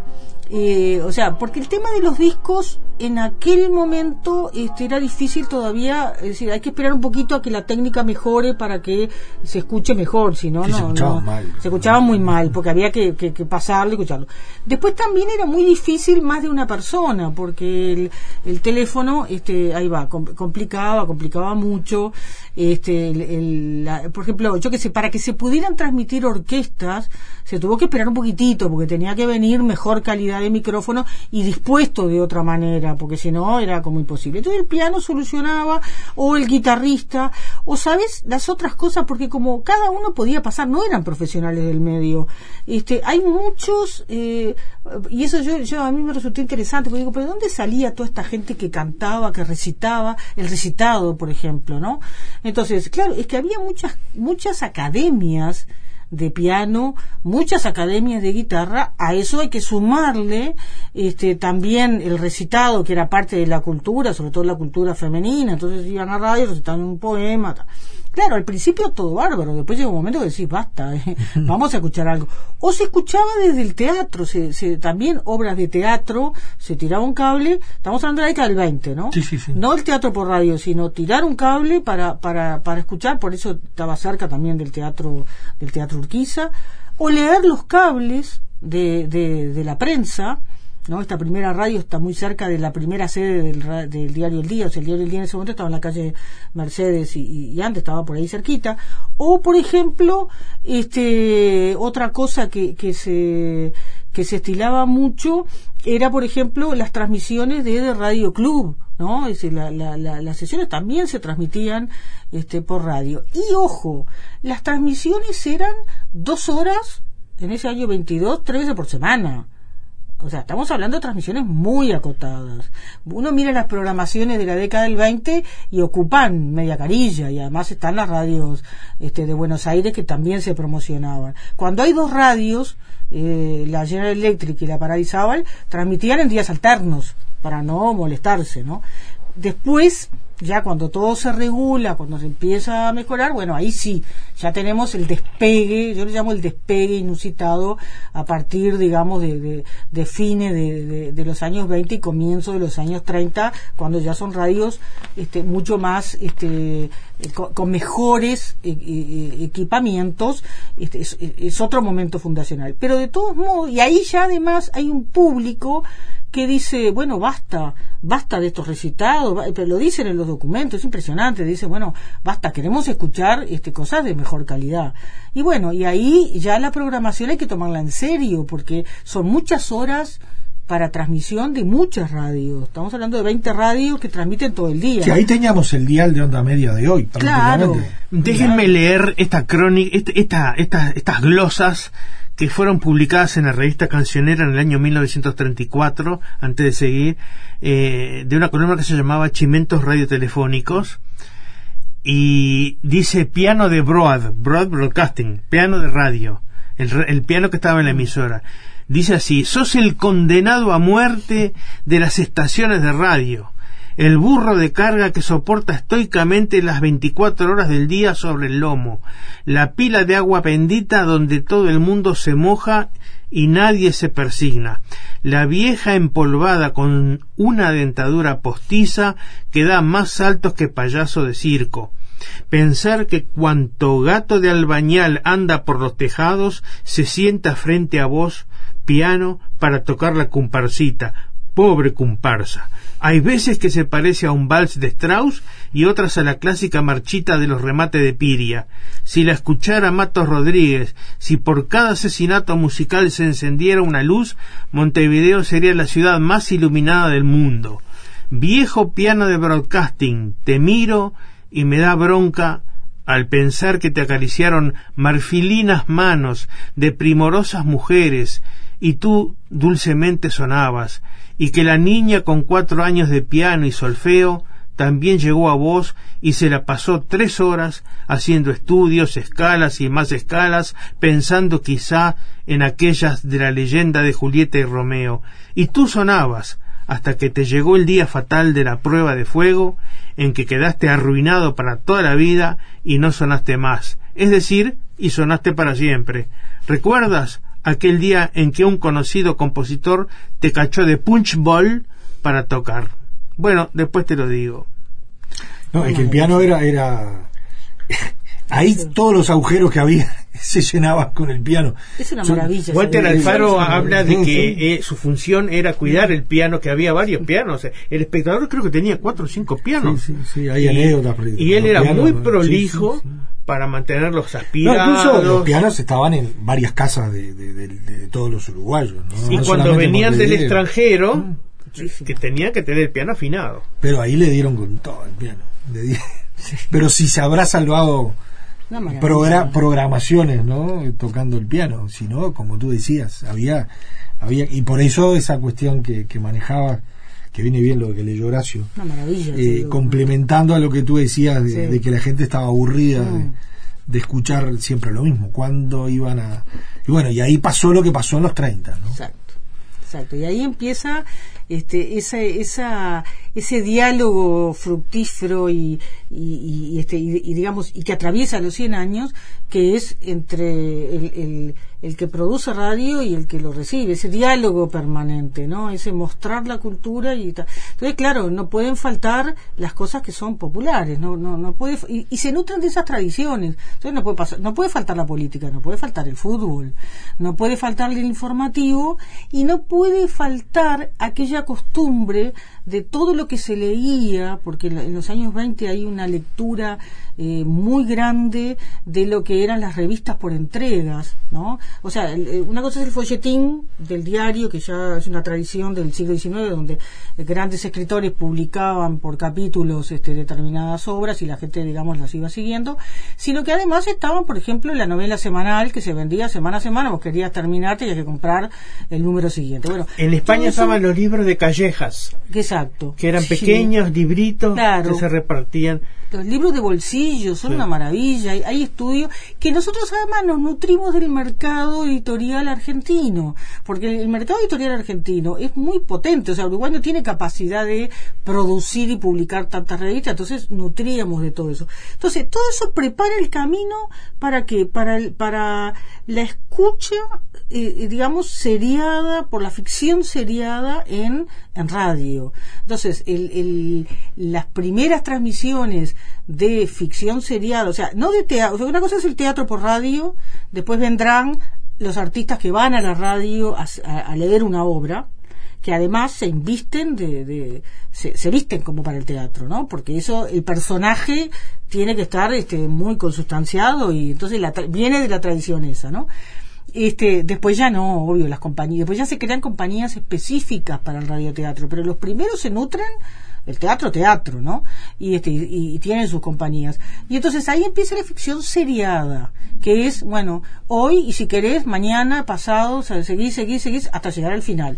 eh, o sea, porque el tema de los discos en aquel momento este, era difícil todavía, es decir, hay que esperar un poquito a que la técnica mejore para que se escuche mejor, si no, Sí, se no, escuchaba no. mal. se escuchaba muy mal, porque había que, que, que pasarlo y escucharlo. Después también era muy difícil más de una persona, porque el, el teléfono, este, ahí va, com- complicaba, complicaba mucho, este, el- el- la- por ejemplo, yo que sé, para que se pudieran transmitir orquestas, se tuvo que esperar un poquitito, porque tenía que venir mejor calidad de micrófono y dispuesto de otra manera, porque si no era como imposible. Entonces el piano solucionaba, o el guitarrista, o sabes, las otras cosas, porque como cada uno podía pasar, no eran profesionales del medio. Este, hay muchos, eh, y eso yo, yo a mí me resultó interesante, porque digo, pero ¿de dónde salía toda esta gente que cantaba, que recitaba, el recitado, por ejemplo, ¿no? Entonces, claro, es que había muchas, muchas academias de piano, muchas academias de guitarra, a eso hay que sumarle este también el recitado que era parte de la cultura, sobre todo la cultura femenina, entonces iban a radio, recitaban un poema, ta. Claro, al principio todo bárbaro, después llega un momento que decís, basta, eh, vamos a escuchar algo. O se escuchaba desde el teatro, se, se- también obras de teatro, se tiraba un cable, estamos hablando de la década del 20, ¿no? Sí, sí, sí. No el teatro por radio, sino tirar un cable para, para, para escuchar, por eso estaba cerca también del teatro, del teatro Urquiza, o leer los cables de, de, de la prensa, ¿no? Esta primera radio está muy cerca de la primera sede del, del diario El Día, o sea, el diario El Día en ese momento estaba en la calle Mercedes y antes estaba por ahí cerquita. O, por ejemplo, este, otra cosa que, que se, que se estilaba mucho era, por ejemplo, las transmisiones de, de Radio Club, ¿no? Es decir, la- la- la- las sesiones también se transmitían este, por radio. Y ojo, las transmisiones eran dos horas en ese año 22, tres veces por semana. O sea, estamos hablando de transmisiones muy acotadas. Uno mira las programaciones de la década del 20 y ocupan media carilla y además están las radios este, de Buenos Aires que también se promocionaban. Cuando hay dos radios, eh, la General Electric y la Paradisábal, transmitían en días alternos para no molestarse, ¿no? Después, ya cuando todo se regula, cuando se empieza a mejorar, bueno, ahí sí, ya tenemos el despegue, yo le llamo el despegue inusitado a partir, digamos, de, de, de fines de, de- de los años 20 y comienzo de los años 30, cuando ya son radios este, mucho más, este, eh, co- con, mejores eh, eh, equipamientos, este, es, es otro momento fundacional. Pero de todos modos, y ahí ya además hay un público que dice, bueno, basta, basta de estos recitados, pero lo dicen en los documentos, es impresionante, dice, bueno, basta, queremos escuchar este, cosas de mejor calidad. Y bueno, y ahí ya la programación hay que tomarla en serio, porque son muchas horas para transmisión de muchas radios. Estamos hablando de 20 radios que transmiten todo el día. Que ahí teníamos el dial de onda media de hoy, Claro. Déjenme leer esta crónica, este- esta, esta- estas glosas que fueron publicadas en la revista Cancionera en el año 1934, antes de seguir, eh, de una columna que se llamaba Chimentos Radiotelefónicos, y dice piano de Broad, Broad Broadcasting, piano de radio, el, el piano que estaba en la emisora. Dice así, sos el condenado a muerte de las estaciones de radio, el burro de carga que soporta estoicamente las 24 horas del día sobre el lomo, la pila de agua bendita donde todo el mundo se moja y nadie se persigna, la vieja empolvada con una dentadura postiza que da más saltos que payaso de circo, Pensar que cuanto gato de albañal anda por los tejados se sienta frente a vos, piano, para tocar la comparsita. Pobre comparsa. Hay veces que se parece a un vals de Strauss y otras a la clásica marchita de los remates de Piria. Si la escuchara Matos Rodríguez, si por cada asesinato musical se encendiera una luz, Montevideo sería la ciudad más iluminada del mundo. Viejo piano de broadcasting, te miro y me da bronca al pensar que te acariciaron marfilinas manos de primorosas mujeres y tú dulcemente sonabas, y que la niña con cuatro años de piano y solfeo también llegó a vos y se la pasó tres horas haciendo estudios, escalas y más escalas, pensando quizá en aquellas de la leyenda de Julieta y Romeo. Y tú sonabas, hasta que te llegó el día fatal de la prueba de fuego, en que quedaste arruinado para toda la vida y no sonaste más, es decir, y sonaste para siempre. ¿Recuerdas aquel día en que un conocido compositor te cachó de punch ball para tocar? Bueno, después te lo digo. No, es que el piano era, era ahí todos los agujeros que había se llenaban con el piano. Es una maravilla. Walter Alfaro habla de que eh, su función era cuidar el piano, que había varios pianos. El espectador creo que tenía cuatro o cinco pianos. Sí, sí, sí, hay y, anécdotas. y él era pianos, muy prolijo sí, sí. para mantenerlos No, aspirados. incluso los pianos estaban en varias casas de, de- de- de todos los uruguayos. ¿no? y No cuando venían del extranjero, que tenían que tener el piano afinado. Pero ahí le dieron con todo el piano. Le di- Pero si se habrá salvado. Progra- programaciones, ¿no? Tocando el piano. Si no, como tú decías, había. había Y por eso esa cuestión que, que manejaba, que viene bien lo que leyó Horacio. Una maravilla. eh, complementando a lo que tú decías de, Sí. de que la gente estaba aburrida de, Mm. de escuchar siempre lo mismo, cuando iban a... Y bueno, y ahí pasó lo que pasó en los 30, ¿no? Exacto, exacto. Y ahí empieza este, esa, esa, ese diálogo fructífero y, y, y, este, y, y digamos y que atraviesa los 100 años, que es entre el, el, que produce radio y el que lo recibe, ese diálogo permanente, ¿no? Ese mostrar la cultura y ta- entonces claro, no pueden faltar las cosas que son populares, no, no, no puede y, y se nutren de esas tradiciones. Entonces no puede pasar, no puede faltar la política, no puede faltar el fútbol, no puede faltar el informativo y no puede faltar aquella costumbre de todo lo que se leía, porque en los años 20 hay una lectura eh, muy grande de lo que eran las revistas por entregas, ¿no? O sea, el- eh, una cosa es el folletín del diario, que ya es una tradición del siglo XIX, donde grandes escritores publicaban por capítulos este, determinadas obras y la gente, digamos, las iba siguiendo, sino que además estaban, por ejemplo, la novela semanal que se vendía semana a semana, vos querías terminar, tenías que comprar el número siguiente. Bueno, En España estaban los libros de callejas, Exacto. que eran Sí. pequeños libritos Claro. que se repartían. Los libros de bolsillo son Sí. una maravilla. Hay, hay estudios que nosotros además nos nutrimos del mercado editorial argentino, porque el mercado editorial argentino es muy potente. O sea, Uruguay no tiene capacidad de producir y publicar tantas revistas, entonces nutríamos de todo eso. Entonces, todo eso prepara el camino para que para el, para la escucha, eh, digamos, seriada por la ficción seriada en en radio. Entonces, el, el- las primeras transmisiones de ficción seriada, o sea, no de teatro, una cosa es el teatro por radio, después vendrán los artistas que van a la radio a leer una obra, que además se invisten de, de- se, se visten como para el teatro, ¿no? Porque eso, el personaje tiene que estar este, muy consustanciado y entonces la tra- viene de la tradición esa, ¿no? Este, después ya no, obvio, las compañías, después ya se crean compañías específicas para el radioteatro, pero los primeros se nutren el teatro, teatro, ¿no? Y, este, y, tienen sus compañías. Y entonces ahí empieza la ficción seriada, que es, bueno, hoy y si querés, mañana, pasado, o sea, seguís, seguís, seguís, hasta llegar al final.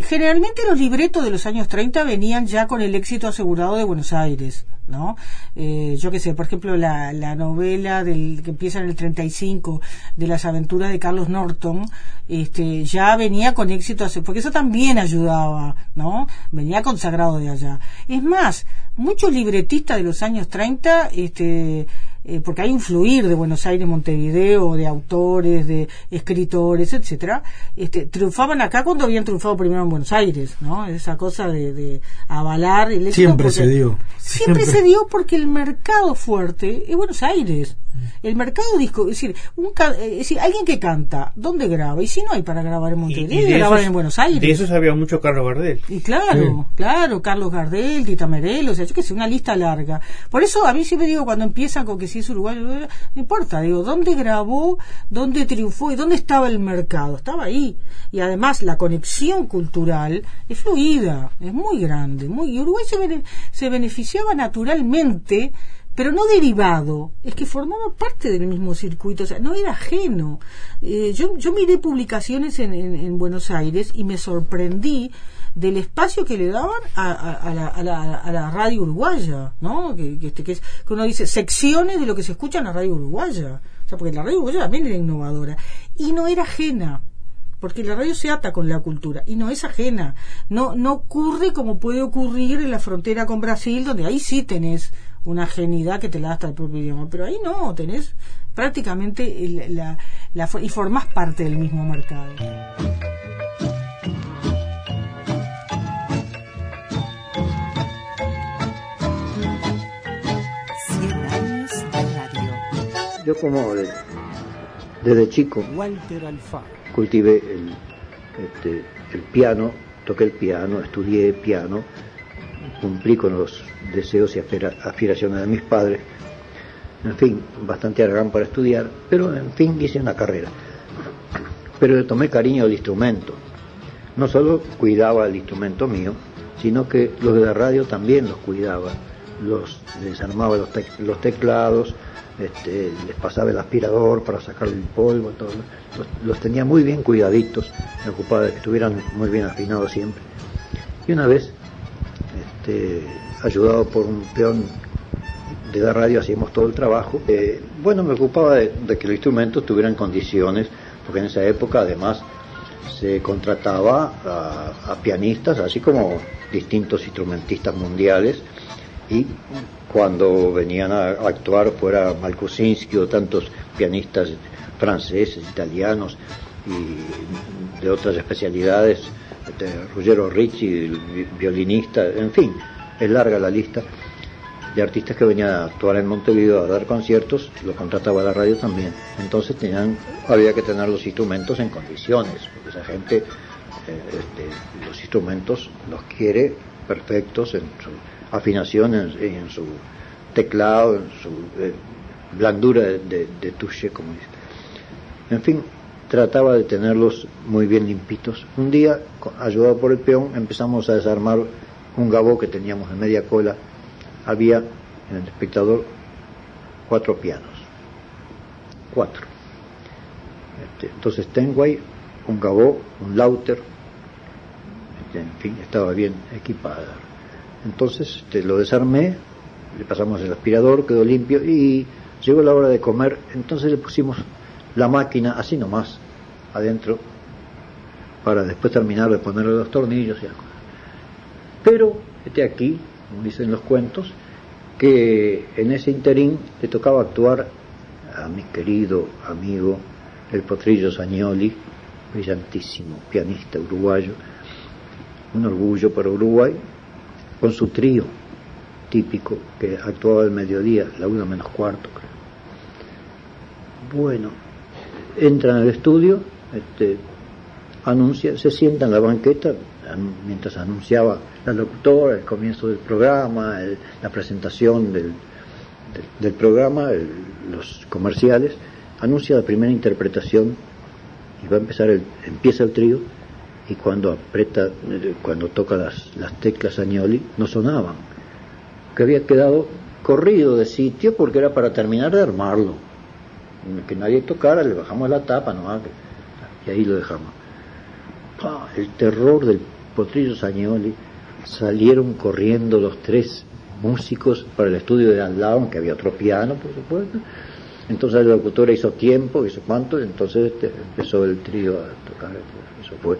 Generalmente los libretos de los años 30 venían ya con el éxito asegurado de Buenos Aires, ¿no? Eh, yo qué sé, por ejemplo, la, la novela del, que empieza en el 35 de las aventuras de Carlos Norton, este, ya venía con éxito, porque eso también ayudaba, ¿no? Venía consagrado de allá. Es más, muchos libretistas de los años 30, este, eh, porque hay un fluir de Buenos Aires, Montevideo, de autores, de escritores, etcétera, este, triunfaban acá cuando habían triunfado primero en Buenos Aires, ¿no? Esa cosa de, de avalar el Siempre se dio. Siempre, Siempre. se dio porque el mercado fuerte es Buenos Aires. El mercado disco, es decir, un ca- eh, es decir, alguien que canta, ¿dónde graba? Y si no hay para grabar en Montevideo, grabar esos, en Buenos Aires. de eso sabía mucho Carlos Gardel. Y claro, claro, Carlos Gardel, Tita Merelo, o sea, yo que sé, una lista larga. Por eso a mí siempre digo, cuando empiezan con que si es uruguayo, no importa, digo, ¿dónde grabó, dónde triunfó y dónde estaba el mercado? Estaba ahí. Y además la conexión cultural es fluida, es muy grande. Muy, y Uruguay se, bene- se beneficiaba naturalmente pero no derivado, es que formaba parte del mismo circuito, o sea, no era ajeno. Eh, yo, yo miré publicaciones en, en- en Buenos Aires y me sorprendí del espacio que le daban a la radio uruguaya, ¿no? Que, que, este, que es, que uno dice secciones de lo que se escucha en la radio uruguaya. O sea, porque la radio uruguaya también era innovadora. Y no era ajena porque la radio se ata con la cultura y no es ajena. No, no ocurre como puede ocurrir en la frontera con Brasil, donde ahí sí tenés una ajenidad que te la da hasta el propio idioma, pero ahí no, tenés prácticamente el- la, la y formás parte del mismo mercado. Yo como de- desde chico Walter Alfaro. cultivé el, este, el piano, toqué el piano, estudié piano, cumplí con los deseos y aspira- aspiraciones de mis padres. En fin, bastante aragán para estudiar, pero en fin hice una carrera. Pero le tomé cariño al instrumento. No solo cuidaba el instrumento mío, sino que los de la radio también los cuidaba. Los desarmaba los teclados, este, les pasaba el aspirador para sacar el polvo, todo. Los, los tenía muy bien cuidaditos, me ocupaba de que estuvieran muy bien afinados siempre. Y una vez, este, ayudado por un peón de la radio, hacíamos todo el trabajo. Eh, bueno, me ocupaba de, que los instrumentos tuvieran condiciones, porque en esa época además se contrataba a, pianistas, así como distintos instrumentistas mundiales, y cuando venían a, a actuar fuera Malkusinski o tantos pianistas franceses, italianos y de otras especialidades, este, Ruggero Ricci, el vi- violinista, en fin, es larga la lista de artistas que venían a actuar en Montevideo a dar conciertos, lo contrataba la radio también. Entonces tenían, había que tener los instrumentos en condiciones, porque esa gente eh, este, los instrumentos los quiere perfectos en su afinación, en, en su teclado, en su eh, blandura de, de, de touche, como dice. En fin, trataba de tenerlos muy bien limpitos. Un día, ayudado por el peón, empezamos a desarmar un gabó que teníamos en media cola. Había en el espectador cuatro pianos. Cuatro. Este, entonces Tenway, un gabó, un lauter, este, en fin, estaba bien equipada. Entonces este, lo desarmé, le pasamos el aspirador, quedó limpio y llegó la hora de comer, entonces le pusimos la máquina así nomás adentro para después terminar de ponerle los tornillos y algo. Pero, este aquí, como dicen los cuentos, que en ese interín le tocaba actuar a mi querido amigo el Potrillo Sagnoli, brillantísimo pianista uruguayo, un orgullo para Uruguay, con su trío típico que actuaba al mediodía, la una menos cuarto, creo. Bueno, entran al estudio, este, anuncia, se sienta en la banqueta an- mientras anunciaba la locutora el comienzo del programa, la presentación del, del, programa, los comerciales, anuncia la primera interpretación y va a empezar el, empieza el trío y cuando aprieta, eh, cuando toca las, las teclas Agnoli, no sonaban, que había quedado corrido de sitio porque era para terminar de armarlo, que nadie tocara, le bajamos la tapa nomás, y ahí lo dejamos. El terror del potrillo Sagnoli, salieron corriendo los tres músicos para el estudio de al lado, aunque había otro piano, por supuesto. Entonces la locutora hizo tiempo, hizo cuánto, entonces este, empezó el trío a tocar. Eso fue,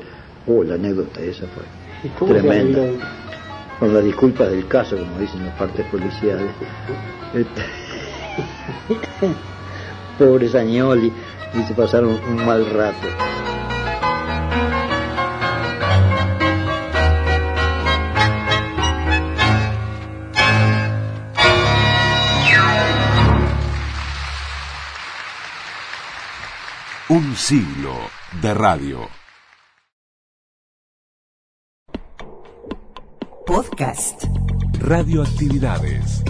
oh, la anécdota esa fue tremenda. Con las disculpas del caso, como dicen las partes policiales. Este, Pobre Sagnoli, y se pasaron un mal rato. Un siglo de radio. Podcast. Radioactividades.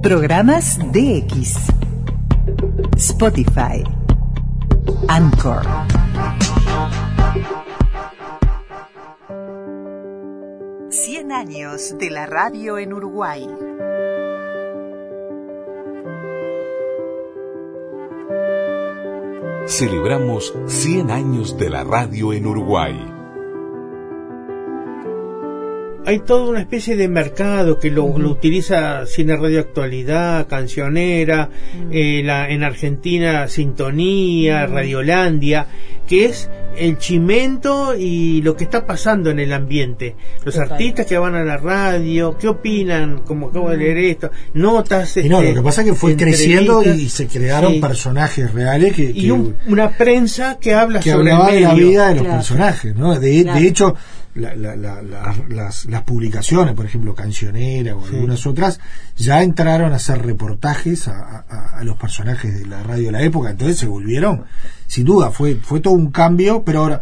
Programas DX. Spotify. Anchor. Cien años de la radio en Uruguay. Celebramos 100 años de la radio en Uruguay. Hay toda una especie de mercado que lo, lo utiliza Cine Radio Actualidad, Cancionera, eh, la, en Argentina Sintonía, Radiolandia, que es el chimento y lo que está pasando en el ambiente. Los Total. artistas que van a la radio, ¿qué opinan? Como acabo de leer esto, notas. Y no, este, lo que pasa es que fue creciendo y se crearon Sí. personajes reales que, Y que- un- una prensa que habla que sobre hablaba el de la vida de los Claro. personajes, ¿no? De, Claro. de hecho, la- la- la- la- las, las publicaciones, por ejemplo, Cancionera o Sí. algunas otras, ya entraron a hacer reportajes a, a- a los personajes de la radio de la época, entonces se volvieron, sin duda, fue, fue todo un cambio, pero ahora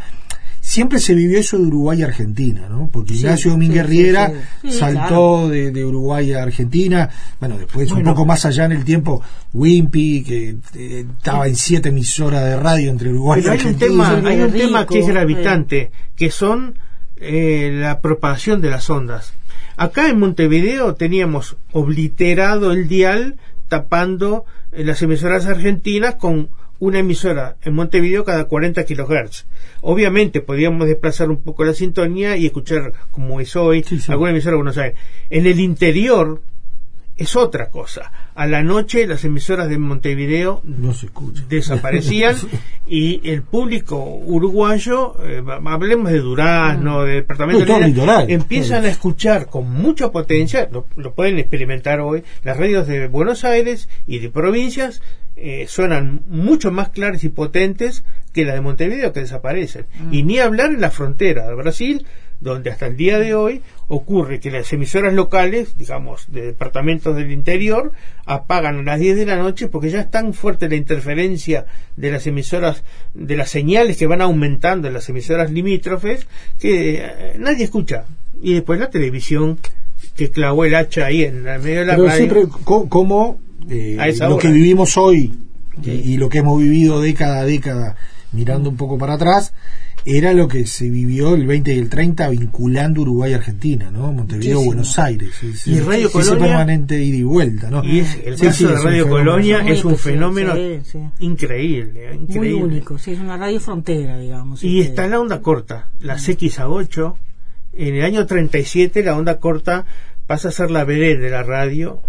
siempre se vivió eso de Uruguay a Argentina, ¿no? Porque Sí, Ignacio Domínguez sí, Riera sí. Sí, saltó claro. de, de Uruguay a Argentina, bueno, después un poco más allá en el tiempo, Wimpy, que eh, estaba en siete emisoras de radio entre Uruguay Pero y hay un Argentina. tema, hay un tema que es Rico, gravitante, que son eh, la propagación de las ondas. Acá en Montevideo teníamos obliterado el dial tapando eh, las emisoras argentinas con una emisora en Montevideo cada 40 kilohertz. Obviamente podíamos desplazar un poco la sintonía y escuchar como es hoy alguna emisora de Buenos Aires. En el interior es otra cosa. A la noche las emisoras de Montevideo no se escuchan. desaparecían y el público uruguayo, eh, hablemos de Durazno, de departamento No, de empiezan a escuchar con mucha potencia, lo, lo pueden experimentar hoy, las radios de Buenos Aires y de provincias eh, suenan mucho más claras y potentes que las de Montevideo que desaparecen. Y ni hablar en la frontera de Brasil, donde hasta el día de hoy ocurre que las emisoras locales, digamos, de departamentos del interior, apagan a las 10 de la noche porque ya es tan fuerte la interferencia de las emisoras, de las señales que van aumentando en las emisoras limítrofes, que eh, nadie escucha. Y después la televisión que clavó el hacha ahí en el medio de la Pero radio. siempre, co- como eh, A esa lo hora. que vivimos hoy y, y lo que hemos vivido década a década, mirando un poco para atrás, era lo que se vivió el 20 y el 30 vinculando Uruguay a Argentina, ¿no? Montevideo. Buenos Aires. Es- Y es- Radio es ese Colonia- permanente ida y vuelta, ¿no? Y es, el Sí, caso sí, de es un Radio fenómeno. Colonia Muy es un fenómeno sí, sí. increíble, Muy increíble. único, sí, es una radio frontera, digamos. Y este. está la onda corta, las X a8. En el año 37 la onda corta pasa a ser la vedette de la radio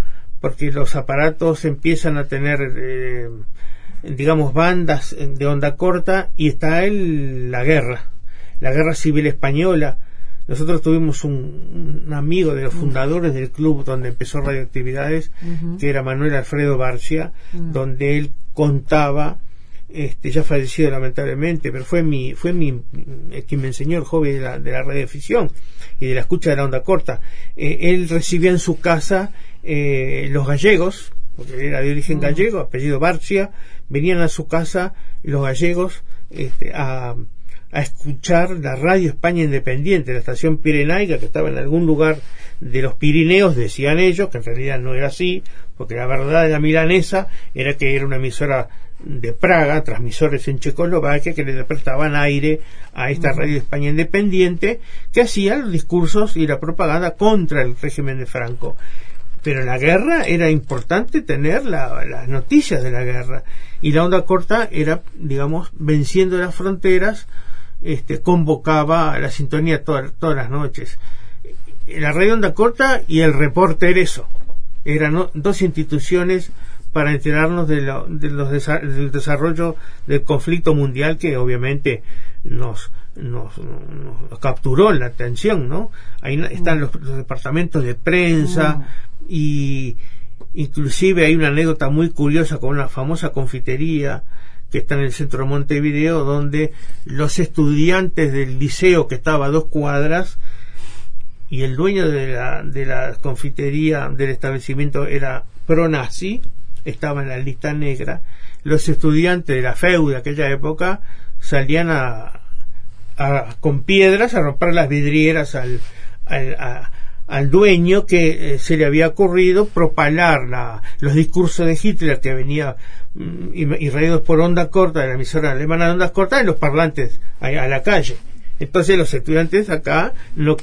porque los aparatos empiezan a tener, eh, digamos, bandas de onda corta y está el, la guerra, la guerra civil española. Nosotros tuvimos un, un amigo de los fundadores del club donde empezó Radioactividades, que era Manuel Alfredo Barcia, Mm. donde él contaba este ya fallecido lamentablemente pero fue mi fue mi eh, quien me enseñó el hobby de la, de la radioficción y de la escucha de la onda corta Eh, él recibía en su casa eh, los gallegos porque era de origen gallego apellido Barcia venían a su casa los gallegos este, a a escuchar la radio España Independiente, la estación pirenaica que estaba en algún lugar de los Pirineos, decían ellos, que en realidad no era así, porque la verdad de la milanesa era que era una emisora de Praga, transmisores en Checoslovaquia, que le prestaban aire a esta radio España Independiente, que hacía los discursos y la propaganda contra el régimen de Franco. Pero en la guerra era importante tener la- las noticias de la guerra. Y la onda corta era, digamos, venciendo las fronteras, este, convocaba a la sintonía toda- todas las noches. La radio onda corta y el reporter eso. Eran ¿no? dos instituciones para enterarnos de lo- de los desa- del desarrollo del conflicto mundial que obviamente nos, nos, nos capturó la atención, ¿no? Ahí están los, los departamentos de prensa y inclusive hay una anécdota muy curiosa con una famosa confitería que está en el centro de Montevideo donde los estudiantes del liceo que estaba a dos cuadras y el dueño de la, de la confitería del establecimiento era pro-nazi, estaba en la lista negra, los estudiantes de la FEU de aquella época salían a, con piedras a romper las vidrieras al, al dueño que eh, se le había ocurrido propalar la- los discursos de Hitler que venía mm, y- irradiados por onda corta de la emisora alemana de ondas cortas en los parlantes a, a la calle. Entonces los estudiantes acá no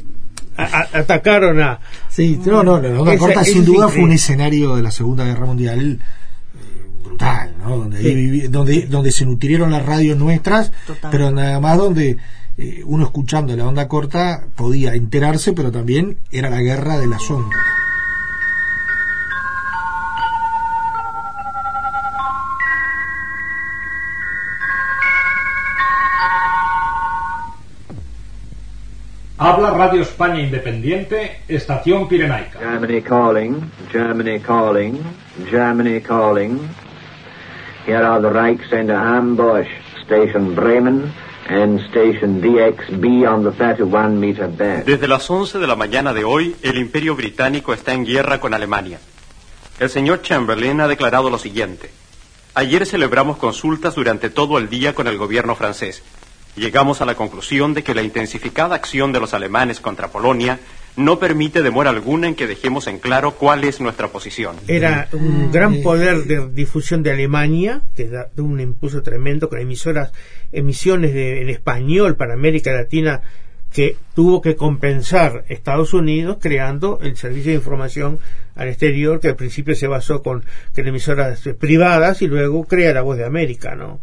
a- a- atacaron a Sí, no, no, la onda Esa- corta sin duda fue un escenario de la Segunda Guerra Mundial eh, brutal, ¿no? Donde, ahí Sí. vivi- donde, donde se nutrieron las radios nuestras, Total. pero nada más donde eh, uno escuchando la onda corta podía enterarse, pero también era la guerra de las ondas. Habla Radio España Independiente, Estación Pirenaica. Germany calling, Germany calling, Germany calling. Here are the Reichsender ambush, Station Bremen and Station DXB on the 31 meter band. Desde las 11 de la mañana de hoy, el Imperio Británico está en guerra con Alemania. El señor Chamberlain ha declarado lo siguiente. Ayer celebramos consultas durante todo el día con el gobierno francés. Llegamos a la conclusión de que la intensificada acción de los alemanes contra Polonia no permite demora alguna en que dejemos en claro cuál es nuestra posición. Era un gran poder de difusión de Alemania, que da un impulso tremendo con emisoras, emisiones de- en español para América Latina que tuvo que compensar Estados Unidos creando el servicio de información al exterior que al principio se basó con, con emisoras privadas y luego crea la voz de América, ¿no?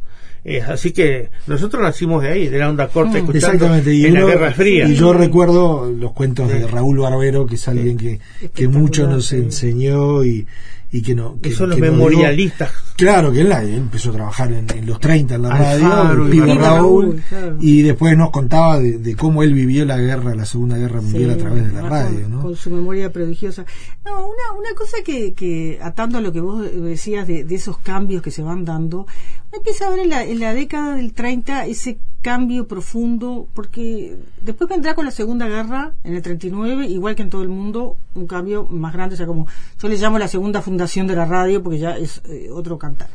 Eh, así que nosotros nacimos de ahí, de la onda corta, escuchando Exactamente, y, en la Guerra Fría. y yo recuerdo los cuentos de Raúl Barbero, que es alguien que, que mucho nos enseñó y, y que no. Que, Que son los que nos dio- memorialistas. claro, que él, él empezó a trabajar en, en los 30 en la radio, Alfaro el y pibe Raúl, Raúl, claro. y después nos contaba de, de cómo él vivió la guerra, la Segunda Guerra Mundial a través de la radio, con, ¿no? con su memoria prodigiosa. No, una, una cosa que, que, atando a lo que vos decías de, de esos cambios que se van dando, empieza a la, en la década del 30 ese cambio profundo, porque después vendrá con la Segunda Guerra, en el 39, igual que en todo el mundo, un cambio más grande, o sea, como yo le llamo la segunda fundación de la radio, porque ya es eh, otro cantar.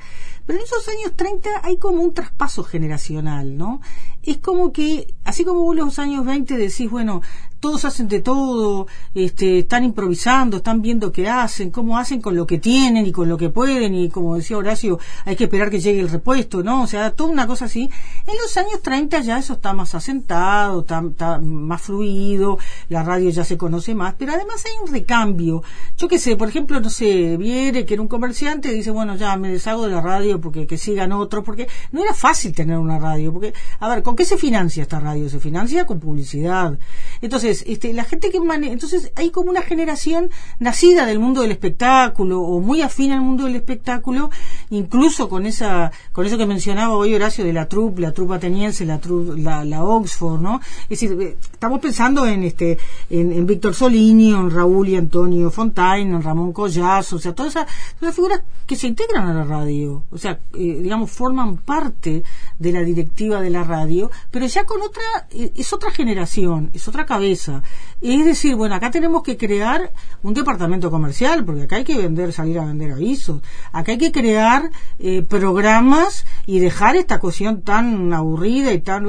Pero en esos años 30 hay como un traspaso generacional, ¿no? Es como que, así como vos en los años 20 decís, bueno, todos hacen de todo, este, están improvisando, están viendo qué hacen, cómo hacen con lo que tienen y con lo que pueden, y como decía Horacio, hay que esperar que llegue el repuesto, ¿no? O sea, toda una cosa así. En los años 30 ya eso está más asentado, está, más fluido, la radio ya se conoce más, pero además hay un recambio. Yo qué sé, por ejemplo, no sé, Viere, que era un comerciante, dice, bueno, ya me deshago de la radio porque que sigan otros, porque no era fácil tener una radio, porque, a ver, ¿con qué se financia esta radio? Se financia con publicidad. Entonces, este, la gente que maneja, entonces hay como una generación nacida del mundo del espectáculo o muy afín al mundo del espectáculo, incluso con esa, con eso que mencionaba hoy Horacio de la troupe, la troupe ateniense, la troupe, la, la Oxford, ¿no? Es decir, eh, estamos pensando en este, en, Víctor Solini, en Raúl y Antonio Fontaine, en Ramón Collazo, o sea, todas esas, todas esas figuras que se integran a la radio, o sea, eh, digamos, forman parte de la directiva de la radio, pero ya con otra, eh, es otra generación, es otra cabeza. Es decir, bueno, acá tenemos que crear un departamento comercial, porque acá hay que vender, salir a vender avisos, acá hay que crear eh, programas y dejar esta cuestión tan aburrida y tan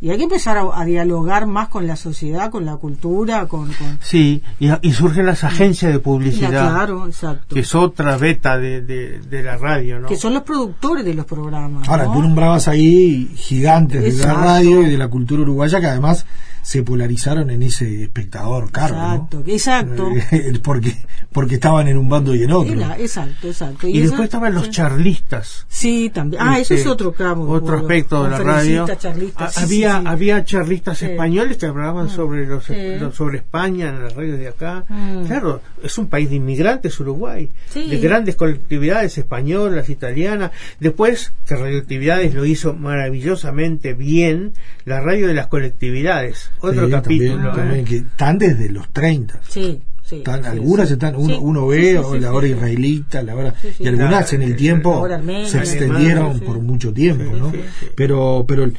y hay que empezar a, a dialogar más con la sociedad, con la cultura, con, con Sí, y, y surgen las agencias de publicidad. Ya, claro, exacto. Que es otra beta de, de, de la radio, ¿no? que son los productores de los programas. Ahora, ¿no? tú nombrabas ahí gigantes de radio y de la cultura uruguaya que además se polarizaron en ese espectador caro, ¿no? Exacto, exacto. Eh, porque porque estaban en un bando y en otro. Exacto, exacto. Y, eso- después estaban los charlistas. Sí, también. Ah, eso Este, es otro campo. Otro aspecto de la radio. Sí, había, sí, había charlistas españoles que hablaban sobre los, sobre España en las radios de acá. Mm. Claro, es un país de inmigrantes Uruguay, Sí. de grandes colectividades españolas, italianas. Después que Radioactividades lo hizo maravillosamente bien, la radio de las colectividades. Otro Sí, capítulo. también, ¿eh? también, que están desde los 30. Sí, sí. Están, sí, algunas sí. están, uno, Sí, uno ve sí, o sí, la sí. hora israelita, la hora, Sí, sí. y algunas en el tiempo la hora armenia, se extendieron por mucho tiempo, Sí, ¿no? sí, sí. Pero, pero,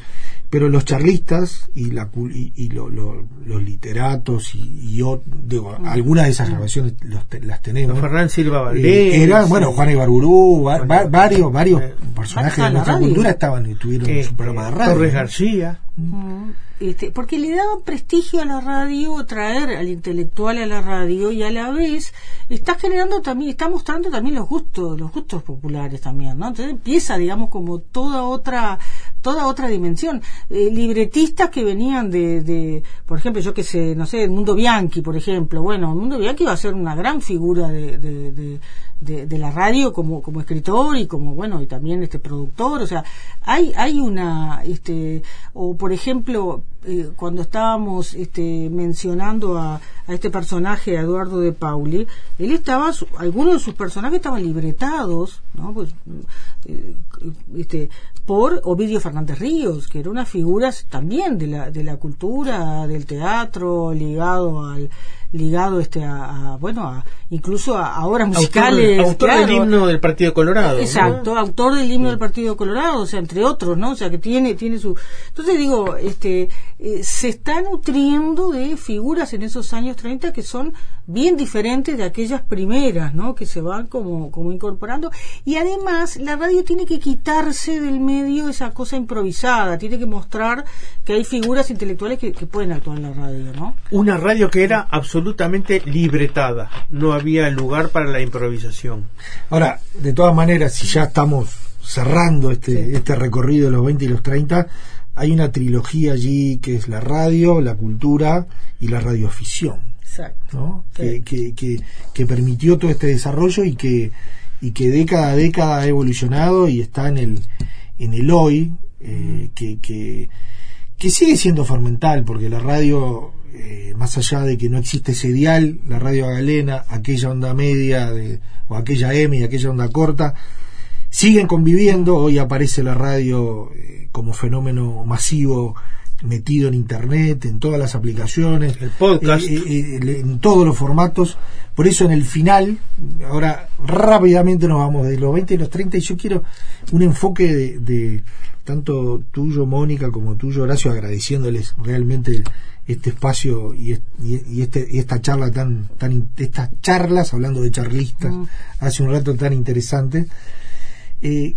pero los charlistas y la cul- y, y lo- lo- los literatos y, y ot- digo, algunas de esas grabaciones los te- las tenemos. Silva Eh, eran, bueno, Juan Ibarburu, va- va- varios, varios Eh, personajes de nuestra cultura estaban y tuvieron que- su programa de radio. Torres ¿no? García. Mm, Este, porque le daban prestigio a la radio, traer al intelectual a la radio y a la vez está generando también, está mostrando también los gustos, los gustos populares también, ¿no? Entonces empieza, digamos, como toda otra, toda otra dimensión. Eh, libretistas que venían de, de, por ejemplo, yo que sé, no sé, el Mundo Bianchi, por ejemplo. Bueno, el Mundo Bianchi va a ser una gran figura de, de, de, de- de la radio como, como escritor y como, bueno, y también este productor. O sea, hay, hay una, este, o por ejemplo, eh, cuando estábamos este, mencionando a, a este personaje, a Eduardo de Pauli, él estaba, su- algunos de sus personajes estaban libretados, ¿no? Pues, eh, este, por Ovidio Fernández Ríos, que era una figura también de la, de la cultura, del teatro, ligado al ligado este a, a, bueno a, incluso a, a obras musicales autor, del himno del Partido Colorado. ¿no? Exacto, autor del himno del Partido Colorado, o sea, entre otros, ¿no? O sea, que tiene, tiene su. Entonces digo, este, eh, se está nutriendo de figuras en esos años 30 que son bien diferentes de aquellas primeras, ¿no? Que se van como, como incorporando. Y además, la radio tiene que quitarse del medio esa cosa improvisada, tiene que mostrar que hay figuras intelectuales que, que pueden actuar en la radio, ¿no? Una radio que era absolutamente libretada. No había lugar para la improvisación. Ahora, de todas maneras, si ya estamos cerrando este, este recorrido de los 20 y los 30, hay una trilogía allí que es la radio, la cultura y la radioafición, Exacto. ¿no? Que, que, que, que permitió todo este desarrollo y que, y que década a década ha evolucionado y está en el, en el hoy, eh, que, que, que sigue siendo fundamental, porque la radio, eh, más allá de que no existe ese dial, la radio galena, aquella onda media de, o aquella M y aquella onda corta, siguen conviviendo. Hoy aparece la radio eh, como fenómeno masivo metido en internet, en todas las aplicaciones, el podcast, eh, eh, en todos los formatos. Por eso en el final, ahora rápidamente nos vamos de los 20 y los 30 y yo quiero un enfoque de, de tanto tuyo, Mónica, como tuyo, Horacio, agradeciéndoles realmente este espacio y, y, este, y esta charla tan, tan, estas charlas, hablando de charlistas, mm. hace un rato tan interesante. Eh,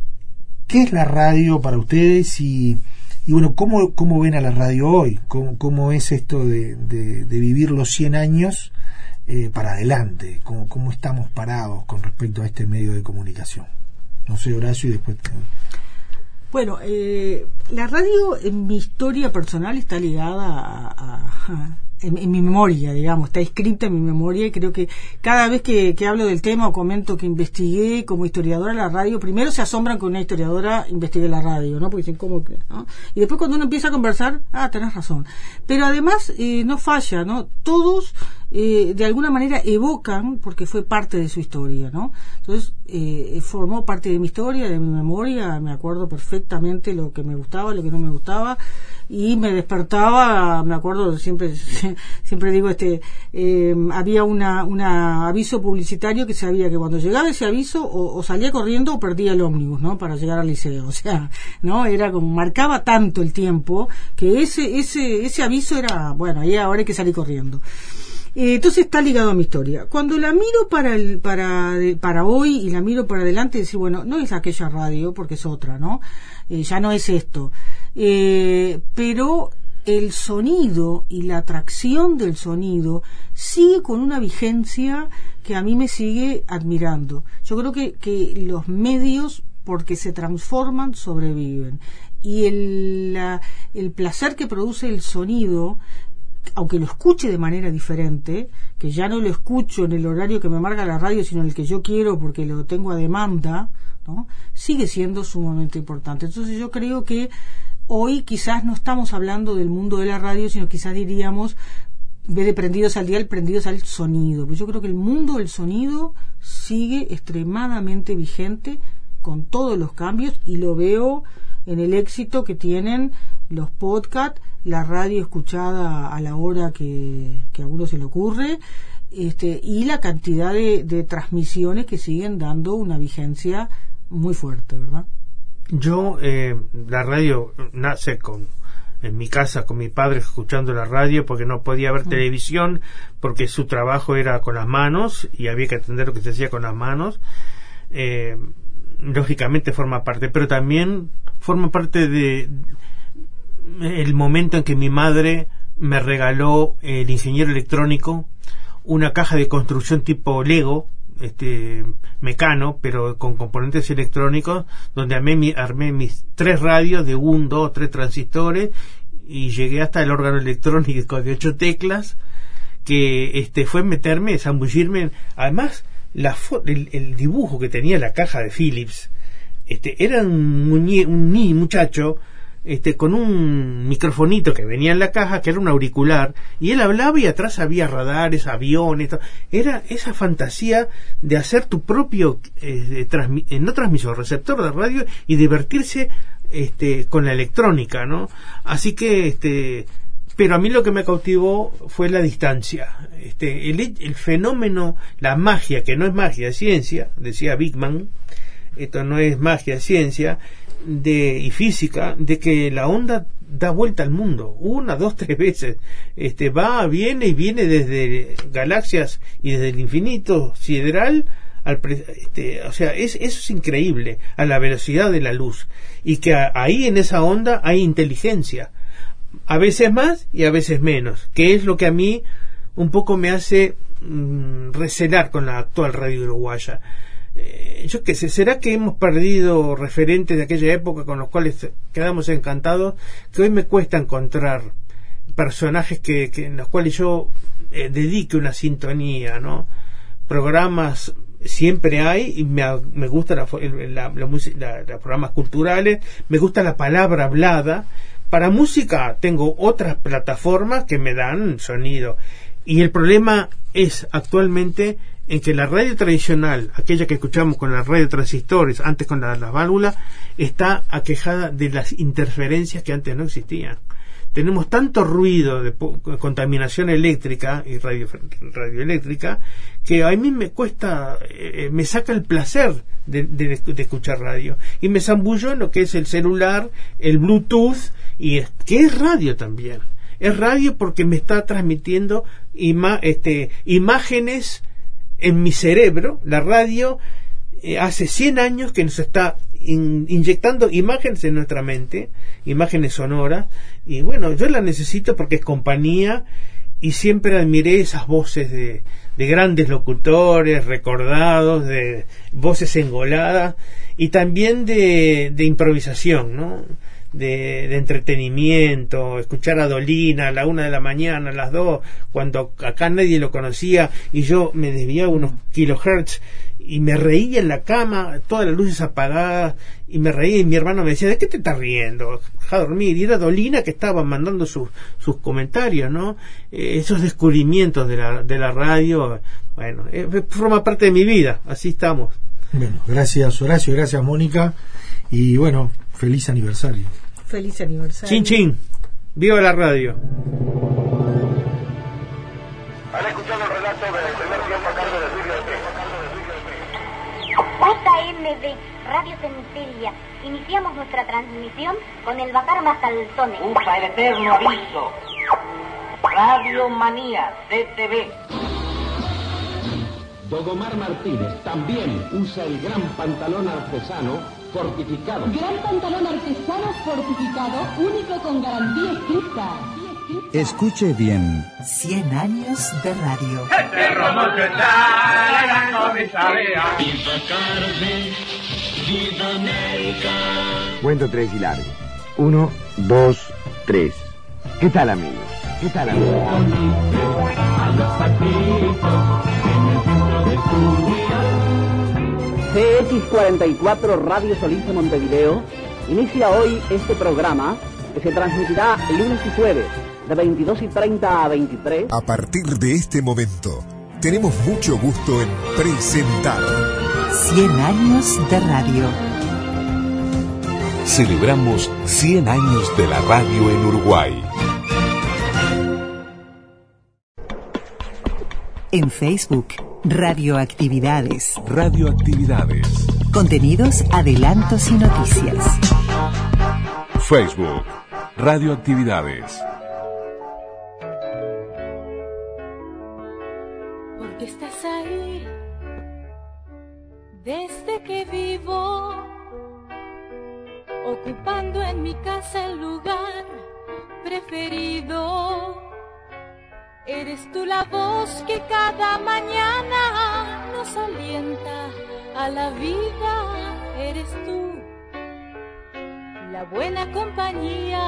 ¿Qué es la radio para ustedes y, y bueno, ¿cómo, ¿cómo ven a la radio hoy? ¿Cómo, cómo es esto de, de, vivir los 100 años eh, para adelante? ¿Cómo, ¿Cómo estamos parados con respecto a este medio de comunicación? No sé, Horacio, y después... Bueno, eh, la radio en mi historia personal está ligada a en, mi memoria, digamos, está escrita en mi memoria y creo que cada vez que, que, hablo del tema o comento que investigué como historiadora la radio, primero se asombran que una historiadora investigue la radio, ¿no? Porque dicen, ¿cómo que? ¿no? Y después cuando uno empieza a conversar, ah, tenés razón. Pero además eh, no falla, ¿no? Todos eh, de alguna manera evocan, porque fue parte de su historia, ¿no? Entonces, eh, formó parte de mi historia, de mi memoria, me acuerdo perfectamente lo que me gustaba, lo que no me gustaba, y me despertaba, me acuerdo, siempre siempre digo, este eh, había una, una aviso publicitario que sabía que cuando llegaba ese aviso o, o, salía corriendo o perdía el ómnibus, ¿no? Para llegar al liceo, o sea, ¿no? Era como, marcaba tanto el tiempo que ese, ese, ese aviso era, bueno, ahí ahora hay que salir corriendo. Eh, entonces está ligado a mi historia. Cuando la miro para el, para, para hoy y la miro para adelante, decir, bueno, no es aquella radio porque es otra, ¿no? Eh, ya no es esto. Eh, pero el sonido y la atracción del sonido sigue con una vigencia que a mí me sigue admirando. Yo creo que, que los medios, porque se transforman, sobreviven. Y el, la, el placer que produce el sonido aunque lo escuche de manera diferente, que ya no lo escucho en el horario que me marca la radio, sino en el que yo quiero porque lo tengo a demanda, ¿no? sigue siendo sumamente importante. Entonces yo creo que hoy quizás no estamos hablando del mundo de la radio, sino quizás diríamos, en vez de prendidos al dial, prendidos al sonido. Pero yo creo que el mundo del sonido sigue extremadamente vigente con todos los cambios y lo veo en el éxito que tienen los podcasts, la radio escuchada a la hora que, que a uno se le ocurre, este, y la cantidad de, de, transmisiones que siguen dando una vigencia muy fuerte, ¿verdad? Yo, eh, la radio nace con en mi casa con mi padre escuchando la radio porque no podía ver mm. televisión porque su trabajo era con las manos y había que atender lo que se hacía con las manos. Eh, lógicamente forma parte, pero también forma parte de el momento en que mi madre me regaló el ingeniero electrónico una caja de construcción tipo Lego este mecano pero con componentes electrónicos donde armé, mi, armé mis tres radios de un, dos, tres transistores y llegué hasta el órgano electrónico de ocho teclas que este fue meterme, zambullirme. Además la el, el, dibujo que tenía la caja de Philips este era un, muñe, un muchacho este, con un microfonito que venía en la caja, que era un auricular, y él hablaba y atrás había radares, aviones, era esa fantasía de hacer tu propio, eh, eh, no transmisor, receptor de radio y divertirse este, con la electrónica, ¿no? Así que, este, pero a mí lo que me cautivó fue la distancia. Este, el, el fenómeno, la magia, que no es magia, es ciencia, decía Bigman, esto no es magia, es ciencia, de, y física de que la onda da vuelta al mundo una, dos, tres veces. Este va, viene y viene desde galaxias y desde el infinito sideral al este, o sea, es, eso es increíble a la velocidad de la luz y que ahí en esa onda hay inteligencia, a veces más y a veces menos, que es lo que a mí un poco me hace mm, recelar con la actual radio uruguaya. Eh, yo qué sé, ¿será que hemos perdido referentes de aquella época con los cuales quedamos encantados? Que hoy me cuesta encontrar personajes que, en los cuales yo eh, dedique una sintonía, ¿no? Programas siempre hay y me, me gusta la, la, los programas culturales, me gusta la palabra hablada. Para música tengo otras plataformas que me dan sonido. Y el problema es actualmente en que la radio tradicional, aquella que escuchamos con la radio transistores, antes con las la válvulas, está aquejada de las interferencias que antes no existían. Tenemos tanto ruido de contaminación eléctrica y radio, radioeléctrica que a mí me cuesta, eh, me saca el placer de, de, escuchar radio y me zambullo en lo que es el celular, el Bluetooth y que es radio también. Es radio porque me está transmitiendo este, imágenes en mi cerebro, la radio, eh, hace 100 años que nos está inyectando imágenes en nuestra mente, imágenes sonoras, y bueno, yo la necesito porque es compañía y siempre admiré esas voces de, de grandes locutores, recordados, de voces engoladas y también de, de improvisación, ¿no? de, entretenimiento, escuchar a Dolina a la una de la mañana, a las dos, cuando acá nadie lo conocía y yo me desviaba unos kilohertz y me reía en la cama, todas las luces apagadas y me reía y mi hermano me decía, ¿de qué te estás riendo? a dormir. Y era Dolina que estaba mandando sus, sus comentarios, ¿no? Eh, esos descubrimientos de la, de la radio, bueno, eh, forma parte de mi vida, así estamos. Bueno, gracias Horacio, gracias Mónica y bueno, feliz aniversario. Feliz aniversario. Chin chin. Viva la radio. Radio Centella. Iniciamos nuestra transmisión con el Bacar Mascalzones. Usa el eterno aviso. Radio Manía, CTV. Dogomar Martínez también usa el gran pantalón artesano fortificado. Gran pantalón artesano fortificado, único con garantía escrita. Escuche bien. 100 años de radio. Cuento tres y largo. Uno, dos, tres. ¿Qué tal, amigos? ¿Qué tal, amigos? CX44 Radio Solís de Montevideo inicia hoy este programa que se transmitirá lunes y jueves de 22 y 30 a 23. A partir de este momento, tenemos mucho gusto en presentar 100 años de radio. Celebramos 100 años de la radio en Uruguay. En Facebook Radioactividades. Radioactividades. Contenidos, adelantos y noticias. Facebook. Radioactividades. La voz que cada mañana nos alienta a la vida. Eres tú la buena compañía.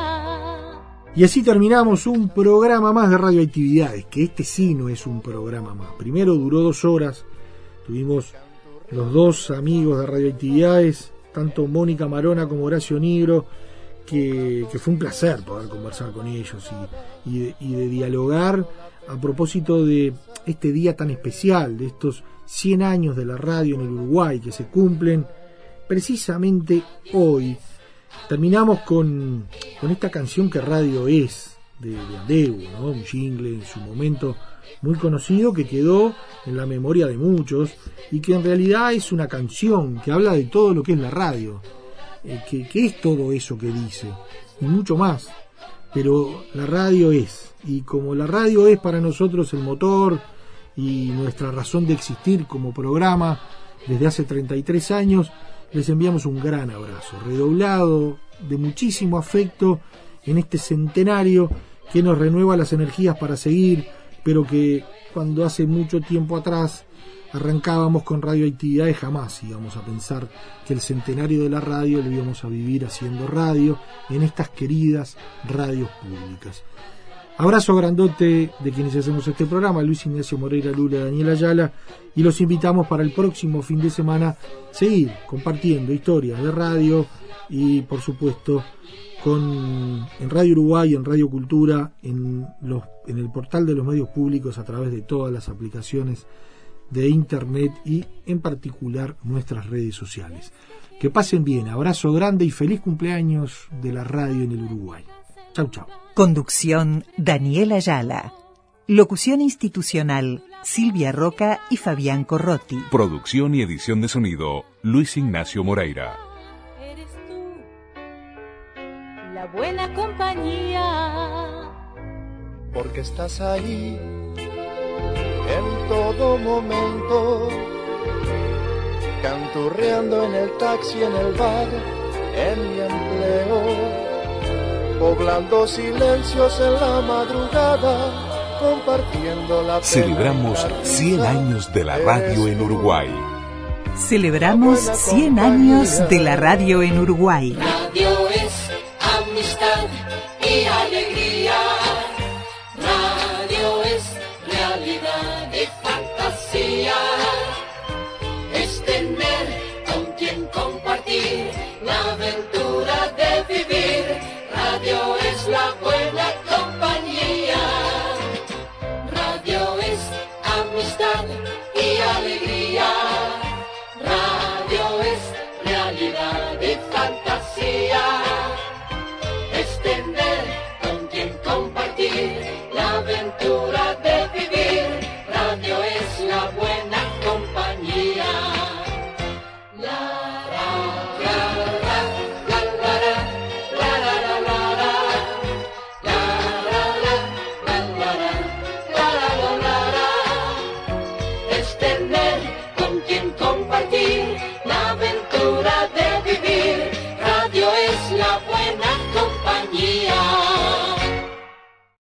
Y así terminamos un programa más de radioactividades, que este sí no es un programa más. Primero duró dos horas, tuvimos los dos amigos de radioactividades, tanto Mónica Marona como Horacio Nigro, que, fue un placer poder conversar con ellos y de dialogar a propósito de este día tan especial, de estos 100 años de la radio en el Uruguay que se cumplen precisamente hoy. Terminamos con, con esta canción que radio es, de, de ¿no? un jingle en su momento muy conocido que quedó en la memoria de muchos y que en realidad es una canción que habla de todo lo que es la radio, eh, que es todo eso que dice y mucho más. Pero la radio es, y como la radio es para nosotros el motor y nuestra razón de existir como programa desde hace 33 años, les enviamos un gran abrazo, redoblado de muchísimo afecto en este centenario que nos renueva las energías para seguir, pero que cuando hace mucho tiempo atrás arrancábamos con radioactividades, jamás íbamos a pensar que el centenario de la radio lo íbamos a vivir haciendo radio en estas queridas radios públicas. Abrazo grandote de quienes hacemos este programa, Luis Ignacio Moreira Lula, Daniel Ayala, y los invitamos para el próximo fin de semana seguir compartiendo historias de radio y por supuesto con en Radio Uruguay, en Radio Cultura, en el portal de los medios públicos a través de todas las aplicaciones de internet y en particular nuestras redes sociales. Que pasen bien, abrazo grande y feliz cumpleaños de la radio en el Uruguay. Chau chau. Conducción Daniel Ayala. Locución institucional Silvia Roca y Fabián Corrotti. Producción y edición de sonido Luis Ignacio Moreira. La buena compañía. porque estás ahí en todo momento, canturreando en el taxi, en el bar, en mi empleo, poblando silencios en la madrugada, compartiendo la Celebramos y la 100 risa. años de la radio en Uruguay. Celebramos 100 años de la radio en Uruguay. Radio es amistad y alegría.